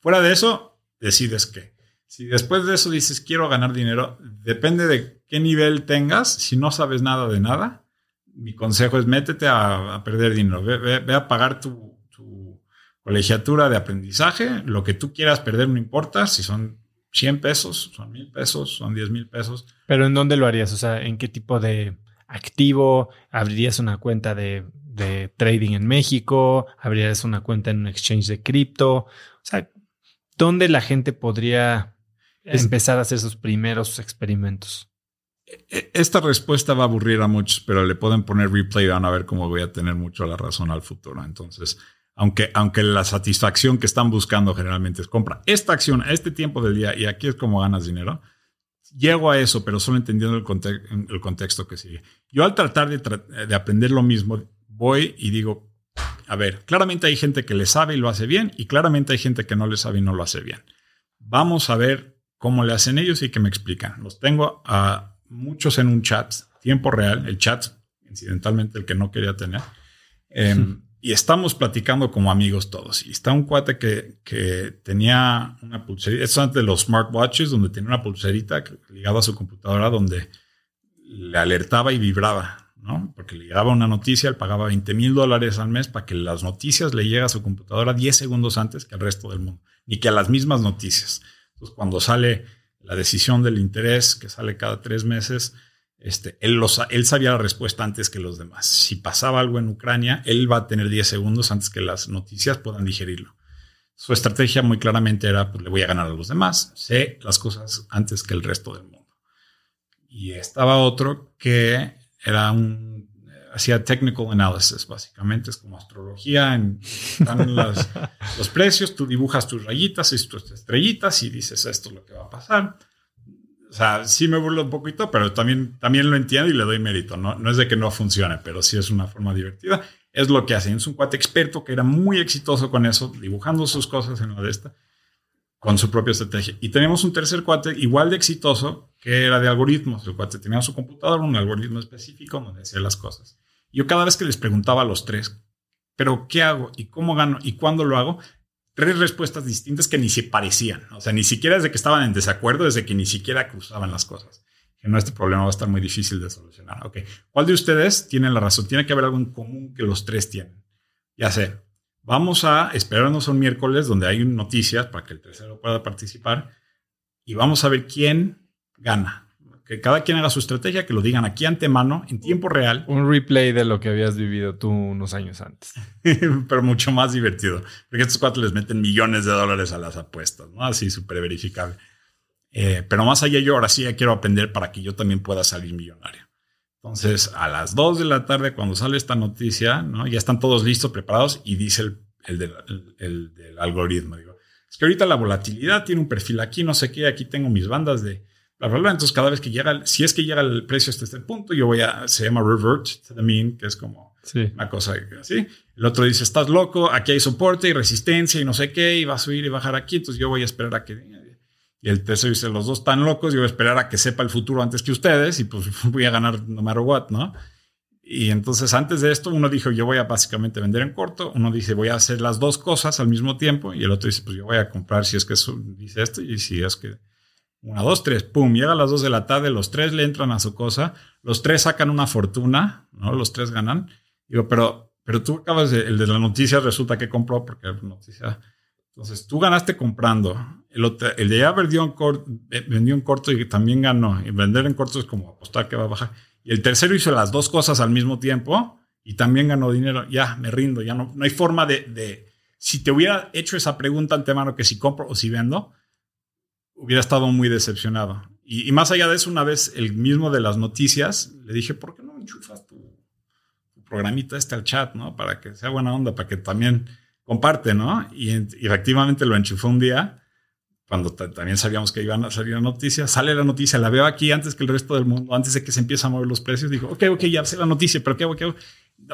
B: Fuera de eso, decides qué. Si después de eso dices quiero ganar dinero, depende de qué nivel tengas. Si no sabes nada de nada, mi consejo es métete a, perder dinero. Ve, a pagar tu, colegiatura de aprendizaje. Lo que tú quieras perder no importa. Si son 100 pesos, son mil pesos, son 10 mil pesos.
C: Pero ¿en dónde lo harías? O sea, ¿en qué tipo de activo? ¿Abrirías una cuenta de, de trading en México? ¿Abrirías una cuenta en un exchange de cripto? O sea, ¿dónde la gente podría empezar a hacer sus primeros experimentos.
B: E, esta respuesta va a aburrir a muchos, pero le pueden poner replay, van a ver cómo voy a tener mucho la razón al futuro. Entonces, aunque, aunque la satisfacción que están buscando generalmente es compra esta acción a este tiempo del día y aquí es como ganas dinero, llego a eso, pero solo entendiendo el, el contexto que sigue. Yo al tratar de, de aprender lo mismo, voy y digo, a ver, claramente hay gente que le sabe y lo hace bien y claramente hay gente que no le sabe y no lo hace bien. Vamos a ver cómo le hacen ellos y que me explican. Los tengo a muchos en un chat, tiempo real, el chat, incidentalmente el que no quería tener. Em, y estamos platicando como amigos todos. Y está un cuate que, que tenía una pulserita, es antes de los smartwatches, donde tenía una pulserita ligada a su computadora donde le alertaba y vibraba, ¿no? Porque le llegaba una noticia, él pagaba 20 mil dólares al mes para que las noticias le lleguen a su computadora 10 segundos antes que al resto del mundo, ni que a las mismas noticias. Entonces, cuando sale la decisión del interés, que sale cada tres meses, este, él, él sabía la respuesta antes que los demás. Si pasaba algo en Ucrania, él va a tener 10 segundos antes que las noticias puedan digerirlo. Su estrategia muy claramente era, pues le voy a ganar a los demás, sé las cosas antes que el resto del mundo. Y estaba otro que era un hacía technical analysis, básicamente es como astrología, en, están los precios, tú dibujas tus rayitas y tus estrellitas y dices esto es lo que va a pasar. O sea, sí me burlo un poquito, pero también, también lo entiendo y le doy mérito. ¿no? no es de que no funcione, pero sí es una forma divertida. Es lo que hacen. Es un cuate experto que era muy exitoso con eso, dibujando sus cosas en la de esta, con su propia estrategia. Y tenemos un tercer cuate igual de exitoso, que era de algoritmos. El cuate tenía su computadora, un algoritmo específico donde hacía las cosas. Yo cada vez que les preguntaba a los tres, pero ¿qué hago? ¿Y cómo gano? ¿Y cuándo lo hago? Tres respuestas distintas que ni se parecían. O sea, ni siquiera desde que estaban en desacuerdo, desde que ni siquiera cruzaban las cosas. Que no, este problema va a estar muy difícil de solucionar. Ok. ¿Cuál de ustedes tiene la razón? Tiene que haber algo en común que los tres tienen. Ya sé. Vamos a esperarnos un miércoles donde hay noticias para que el tercero pueda participar y vamos a ver quién gana que cada quien haga su estrategia, que lo digan aquí antemano, en tiempo real.
C: Un replay de lo que habías vivido tú unos años antes.
B: Pero mucho más divertido. Porque estos cuatro les meten millones de dólares a las apuestas, ¿no? Así súper verificable. Eh, pero más allá, yo ahora sí quiero aprender para que yo también pueda salir millonario. Entonces, a las dos de la tarde, cuando sale esta noticia, ¿no? Ya están todos listos, preparados, y dice el, el, del, el del algoritmo. Digo, es que ahorita la volatilidad tiene un perfil aquí, no sé qué, aquí tengo mis bandas de entonces, cada vez que llega, si es que llega el precio hasta este punto, yo voy a, se llama revert to the mean, que es como una cosa así. El otro dice, estás loco, aquí hay soporte y resistencia y no sé qué, y va a subir y bajar aquí, entonces yo voy a esperar a que... Y el tercero dice, los dos están locos, yo voy a esperar a que sepa el futuro antes que ustedes y pues voy a ganar no matter what, ¿no? Y entonces antes de esto uno dijo, yo voy a básicamente vender en corto, uno dice, voy a hacer las dos cosas al mismo tiempo y el otro dice, pues yo voy a comprar si es que eso dice esto y si es que una, dos, tres, pum, llega a las dos de la tarde, los tres le entran a su cosa, los tres sacan una fortuna, ¿no? Los tres ganan. Digo, pero, pero tú acabas de, el de la noticia resulta que compró porque noticia. Entonces tú ganaste comprando. El, el de ya vendió en, corto, vendió en corto y también ganó. Y vender en corto es como apostar que va a bajar. Y el tercero hizo las dos cosas al mismo tiempo y también ganó dinero. Ya, me rindo, ya no, no hay forma de, de, si te hubiera hecho esa pregunta antemano que si compro o si vendo, hubiera estado muy decepcionado. Y, más allá de eso, una vez el mismo de las noticias, le dije, ¿por qué no enchufas tu, programita este al chat, ¿no? Para que sea buena onda, para que también comparte, ¿no? Y, efectivamente lo enchufó un día, cuando también sabíamos que iban a salir la noticia, sale la noticia, la veo aquí antes que el resto del mundo, antes de que se empiece a mover los precios, dijo, ok, ok, ya sé la noticia, pero ¿qué hago? ¿Qué hago?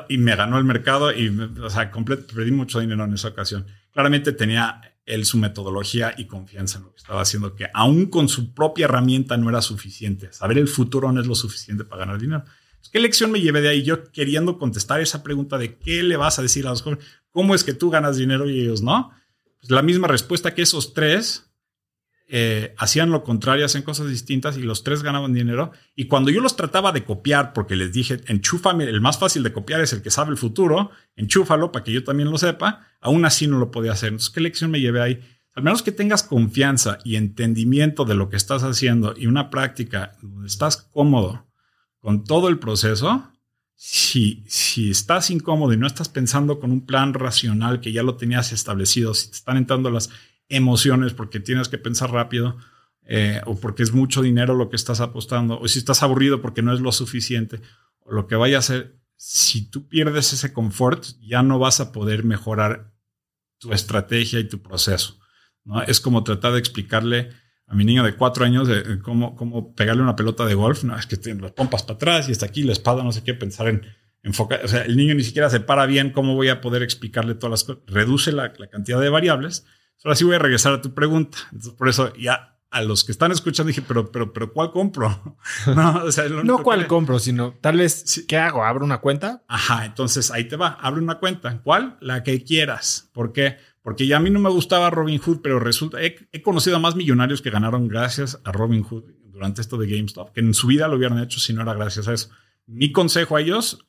B: Y me ganó el mercado y, o sea, perdí mucho dinero en esa ocasión. Claramente tenía él su metodología y confianza en lo que estaba haciendo, que aún con su propia herramienta no era suficiente. Saber el futuro no es lo suficiente para ganar dinero. ¿Qué lección me llevé de ahí? Yo queriendo contestar esa pregunta de qué le vas a decir a los jóvenes, cómo es que tú ganas dinero y ellos no. Pues la misma respuesta que esos tres eh, hacían lo contrario, hacían cosas distintas y los tres ganaban dinero. Y cuando yo los trataba de copiar, porque les dije, enchúfame, el más fácil de copiar es el que sabe el futuro, enchúfalo para que yo también lo sepa, aún así no lo podía hacer. Entonces, ¿qué lección me llevé ahí? Al menos que tengas confianza y entendimiento de lo que estás haciendo y una práctica donde estás cómodo con todo el proceso, si, si estás incómodo y no estás pensando con un plan racional que ya lo tenías establecido, si te están entrando las emociones porque tienes que pensar rápido eh, o porque es mucho dinero lo que estás apostando o si estás aburrido porque no es lo suficiente o lo que vaya a ser, si tú pierdes ese confort, ya no vas a poder mejorar tu estrategia y tu proceso. ¿no? Es como tratar de explicarle a mi niño de cuatro años de cómo, cómo pegarle una pelota de golf. No, es que tiene las pompas para atrás y está aquí la espada, no sé qué, pensar en enfocar. O sea, el niño ni siquiera se para bien. ¿Cómo voy a poder explicarle todas las cosas? Reduce la, la cantidad de variables Ahora sí voy a regresar a tu pregunta. por eso ya a los que están escuchando dije, pero, pero, pero, ¿cuál compro?
C: no, o sea, no cuál compro, sino tal vez, ¿qué hago? ¿Abro una cuenta?
B: Ajá, entonces ahí te va, abre una cuenta. ¿Cuál? La que quieras. ¿Por qué? Porque ya a mí no me gustaba Robinhood, pero resulta, he, he conocido a más millonarios que ganaron gracias a Robinhood durante esto de GameStop, que en su vida lo hubieran hecho si no era gracias a eso. Mi consejo a ellos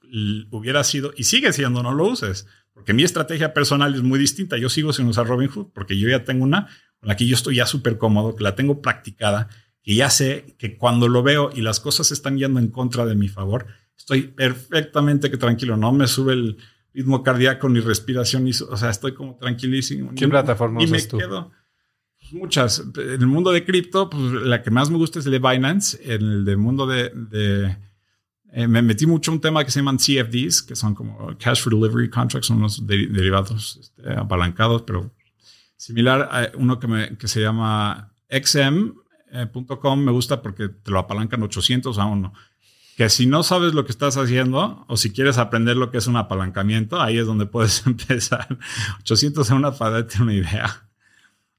B: hubiera sido, y sigue siendo, no lo uses, porque mi estrategia personal es muy distinta. Yo sigo sin usar Robinhood porque yo ya tengo una con la que yo estoy ya súper cómodo, que la tengo practicada, que ya sé que cuando lo veo y las cosas están yendo en contra de mi favor, estoy perfectamente que tranquilo. No me sube el ritmo cardíaco ni respiración, ni, o sea, estoy como tranquilísimo.
C: ¿Qué plataforma usas me tú?
B: Quedo, pues, muchas. En el mundo de cripto, pues la que más me gusta es el de Binance. En el del mundo de eh, me metí mucho un tema que se llaman CFDs, que son como Cash for Delivery Contracts, son unos derivados este, apalancados, pero similar a uno que, me, que se llama XM.com, me gusta porque te lo apalancan 800 a uno. Que si no sabes lo que estás haciendo o si quieres aprender lo que es un apalancamiento, ahí es donde puedes empezar. 800 a una para darte una idea.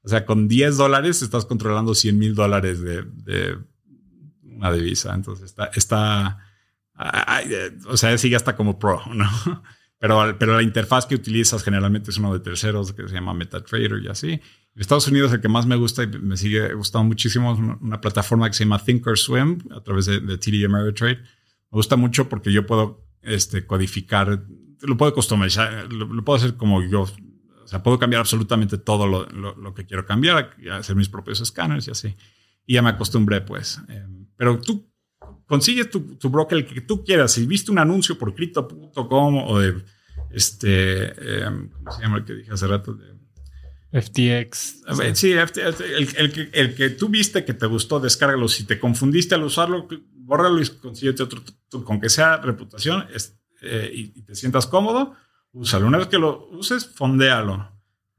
B: O sea, con 10 dólares estás controlando 100 mil dólares de, de, una divisa. Entonces está, está o sea, sigue hasta como pro, ¿no? Pero, pero la interfaz que utilizas generalmente es uno de terceros que se llama MetaTrader y así. En Estados Unidos el que más me gusta y me sigue gustando muchísimo es una, plataforma que se llama Thinkorswim a través de, de TD Ameritrade. Me gusta mucho porque yo puedo este, codificar, lo puedo customizar, lo, puedo hacer como yo. O sea, puedo cambiar absolutamente todo lo, lo, que quiero cambiar, hacer mis propios escáneres y así. Y ya me acostumbré, pues. Em, pero tú consigues tu, tu, broker el que tú quieras. Si viste un anuncio por crypto.com o de este, em, ¿cómo se llama el que dije hace rato? De,
C: FTX.
B: Sí, el, que, el, que, tú viste que te gustó, descárgalo. Si te confundiste al usarlo, bórralo y consíguete otro. Con que sea reputación eh, y, te sientas cómodo, úsalo. Una vez que lo uses, fondéalo.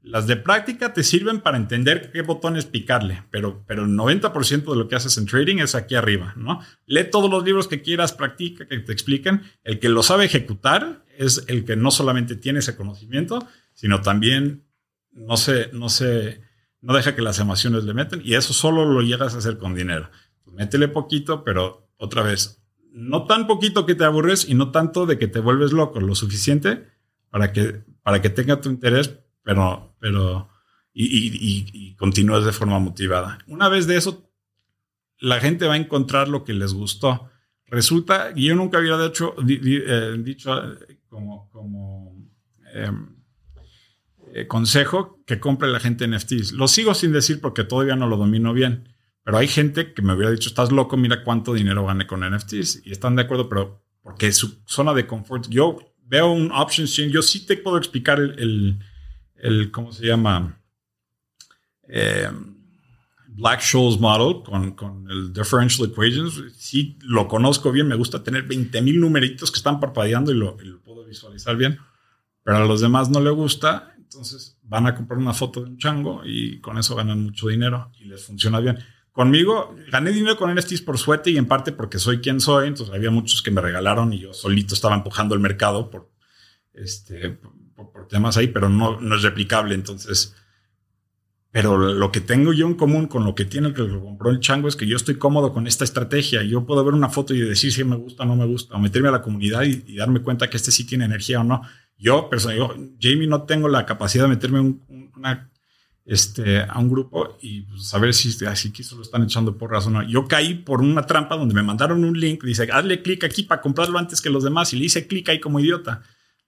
B: Las de práctica te sirven para entender qué botones picarle, pero, pero el 90% de lo que haces en trading es aquí arriba, ¿no? Lee todos los libros que quieras, practica, que te expliquen. El que lo sabe ejecutar es el que no solamente tiene ese conocimiento, sino también no se, no se, no deja que las emociones le meten y eso solo lo llegas a hacer con dinero. Pues métele poquito, pero otra vez, no tan poquito que te aburres y no tanto de que te vuelves loco, lo suficiente para que, para que tenga tu interés pero, pero, y, y, de forma motivada. Una vez de eso, la gente va a encontrar lo que les gustó. Resulta, y yo nunca había dicho, eh, eh, como, como em, eh, consejo que compre la gente NFTs. Lo sigo sin decir porque todavía no lo domino bien. Pero hay gente que me hubiera dicho, estás loco, mira cuánto dinero gane con NFTs. Y están de acuerdo, pero porque su zona de confort, yo veo un option chain, yo sí te puedo explicar el, ¿cómo se llama? Eh, Black Scholes Model con, con, el Differential Equations. Sí, lo conozco bien. Me gusta tener 20 mil numeritos que están parpadeando y lo, puedo visualizar bien. Pero a los demás no le gusta. Entonces van a comprar una foto de un chango y con eso ganan mucho dinero y les funciona bien. Conmigo gané dinero con NFTs por suerte y en parte porque soy quien soy. Entonces había muchos que me regalaron y yo solito estaba empujando el mercado por, este, por, temas ahí, pero no, no es replicable. Entonces, pero lo que tengo yo en común con lo que tiene el que lo compró el chango es que yo estoy cómodo con esta estrategia. Yo puedo ver una foto y decir si me gusta o no me gusta, o meterme a la comunidad y, darme cuenta que este sí tiene energía o no. Yo, personalmente, Jamie, no tengo la capacidad de meterme un, este, a un grupo y pues, saber si así que solo están echando porras o no. Yo caí por una trampa donde me mandaron un link, dice, hazle clic aquí para comprarlo antes que los demás y le hice clic ahí como idiota.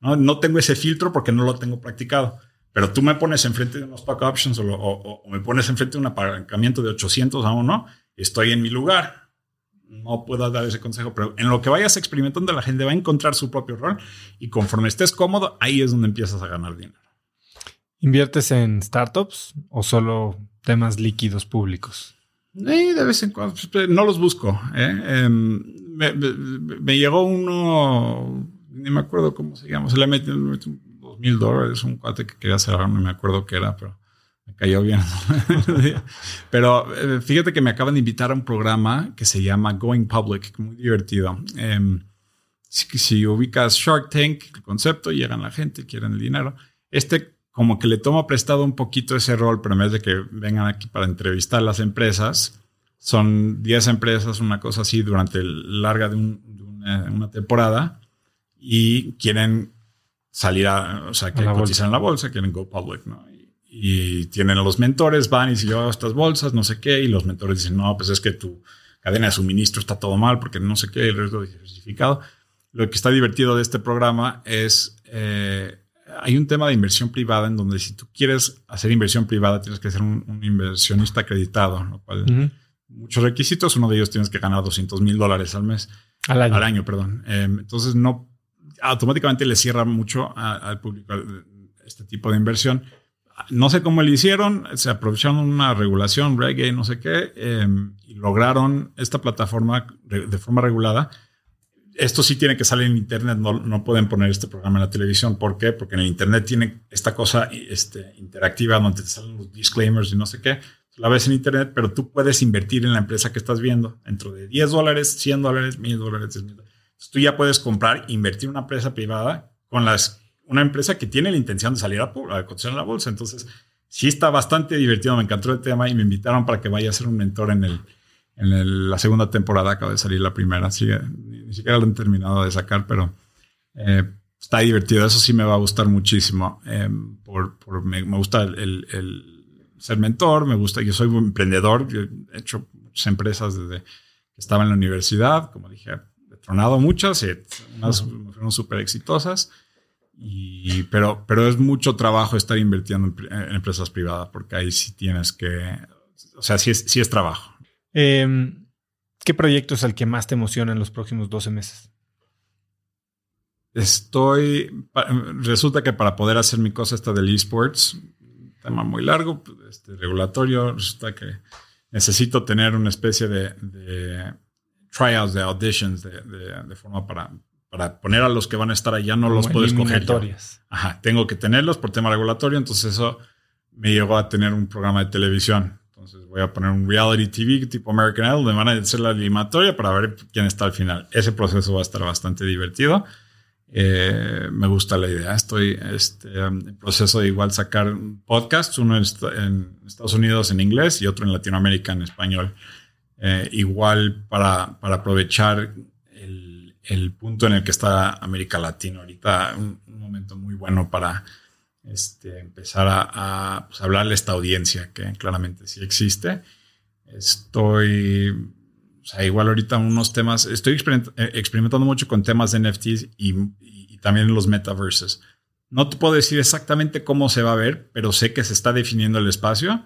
B: No, no tengo ese filtro porque no lo tengo practicado. Pero tú me pones enfrente de unos stock options o, o, me pones enfrente de un apalancamiento de 800 a uno, estoy en mi lugar. No puedo dar ese consejo, pero en lo que vayas experimentando, la gente va a encontrar su propio rol y conforme estés cómodo, ahí es donde empiezas a ganar dinero.
C: ¿Inviertes en startups o solo temas líquidos públicos?
B: de vez en cuando, pues, no los busco. ¿eh? Em, me, llegó uno, ni me acuerdo cómo se llama, se le metió dos mil dólares, un cuate que quería hacer, no me acuerdo qué era, pero me cayó bien. pero eh, fíjate que me acaban de invitar a un programa que se llama Going Public, muy divertido. Em, si, ubicas Shark Tank, el concepto, llegan la gente, quieren el dinero. Este como que le tomo prestado un poquito ese rol, pero en vez de que vengan aquí para entrevistar a las empresas, son 10 empresas, una cosa así, durante larga de, una, temporada y quieren salir a, o sea, que cotizan en la bolsa, quieren go public, ¿no? Y, tienen a los mentores, van y si yo hago estas bolsas, no sé qué, y los mentores dicen, no, pues es que tu cadena de suministro está todo mal porque no sé qué, el riesgo diversificado. Lo que está divertido de este programa es... Eh, hay un tema de inversión privada en donde si tú quieres hacer inversión privada tienes que ser un, inversionista acreditado, lo cual muchos requisitos. Uno de ellos tienes que ganar 200 mil dólares al mes. Al año. Al año, perdón. Em, entonces no automáticamente le cierra mucho al público este tipo de inversión. No sé cómo le hicieron, se aprovecharon una regulación, reggae, no sé qué, em, y lograron esta plataforma de forma regulada esto sí tiene que salir en Internet, no, no, pueden poner este programa en la televisión. ¿Por qué? Porque en el Internet tiene esta cosa este, interactiva donde te salen los disclaimers y no sé qué. La ves en Internet, pero tú puedes invertir en la empresa que estás viendo dentro de 10 dólares, 100 dólares, 1000 dólares, Tú ya puedes comprar, invertir una empresa privada con las, una empresa que tiene la intención de salir a, a la bolsa. Entonces, sí está bastante divertido. Me encantó el tema y me invitaron para que vaya a ser un mentor en el en la segunda temporada acaba de salir la primera, así ni, siquiera lo han terminado de sacar, pero eh, está divertido. Eso sí me va a gustar muchísimo. Eh, por, me, gusta el, ser mentor, me gusta, yo soy un emprendedor, he hecho muchas empresas desde que estaba en la universidad, como dije, tronado muchas, y unas fueron súper exitosas. Y, pero, pero es mucho trabajo estar invirtiendo en, empresas privadas, porque ahí sí tienes que, o sea, sí es, sí es trabajo.
C: Em, ¿Qué proyecto es el que más te emociona en los próximos 12 meses?
B: Estoy. Resulta que para poder hacer mi cosa esta del esports, tema muy largo, este, regulatorio, resulta que necesito tener una especie de, de tryouts, de auditions, de, forma para, para poner a los que van a estar allá, no los puedo escoger. Ajá, tengo que tenerlos por tema regulatorio, entonces eso me llevó a tener un programa de televisión entonces voy a poner un reality TV tipo American Idol, donde van a hacer la animatoria para ver quién está al final. Ese proceso va a estar bastante divertido. Eh, me gusta la idea. Estoy este, en proceso de igual sacar podcasts, uno en Estados Unidos en inglés y otro en Latinoamérica en español. Eh, igual para, para aprovechar el, el, punto en el que está América Latina ahorita, un momento muy bueno para este, empezar a, pues, hablarle a esta audiencia que claramente sí existe. Estoy, o sea, igual ahorita unos temas, estoy eh, experimentando mucho con temas de NFTs y, también los metaverses. No te puedo decir exactamente cómo se va a ver, pero sé que se está definiendo el espacio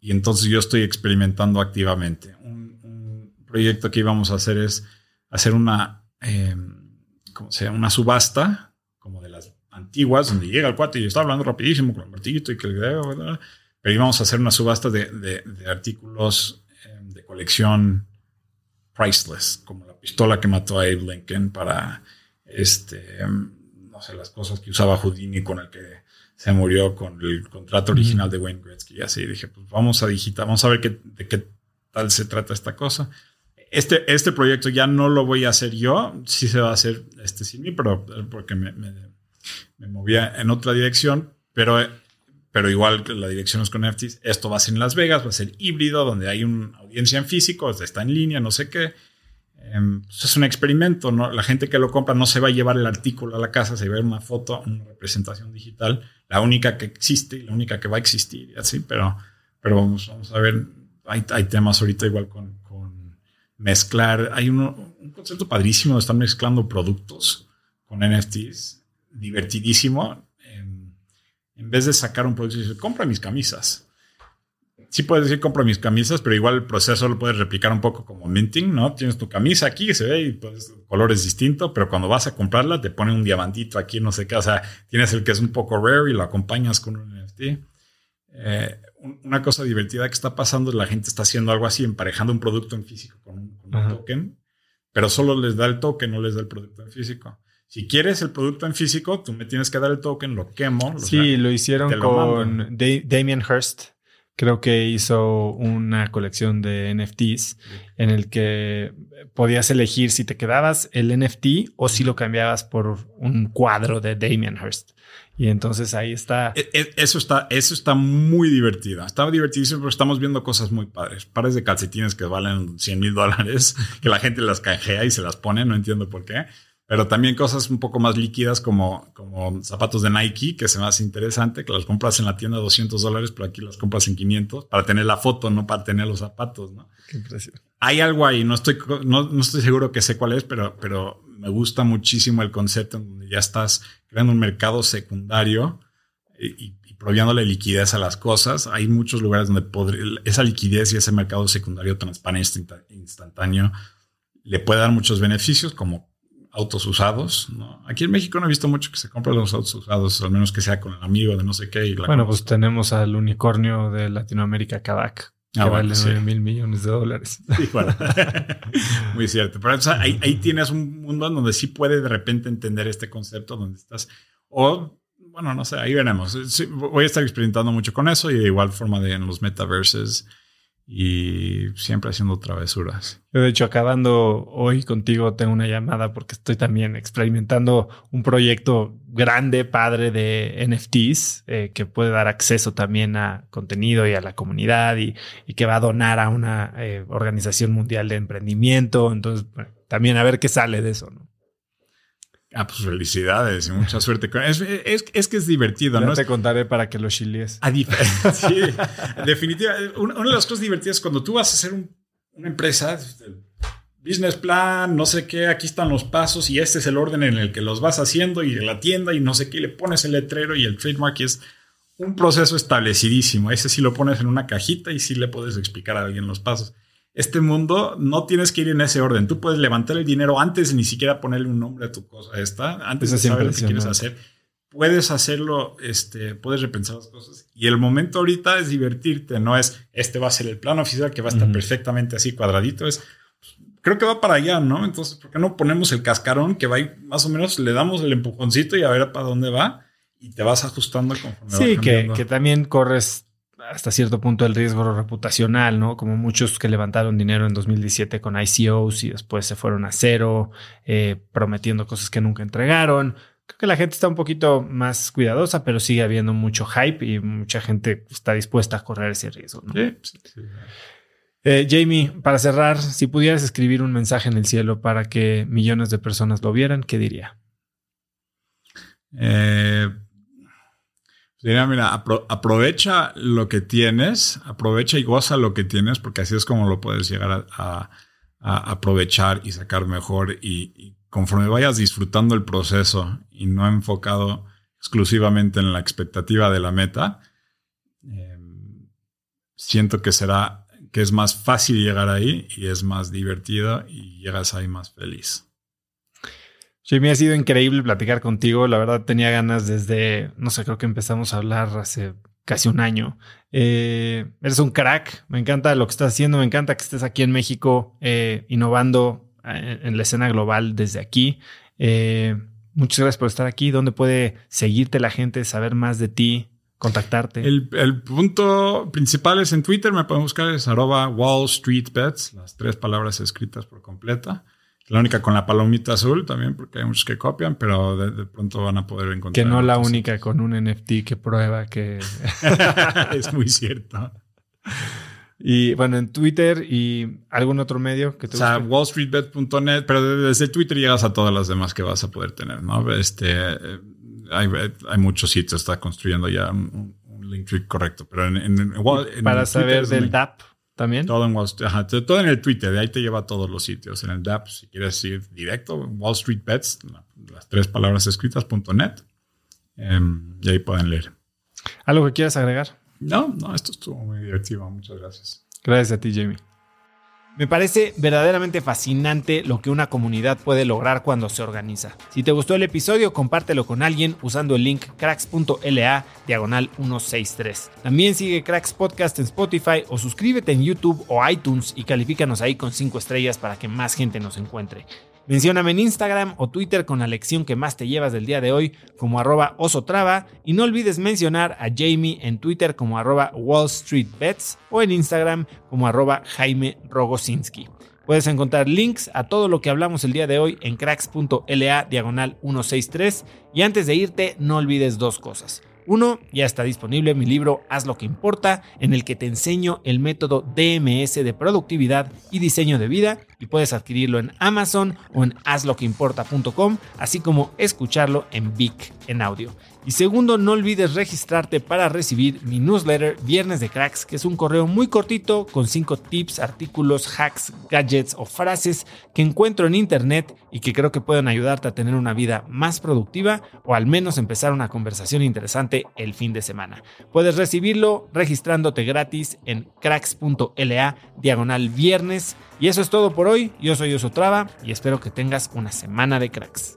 B: y entonces yo estoy experimentando activamente. Un, proyecto que íbamos a hacer es hacer una, eh, ¿cómo se llama? Una subasta antiguas, donde llega el cuate y está hablando rapidísimo con el martillito y que le pero íbamos a hacer una subasta de, de, artículos em, de colección priceless, como la pistola que mató a Abe Lincoln para este, no sé, las cosas que usaba Houdini con el que se murió con el contrato original de Wayne Gretzky y así. Dije, pues vamos a digitar, vamos a ver qué, de qué tal se trata esta cosa. Este, este proyecto ya no lo voy a hacer yo, sí se va a hacer este sin mí, pero porque me, me, me movía en otra dirección, pero pero igual que la dirección es con NFTs, esto va a ser en Las Vegas, va a ser híbrido, donde hay una audiencia en físico, está en línea, no sé qué. Em, pues es un experimento, ¿no? La gente que lo compra no se va a llevar el artículo a la casa, se va a ver una foto, una representación digital, la única que existe y la única que va a existir, así, pero, pero vamos, vamos a ver, hay, hay temas ahorita igual con, con mezclar, hay uno, un concepto padrísimo de estar mezclando productos con NFTs, divertidísimo en vez de sacar un producto y decir, compra mis camisas. Sí puedes decir, compra mis camisas, pero igual el proceso lo puedes replicar un poco como minting, ¿no? Tienes tu camisa aquí, se ve y pues color es distinto, pero cuando vas a comprarla te pone un diamantito aquí, no sé qué. O sea, tienes el que es un poco rare y lo acompañas con un NFT. Eh, una cosa divertida que está pasando es la gente está haciendo algo así, emparejando un producto en físico con un, con un token, pero solo les da el token, no les da el producto en físico. Si quieres el producto en físico, tú me tienes que dar el token, lo quemo.
A: sí, lo hicieron con Damien Hirst. Creo que hizo una colección de NFTs en el que podías elegir si te quedabas el NFT o si lo cambiabas por un cuadro de Damien Hirst. Y entonces ahí está.
B: E, e, eso está, eso está muy divertido. Estaba divertidísimo porque estamos viendo cosas muy padres. Pares de calcetines que valen 100 mil dólares, que la gente las canjea y se las pone, no entiendo por qué pero también cosas un poco más líquidas como, como zapatos de Nike, que se me hace interesante, que los compras en la tienda a 200 dólares, pero aquí los compras en 500 para tener la foto, no para tener los zapatos, ¿no? Qué Hay algo ahí, no estoy, no, no, estoy seguro que sé cuál es, pero, pero me gusta muchísimo el concepto en donde ya estás creando un mercado secundario y, y proviándole liquidez a las cosas. Hay muchos lugares donde esa liquidez y ese mercado secundario transparente instantáneo le puede dar muchos beneficios como autos usados. ¿no? Aquí en México no he visto mucho que se compren los autos usados, al menos que sea con el amigo de no sé qué.
A: bueno, pues tenemos al unicornio de Latinoamérica, Kavak. Que ah, vale 9 mil millones de dólares.
B: Muy cierto. Pero ahí, tienes un mundo en donde sí puede de repente entender este concepto donde estás. O, bueno, no sé, ahí veremos. voy a estar experimentando mucho con eso y de igual forma de en los metaverses y siempre haciendo travesuras.
A: Yo, de hecho, acabando hoy contigo, tengo una llamada porque estoy también experimentando un proyecto grande, padre de NFTs, eh, que puede dar acceso también a contenido y a la comunidad y, que va a donar a una eh, organización mundial de emprendimiento. Entonces, también a ver qué sale de eso, ¿no?
B: Ah, pues felicidades y mucha suerte. Es, es, es que es divertido, ¿no?
A: te contaré para que lo chiles.
B: sí, definitivamente. Una, de las cosas divertidas es cuando tú vas a hacer una empresa, business plan, no sé qué, aquí están los pasos y este es el orden en el que los vas haciendo y la tienda y no sé qué, le pones el letrero y el trademark y es un proceso establecidísimo. Ese sí lo pones en una cajita y sí le puedes explicar a alguien los pasos este mundo no tienes que ir en ese orden. Tú puedes levantar el dinero antes de ni siquiera ponerle un nombre a tu cosa esta, antes de saber lo que quieres hacer. Puedes hacerlo, este, puedes repensar las cosas. Y el momento ahorita es divertirte, no es este va a ser el plan oficial que va a estar perfectamente así cuadradito. Es creo que va para allá, ¿no? Entonces, ¿por qué no ponemos el cascarón que va más o menos, le damos el empujoncito y a ver para dónde va? Y te vas ajustando conforme
A: Sí, que, que también corres hasta cierto punto el riesgo reputacional, ¿no? Como muchos que levantaron dinero en 2017 con ICOs y después se fueron a cero, eh, prometiendo cosas que nunca entregaron. Creo que la gente está un poquito más cuidadosa, pero sigue habiendo mucho hype y mucha gente está dispuesta a correr ese riesgo. ¿no? Eh, Jamie, para cerrar, si pudieras escribir un mensaje en el cielo para que millones de personas lo vieran, ¿qué diría?
B: Eh, mira, aprovecha lo que tienes, aprovecha y goza lo que tienes, porque así es como lo puedes llegar a, aprovechar y sacar mejor. Y, conforme vayas disfrutando el proceso y no enfocado exclusivamente en la expectativa de la meta, em, siento que será que es más fácil llegar ahí y es más divertido y llegas ahí más feliz.
A: Jamie, ha sido increíble platicar contigo. La verdad tenía ganas desde, no sé, creo que empezamos a hablar hace casi un año. Eh, eres un crack, me encanta lo que estás haciendo, me encanta que estés aquí en México eh, innovando eh, en, la escena global desde aquí. muchas gracias por estar aquí. ¿Dónde puede seguirte la gente, saber más de ti, contactarte?
B: El, punto principal es en Twitter, me pueden buscar, es arroba Wall Street Bets, las tres palabras escritas por completa. La única con la palomita azul también, porque hay muchos que copian, pero de, pronto van a poder encontrar.
A: Que no la única con un NFT que prueba que.
B: es muy cierto.
A: Y bueno, en Twitter y algún otro medio que te
B: O sea, wallstreetbet.net, pero desde Twitter llegas a todas las demás que vas a poder tener, ¿no? Este, hay, hay muchos sitios, está construyendo ya un, link tree correcto, pero en, en,
A: Para saber del DAP. También.
B: Todo en Wall Street. todo en el Twitter, de ahí te lleva a todos los sitios. En el DAP, si quieres ir directo, Wall Street Bets, las tres palabras escritas.net. Em, y ahí pueden leer.
A: ¿Algo que quieras agregar?
B: No, no, esto estuvo muy divertido. Muchas gracias.
A: Gracias a ti, Jamie. Me parece verdaderamente fascinante lo que una comunidad puede lograr cuando se organiza. Si te gustó el episodio, compártelo con alguien usando el link cracks.la diagonal 163. También sigue Cracks Podcast en Spotify o suscríbete en YouTube o iTunes y califícanos ahí con 5 estrellas para que más gente nos encuentre. Mencióname en Instagram o Twitter con la lección que más te llevas del día de hoy como arroba osotrava y no olvides mencionar a Jamie en Twitter como arroba Wall Street Bets o en Instagram como arroba Jaime Rogosinski. Puedes encontrar links a todo lo que hablamos el día de hoy en cracks.la diagonal 163 y antes de irte no olvides dos cosas. Uno, ya está disponible mi libro Haz lo que importa, en el que te enseño el método DMS de productividad y diseño de vida y puedes adquirirlo en Amazon o en hazloqueimporta.com, así como escucharlo en Vic en audio. Y segundo, no olvides registrarte para recibir mi newsletter Viernes de Cracks, que es un correo muy cortito con 5 tips, artículos, hacks, gadgets o frases que encuentro en internet y que creo que pueden ayudarte a tener una vida más productiva o al menos empezar una conversación interesante el fin de semana. Puedes recibirlo registrándote gratis en cracks.la diagonal viernes. Y eso es todo por hoy. Yo soy Osotrava y espero que tengas una semana de cracks.